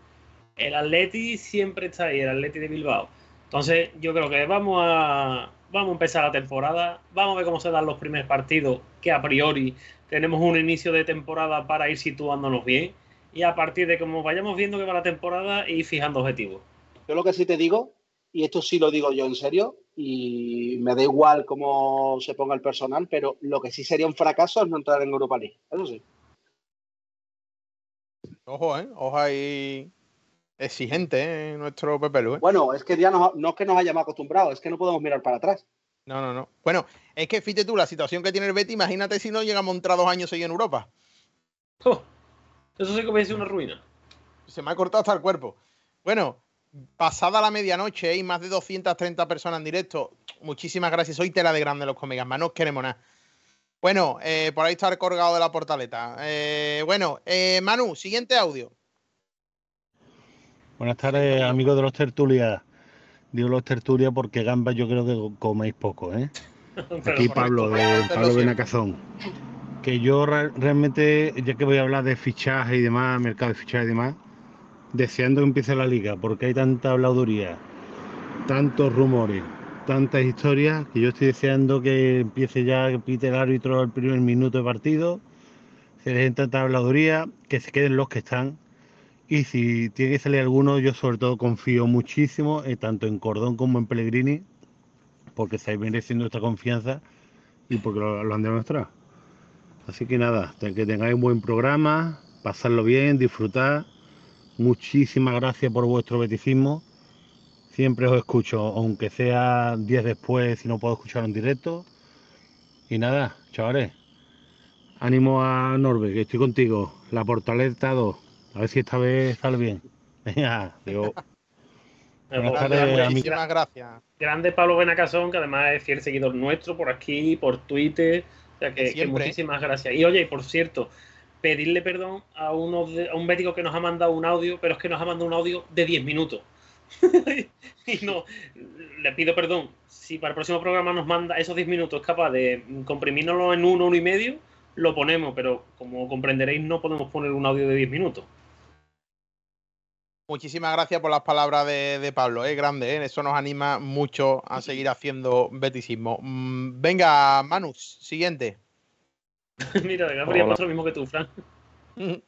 El Atleti siempre está ahí, el Atleti de Bilbao. Entonces, yo creo que vamos a, vamos a empezar la temporada, vamos a ver cómo se dan los primeros partidos, que a priori tenemos un inicio de temporada para ir situándonos bien, y a partir de cómo vayamos viendo que va la temporada, ir fijando objetivos. Yo lo que sí te digo, y esto sí lo digo yo en serio, y me da igual cómo se ponga el personal, pero lo que sí sería un fracaso es no entrar en Europa League, eso sí. Ojo, ¿eh? Ojo ahí exigente, ¿eh? Nuestro Pepe ¿eh? Bueno, es que ya no, no es que nos hayamos acostumbrado, es que no podemos mirar para atrás. No, no, no. Bueno, es que fíjate tú, la situación que tiene el Betty, imagínate si no llegamos a entrar dos años ahí en Europa. Oh, eso sí que me dice una ruina. Se me ha cortado hasta el cuerpo. Bueno, pasada la medianoche hay más de 230 personas en directo. Muchísimas gracias. Soy tela de grande los comegas, no queremos nada. Bueno, eh, por ahí está el colgado de la portaleta. Eh, bueno, eh, Manu, siguiente audio. Buenas tardes, amigos de los tertulias. Digo los tertulias porque gambas yo creo que coméis poco, ¿eh? Aquí Pablo, de Pablo Benacazón. Que yo re- realmente, ya que voy a hablar de fichaje y demás, mercado de fichaje y demás, deseando que empiece la liga, porque hay tanta habladuría, tantos rumores, tantas historias, que yo estoy deseando que empiece ya, que pite el árbitro al primer minuto de partido, se dejen tanta habladuría, que se queden los que están. Y si tiene que salir alguno, yo sobre todo confío muchísimo, eh, tanto en Cordón como en Pellegrini, porque estáis mereciendo esta confianza y porque lo, lo han demostrado. Así que nada, que tengáis un buen programa, pasarlo bien, disfrutar. Muchísimas gracias por vuestro beticismo. Siempre os escucho, aunque sea 10 después, si no puedo escuchar en directo. Y nada, chavales, ánimo a Norbe, que estoy contigo. La Portaleta 2. A ver si esta vez sale bien. Venga, digo. Buenas tardes, amigos. Muchísimas gracias. Grande Pablo Benacasón, que además es fiel seguidor nuestro por aquí, por Twitter. O sea que, muchísimas gracias. Y oye, y por cierto, pedirle perdón a, uno de- a un médico que nos ha mandado un audio, pero es que nos ha mandado un audio de 10 minutos. y no, le pido perdón. Si para el próximo programa nos manda esos 10 minutos, capaz de comprimírnoslo en uno, uno y medio, lo ponemos, pero como comprenderéis, no podemos poner un audio de 10 minutos. Muchísimas gracias por las palabras de, de Pablo, es grande, ¿eh? eso nos anima mucho a seguir haciendo beticismo. Mm, venga, Manu, siguiente. Mira, pasa lo mismo que tú, Fran.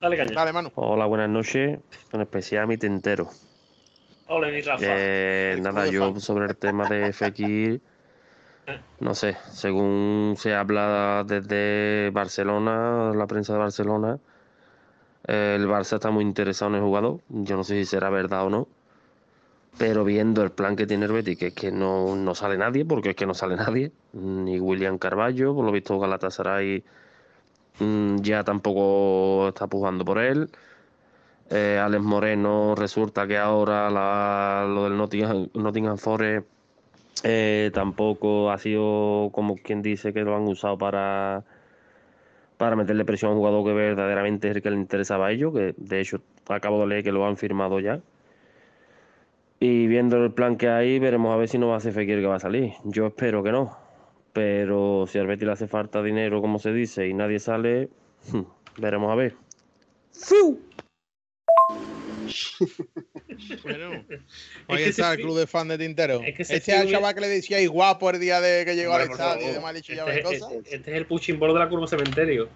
Dale caña. Dale, Manu. Hola, buenas noches. En especial a mi tintero. Hola, mi Rafa. Eh, nada, yo sobre el tema de Fekir, no sé, según se habla desde Barcelona, la prensa de Barcelona, el Barça está muy interesado en el jugador. Yo no sé si será verdad o no. Pero viendo el plan que tiene el Betis, que es que no, no sale nadie, porque es que no sale nadie, ni William Carballo, por lo visto Galatasaray mm, ya tampoco está pujando por él. Eh, Alex Moreno resulta que ahora lo del Nottingham, Nottingham Forest eh, tampoco ha sido como quien dice que lo han usado para, para meterle presión a un jugador que verdaderamente es el que le interesaba a ellos, que de hecho acabo de leer que lo han firmado ya. Y viendo el plan que hay, veremos a ver si no va a ser Fekir que va a salir. Yo espero que no. Pero si al Betis le hace falta dinero, como se dice, y nadie sale, veremos a ver. Bueno, Es ahí que está el club de fan de Tintero. es que ese este es el fiu- chaval que le decíais guapo el día de que llegó al estadio y favor. demás, le he dicho ya Este, varias es- cosas. este es el puchimbolo de la curva cementerio.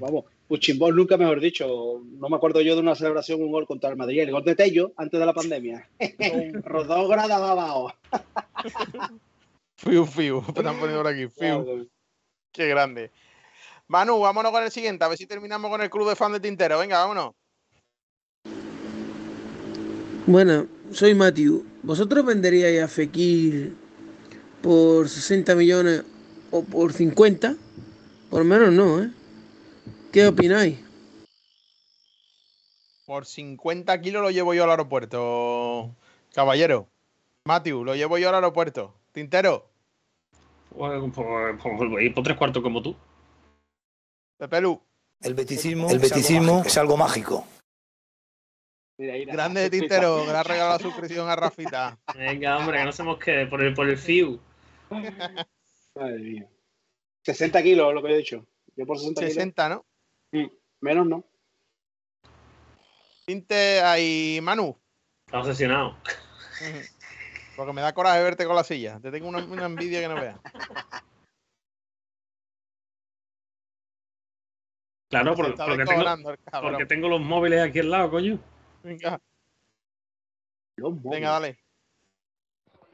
Vamos, Puchimbol nunca mejor dicho. No me acuerdo yo de una celebración, un gol contra el Madrid. El gol de Tello antes de la pandemia. Rodó gradas abajo. Fiu, fiu, están poniendo por aquí, fiu. Qué grande. Manu, vámonos con el siguiente, a ver si terminamos con el club de fan de Tintero. Venga, vámonos. Bueno, soy Matthew. ¿Vosotros venderíais a Fekir por 60 millones o por 50? Por menos no, ¿eh? ¿Qué opináis? Por 50 kilos lo llevo yo al aeropuerto, caballero. Matthew, lo llevo yo al aeropuerto. Tintero, Por, por- por ir por tres cuartos como tú. Pepelu. El beticismo, el beticismo es algo mágico. Grande de Tintero, que le ha regalado la suscripción a Rafita. Venga, hombre, que no se que por el, por el FIU. Madre mía. 60 kilos, lo que he dicho. Yo por 60, 60, ¿no? Mm, Menos no. Tinte ahí, Manu. Está obsesionado. Porque me da coraje verte con la silla. Te tengo una, una envidia que no veas. Claro, porque, tengo, porque tengo los móviles aquí al lado, coño. Venga. Venga, dale.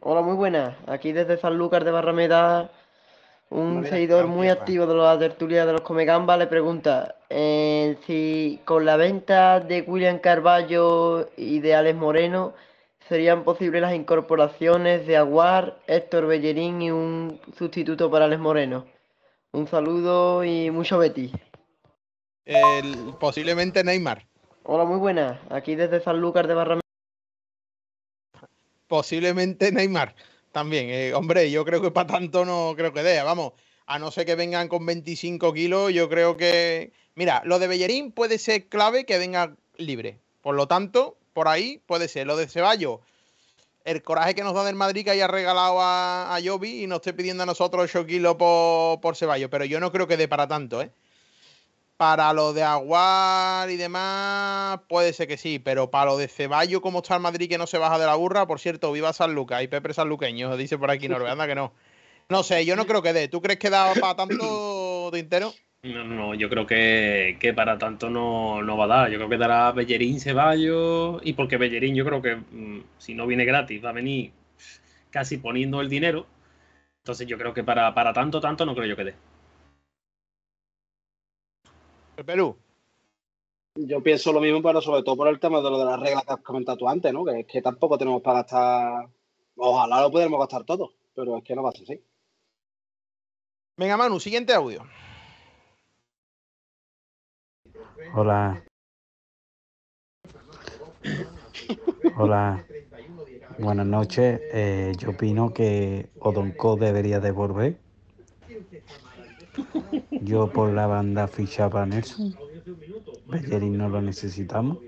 Hola, muy buenas. Aquí desde Sanlúcar de Barrameda, un seguidor muy activo de la tertulia de los Comegamba le pregunta eh, si con la venta de William Carballo y de Alex Moreno serían posibles las incorporaciones de Aguar, Héctor Bellerín y un sustituto para Alex Moreno. Un saludo y mucho Betty. El- posiblemente Neymar. Hola, muy buenas. Aquí desde Sanlúcar de Barrameda. Posiblemente Neymar. También, eh, hombre, yo creo que para tanto no creo que dé. Vamos, a no ser que vengan con 25 kilos, yo creo que. Mira, lo de Bellerín puede ser clave que venga libre. Por lo tanto, por ahí puede ser. Lo de Ceballos, el coraje que nos da del Madrid que haya regalado a, a Jovi y nos esté pidiendo a nosotros 8 kilos por, por Ceballos. Pero yo no creo que dé para tanto, ¿eh? Para lo de Aguar y demás, puede ser que sí, pero para lo de Ceballos, como está el Madrid que no se baja de la burra, por cierto, viva San Lucas y Pepe Sanluqueño, dice por aquí anda que no. No sé, yo no creo que dé. ¿Tú crees que da para tanto Tintero? No, no, yo creo que, que para tanto no, no, va a dar. Yo creo que dará Bellerín, Ceballos. Y porque Bellerín, yo creo que mmm, si no viene gratis, va a venir casi poniendo el dinero. Entonces, yo creo que para, para tanto, tanto, no creo yo que dé. ¿El Perú? Yo pienso lo mismo, pero sobre todo por el tema de lo de las reglas que has comentado tú antes, ¿no? Que es que tampoco tenemos para gastar. Ojalá lo pudiéramos gastar todo, pero es que no va a ser así. Venga, Manu, siguiente audio. Hola. Hola. Buenas noches. Eh, yo opino que Odonco debería devolver. Yo por la banda fichaba a Nelson. Bellerín no lo necesitamos.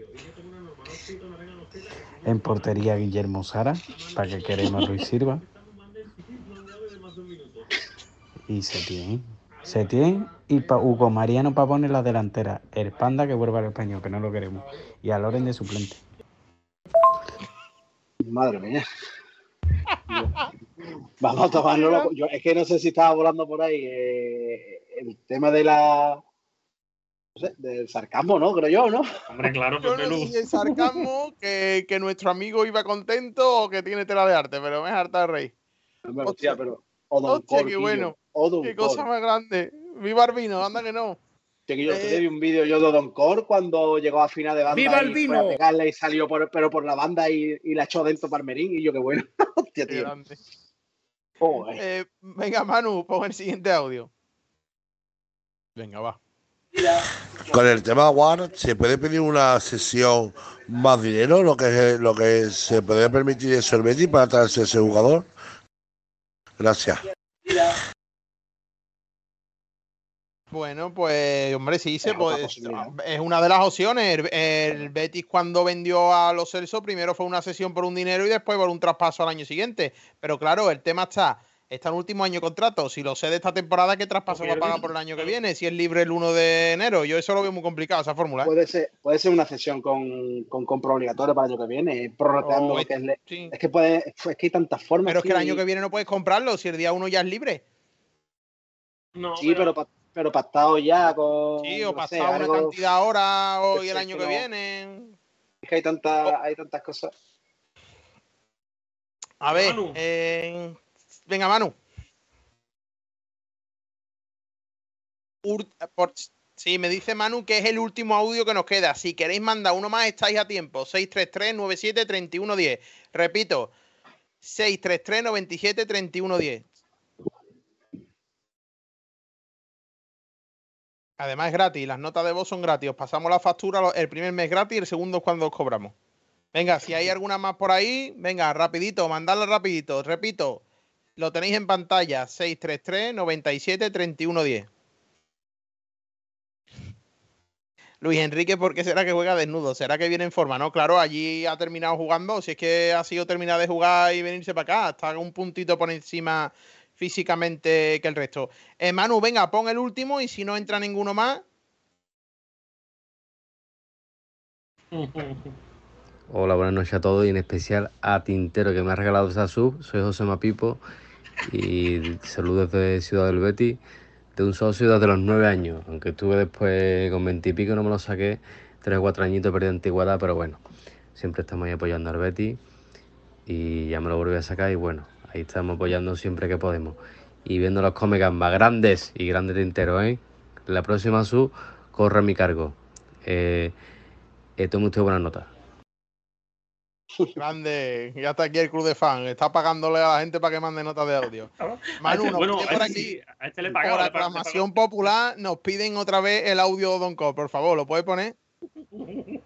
En portería Guillermo Sara, para que queremos Luis Silva. Y Setién. Setién y pa Hugo Mariano para poner la delantera. El Panda que vuelva al español, que no lo queremos. Y a Loren de suplente. Madre mía. Vamos a tomarlo. Yo, es que no sé si estaba volando por ahí eh, el tema de la. No sé, del sarcasmo, ¿no? Creo yo, ¿no? Hombre, claro, Yo no dije sarcasmo, que, que, nuestro amigo iba contento o que tiene tela de arte, pero me harta de reír. Hostia, Hostia, pero. Hostia, qué bueno. Qué cosa más grande. Viva el vino, anda que no. Que yo eh, vi un vídeo yo de Don Cor cuando llegó a final de banda. ¡Viva el y vino! Fue a pegarle y salió por, pero por la banda y, y la echó dentro Palmerín. Y yo, qué bueno. Hostia, tío. Oh, eh, venga, Manu, pon el siguiente audio. Venga, va. Con el tema One, ¿se puede pedir una sesión más dinero? Lo que, lo que se puede permitir eso el Betis para traerse ese jugador. Gracias. Bueno, pues, hombre, sí, se puede. Es una de las opciones. El, el, Betis, cuando vendió a los Celso, primero fue una sesión por un dinero y después por un traspaso al año siguiente. Pero claro, el tema está. Está en último año de contrato. Si lo sé de esta temporada, ¿qué traspaso va a pagar por el año que viene? Si es libre el 1 de enero. Yo eso lo veo muy complicado, esa fórmula. ¿eh? Puede ser, puede ser una sesión con, con compra obligatoria para el año que viene, prorrateando Oh, que es. le- sí. Es que puede, es que hay tantas formas. Pero es que el año y- que viene no puedes comprarlo. Si el día 1 ya es libre. No, Sí, pero, pa- pero pactado ya con. Sí, o no sé, una algo- cantidad ahora hoy el año que no. viene. Es que hay, tanta, hay tantas cosas. A ver, eh, venga, Manu. Ur- por- sí, me dice Manu que es el último audio que nos queda. Si queréis mandar uno más, estáis a tiempo. 633-97-3110. Repito, 633-97-3110. Además es gratis, las notas de voz son gratis. Os pasamos la factura el primer mes gratis y el segundo es cuando os cobramos. Venga, si hay alguna más por ahí, venga, rapidito, mandadla rapidito. Repito, lo tenéis en pantalla, 633-97-3110. Luis Enrique, ¿por qué será que juega desnudo? ¿Será que viene en forma? No, claro, allí ha terminado jugando. Si es que ha sido terminar de jugar y venirse para acá, está un puntito por encima físicamente que el resto. Eh, Manu, venga, pon el último y si no entra ninguno más, Hola, buenas noches a todos y en especial a Tintero que me ha regalado esa sub. Soy José Mapipo y saludos desde Ciudad del Betis, de un socio desde los nueve años, aunque estuve después con veintipico no me lo saqué, tres o cuatro añitos perdí antigüedad, pero bueno, siempre estamos ahí apoyando al Betis y ya me lo volví a sacar y bueno, ahí estamos apoyando siempre que podemos y viendo los come gambas grandes y grandes Tintero, ¿eh? La próxima sub corre a mi cargo. Eh, eh, tome usted buenas notas. grande, ya está aquí el club de fan. Está pagándole a la gente para que mande notas de audio. Manu, este- nos bueno, por este aquí, sí, este le por pagaba, aclamación popular, nos piden otra vez el audio de Don Cole. Por favor, ¿lo puedes poner?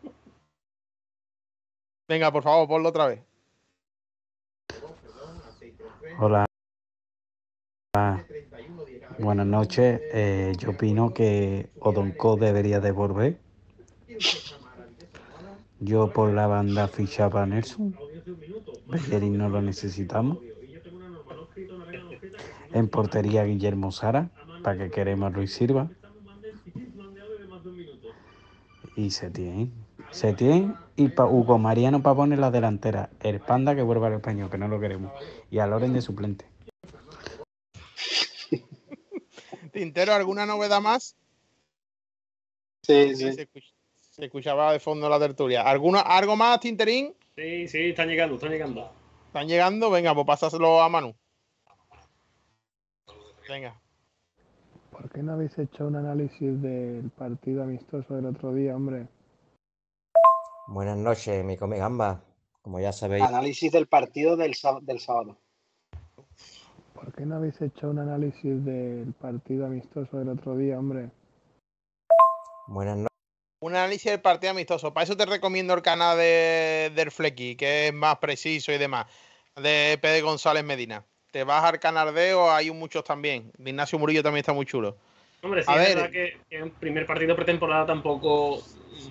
Venga, por favor, ponlo otra vez. Hola. Buenas noches. Eh, yo opino que Odonco debería devolver. Yo por la banda fichaba a Nelson. Bellerín no lo necesitamos. En portería Guillermo Sara, para que queremos Luis Silva. Y Setién. Setién y pa Hugo Mariano para poner la delantera. El panda que vuelva al español, que no lo queremos. Y a Loren de suplente. Tintero, ¿alguna novedad más? Sí, sí. Se escuchaba de fondo la tertulia. ¿Alguna, ¿Algo más, Tinterín? Sí, sí, están llegando, están llegando. ¿Están llegando? Venga, pues pásaselo a Manu. Venga. ¿Por qué no habéis hecho un análisis del partido amistoso del otro día, hombre? Buenas noches, mi come gamba. Como ya sabéis, Análisis del partido del, sá- del sábado. ¿Por qué no habéis hecho un análisis del partido amistoso del otro día, hombre? buenas noches. Un análisis del partido amistoso. Para eso te recomiendo el canal de, del Flecky, que es más preciso y demás. De Pedro González Medina. Te vas al canal de o hay muchos también. De Ignacio Murillo también está muy chulo. Hombre, sí, A es ver. verdad que, en primer partido pretemporada tampoco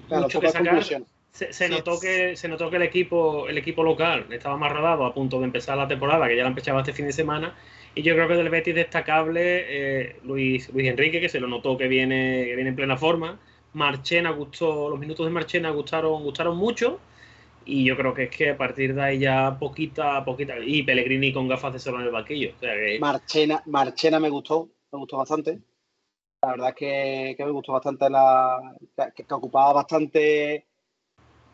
Claro, mucho que sacar. Se, se notó que se notó que el equipo el equipo local estaba más rodado a punto de empezar la temporada, que ya la empezaba este fin de semana. Y yo creo que del Betis destacable eh, Luis, Luis Enrique, que se lo notó que viene, que viene en plena forma. Marchena gustó, los minutos de Marchena gustaron, gustaron mucho. Y yo creo que es que a partir de ahí ya poquita, poquita. Y Pellegrini con gafas de sol en el banquillo. O sea que Marchena, Marchena me gustó, me gustó bastante. La verdad es que, que me gustó bastante la. que, que ocupaba bastante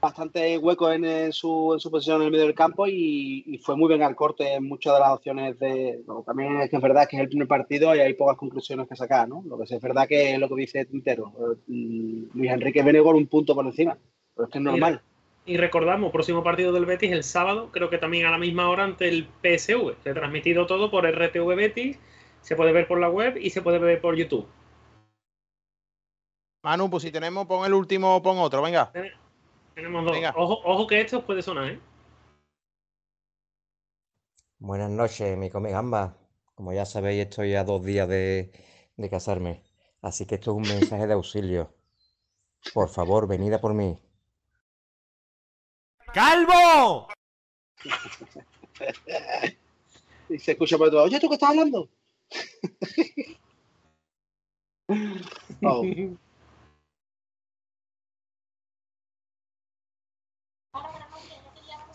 bastante hueco en, en su, en su posición en el medio del campo y, y fue muy bien al corte en muchas de las opciones de. bueno, también es que es verdad que es el primer partido y hay pocas conclusiones que sacar, ¿no? Lo que sí es verdad que es lo que dice Tintero. eh, Luis Enrique viene con un punto por encima. Pero es que es normal. Y recordamos, próximo partido del Betis el sábado, creo que también a la misma hora ante el PSV. Se ha transmitido todo por RTV Betis, se puede ver por la web y se puede ver por YouTube. Manu, pues si tenemos, pon el último, pon otro, venga. Tenemos dos. Ojo, ojo que esto puede sonar, ¿eh? Buenas noches, mi come gamba. Como ya sabéis, estoy a dos días de, de casarme. Así que esto es un mensaje de auxilio. Por favor, venid a por mí. ¡Calvo! Y se escucha por todo. Oye, ¿tú qué estás hablando? Oh.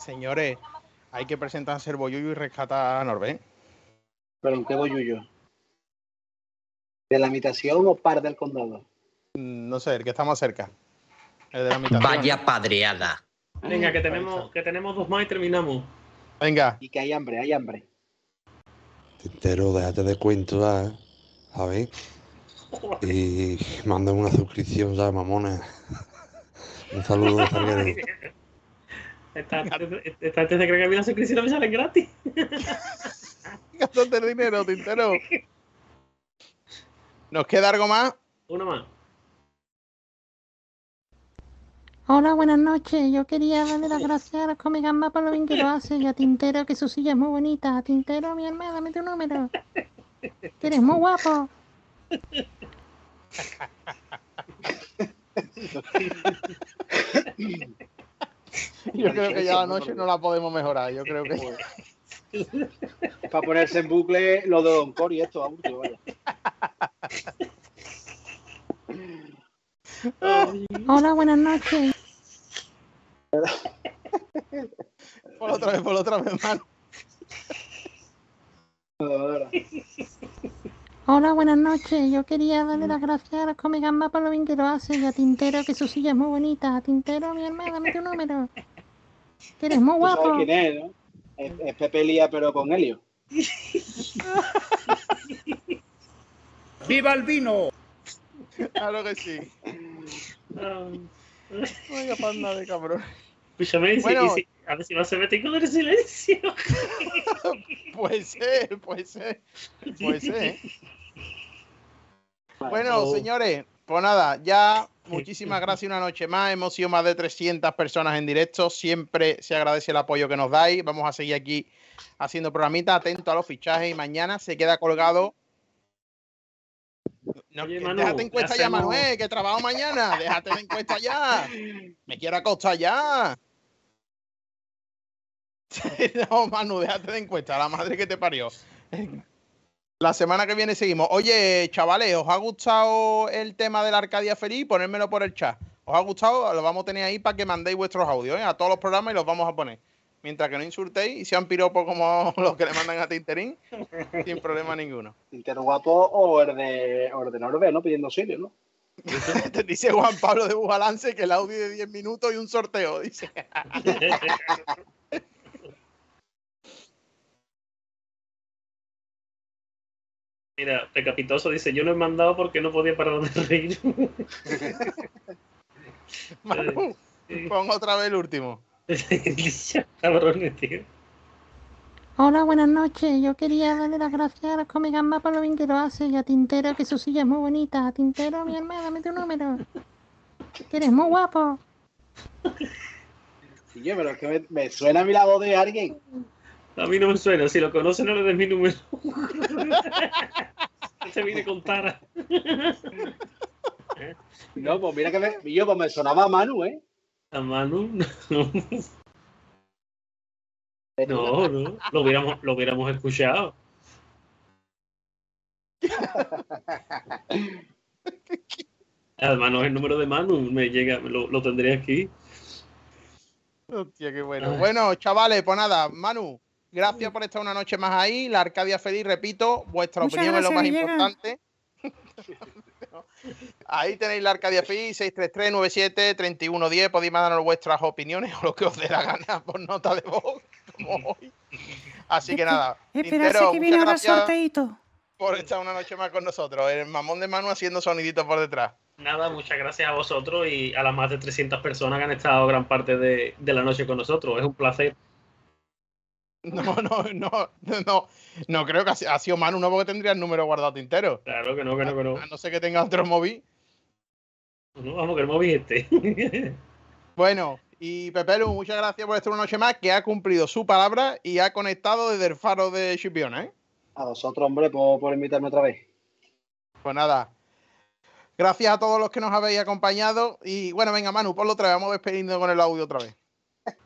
Señores, hay que presentarse el boyullo y rescatar a Norben. ¿Pero en qué boyullo? ¿De la imitación o par del condado? Mm, No sé, el que está más cerca. El de la mitad. Vaya padreada. Venga, que tenemos, que tenemos dos más y terminamos. Venga. Y que hay hambre, hay hambre. Tintero, déjate de cuento ya, ¿eh? A ver. Y mándame una suscripción ya, mamones. Un saludo de Gente se cree que a mí las suscripciones me salen gratis. Gastante el dinero, Tintero. ¿Nos queda algo más? Uno más. Hola, buenas noches. Yo quería darle las gracias a los Comegamba por lo bien que lo hace y a Tintero, que su silla es muy bonita. Tintero, mi hermana, dame tu número. Que eres muy guapo. Yo creo que ya la noche no la podemos mejorar. Yo creo que. Para ponerse en bucle lo de Don Cori, esto, que vaya. Hola, buenas noches. Por otra vez, por otra vez, mano. Hola, buenas noches. Yo quería darle las gracias a los Comegamba por lo bien que lo hace y a Tintero, que su silla es muy bonita. Tintero, mi hermana, dame tu número. Que eres muy sabes guapo. quién es, ¿no? Es, es Pepe Lía, pero con Helio. ¡Viva el vino! Claro que sí. Vaya panda de cabrón. Escúchame, y si- Bueno. y si- a ver si va a ser Betis con el silencio. Puede ser, puede ser. Puede ser. Bueno, Oh. señores, Pues nada, ya muchísimas gracias una noche más. Hemos sido más de 300 personas en directo. Siempre se agradece el apoyo que nos dais. Vamos a seguir aquí haciendo programitas, atento a los fichajes y mañana se queda colgado. No, Oye, Manu, déjate ¿qué encuesta ya, hacemos? Manuel, que trabajo mañana. Déjate de encuesta ya. Me quiero acostar ya. No, Manu, déjate de encuesta, la madre que te parió. La semana que viene seguimos. Oye, chavales, ¿os ha gustado el tema de la Arcadia Feliz? Ponérmelo por el chat. ¿Os ha gustado? Lo vamos a tener ahí para que mandéis vuestros audios ¿eh? a todos los programas y los vamos a poner. Mientras que no insultéis y sean piropos como los que le mandan a Tinterín, sin problema ninguno. Tintero guapo o el de, o el de Norbe, ¿no? Pidiendo auxilio, ¿no? Te dice Juan Pablo de Bujalance que el audio de 10 minutos y un sorteo, dice. Mira, Pecapitoso dice, yo no he mandado porque no podía parar de reír. Manu, pon otra vez el último. Cabrones, tío. Hola, buenas noches. Yo quería darle las gracias a los Comegamba por lo bien que lo hace y a Tintero, que su silla es muy bonita. Tintero, mi hermana, dame tu número. Que eres muy guapo. Yo, pero es que me, me suena a mí la voz de alguien. A mí no me suena, si lo conoce no le des mi número. Se viene con Tara. No, pues mira que me, yo, pues me sonaba a Manu, ¿eh? A Manu, no. No, no, lo hubiéramos, lo hubiéramos escuchado. Además, no es el número de Manu, me llega, lo, lo tendré aquí. Hostia, qué bueno. Bueno, chavales, pues nada, Manu, gracias por estar una noche más ahí. La Arcadia Feliz, repito, vuestra Muchas opinión es lo más Villegas. importante. Ahí tenéis la Arcadia Feliz, 633-97-3110. Podéis mandarnos vuestras opiniones o lo que os dé la gana por nota de voz, como hoy. Así que nada, Esperarse que viene ahora sorteito. por estar una noche más con nosotros. El mamón de Manu haciendo soniditos por detrás. Nada, muchas gracias a vosotros y a las más de 300 personas que han estado gran parte de, de la noche con nosotros. Es un placer. No, no, no, no, no creo que ha si- ha sido Manu, no porque tendría el número guardado tintero. Claro que no, que no, que no. A no ser que tenga otro móvil. No, vamos, que el móvil este. Bueno, y Pepelu, muchas gracias por estar una noche más, que ha cumplido su palabra y ha conectado desde el faro de Chipiona, ¿eh? A vosotros, hombre, por, por invitarme otra vez. Pues nada. Gracias a todos los que nos habéis acompañado. Y bueno, venga, Manu, ponlo otra vez. Vamos despediendo con el audio otra vez.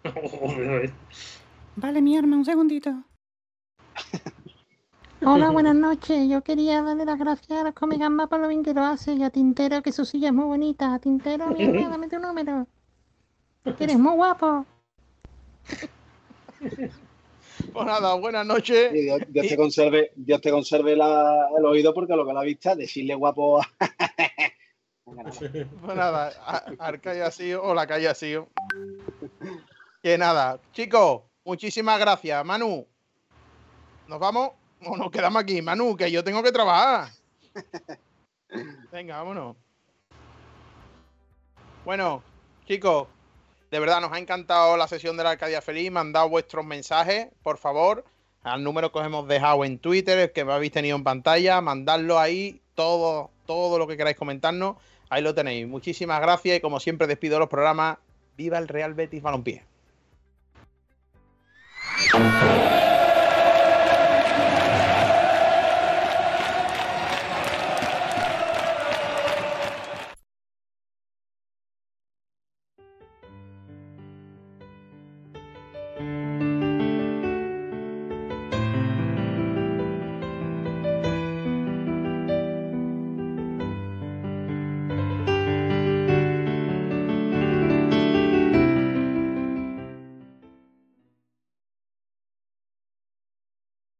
Vale, mi arma, un segundito. Hola, buenas noches. Yo quería darle las gracias a los Comegamba por lo bien que lo hace y a Tintero, que su silla es muy bonita. Tintero, mi hermana, dame tu número. Que eres muy guapo. Pues nada, buenas noches. Y Dios, Dios te conserve, Dios te conserve la- el oído porque lo que la vista, decirle guapo a... Pues nada, a- Arcaya ha sido o la calle ha sido. Que nada, chicos, muchísimas gracias. Manu, ¿nos vamos o nos quedamos aquí? Manu, que yo tengo que trabajar. Venga, vámonos. Bueno, chicos, de verdad nos ha encantado la sesión de la Arcadia Feliz. Mandad vuestros mensajes, por favor, al número que os hemos dejado en Twitter, el que me habéis tenido en pantalla. Mandadlo ahí, todo, todo lo que queráis comentarnos. Ahí lo tenéis. Muchísimas gracias y como siempre despido los programas. Viva el Real Betis Balompié. Thank you.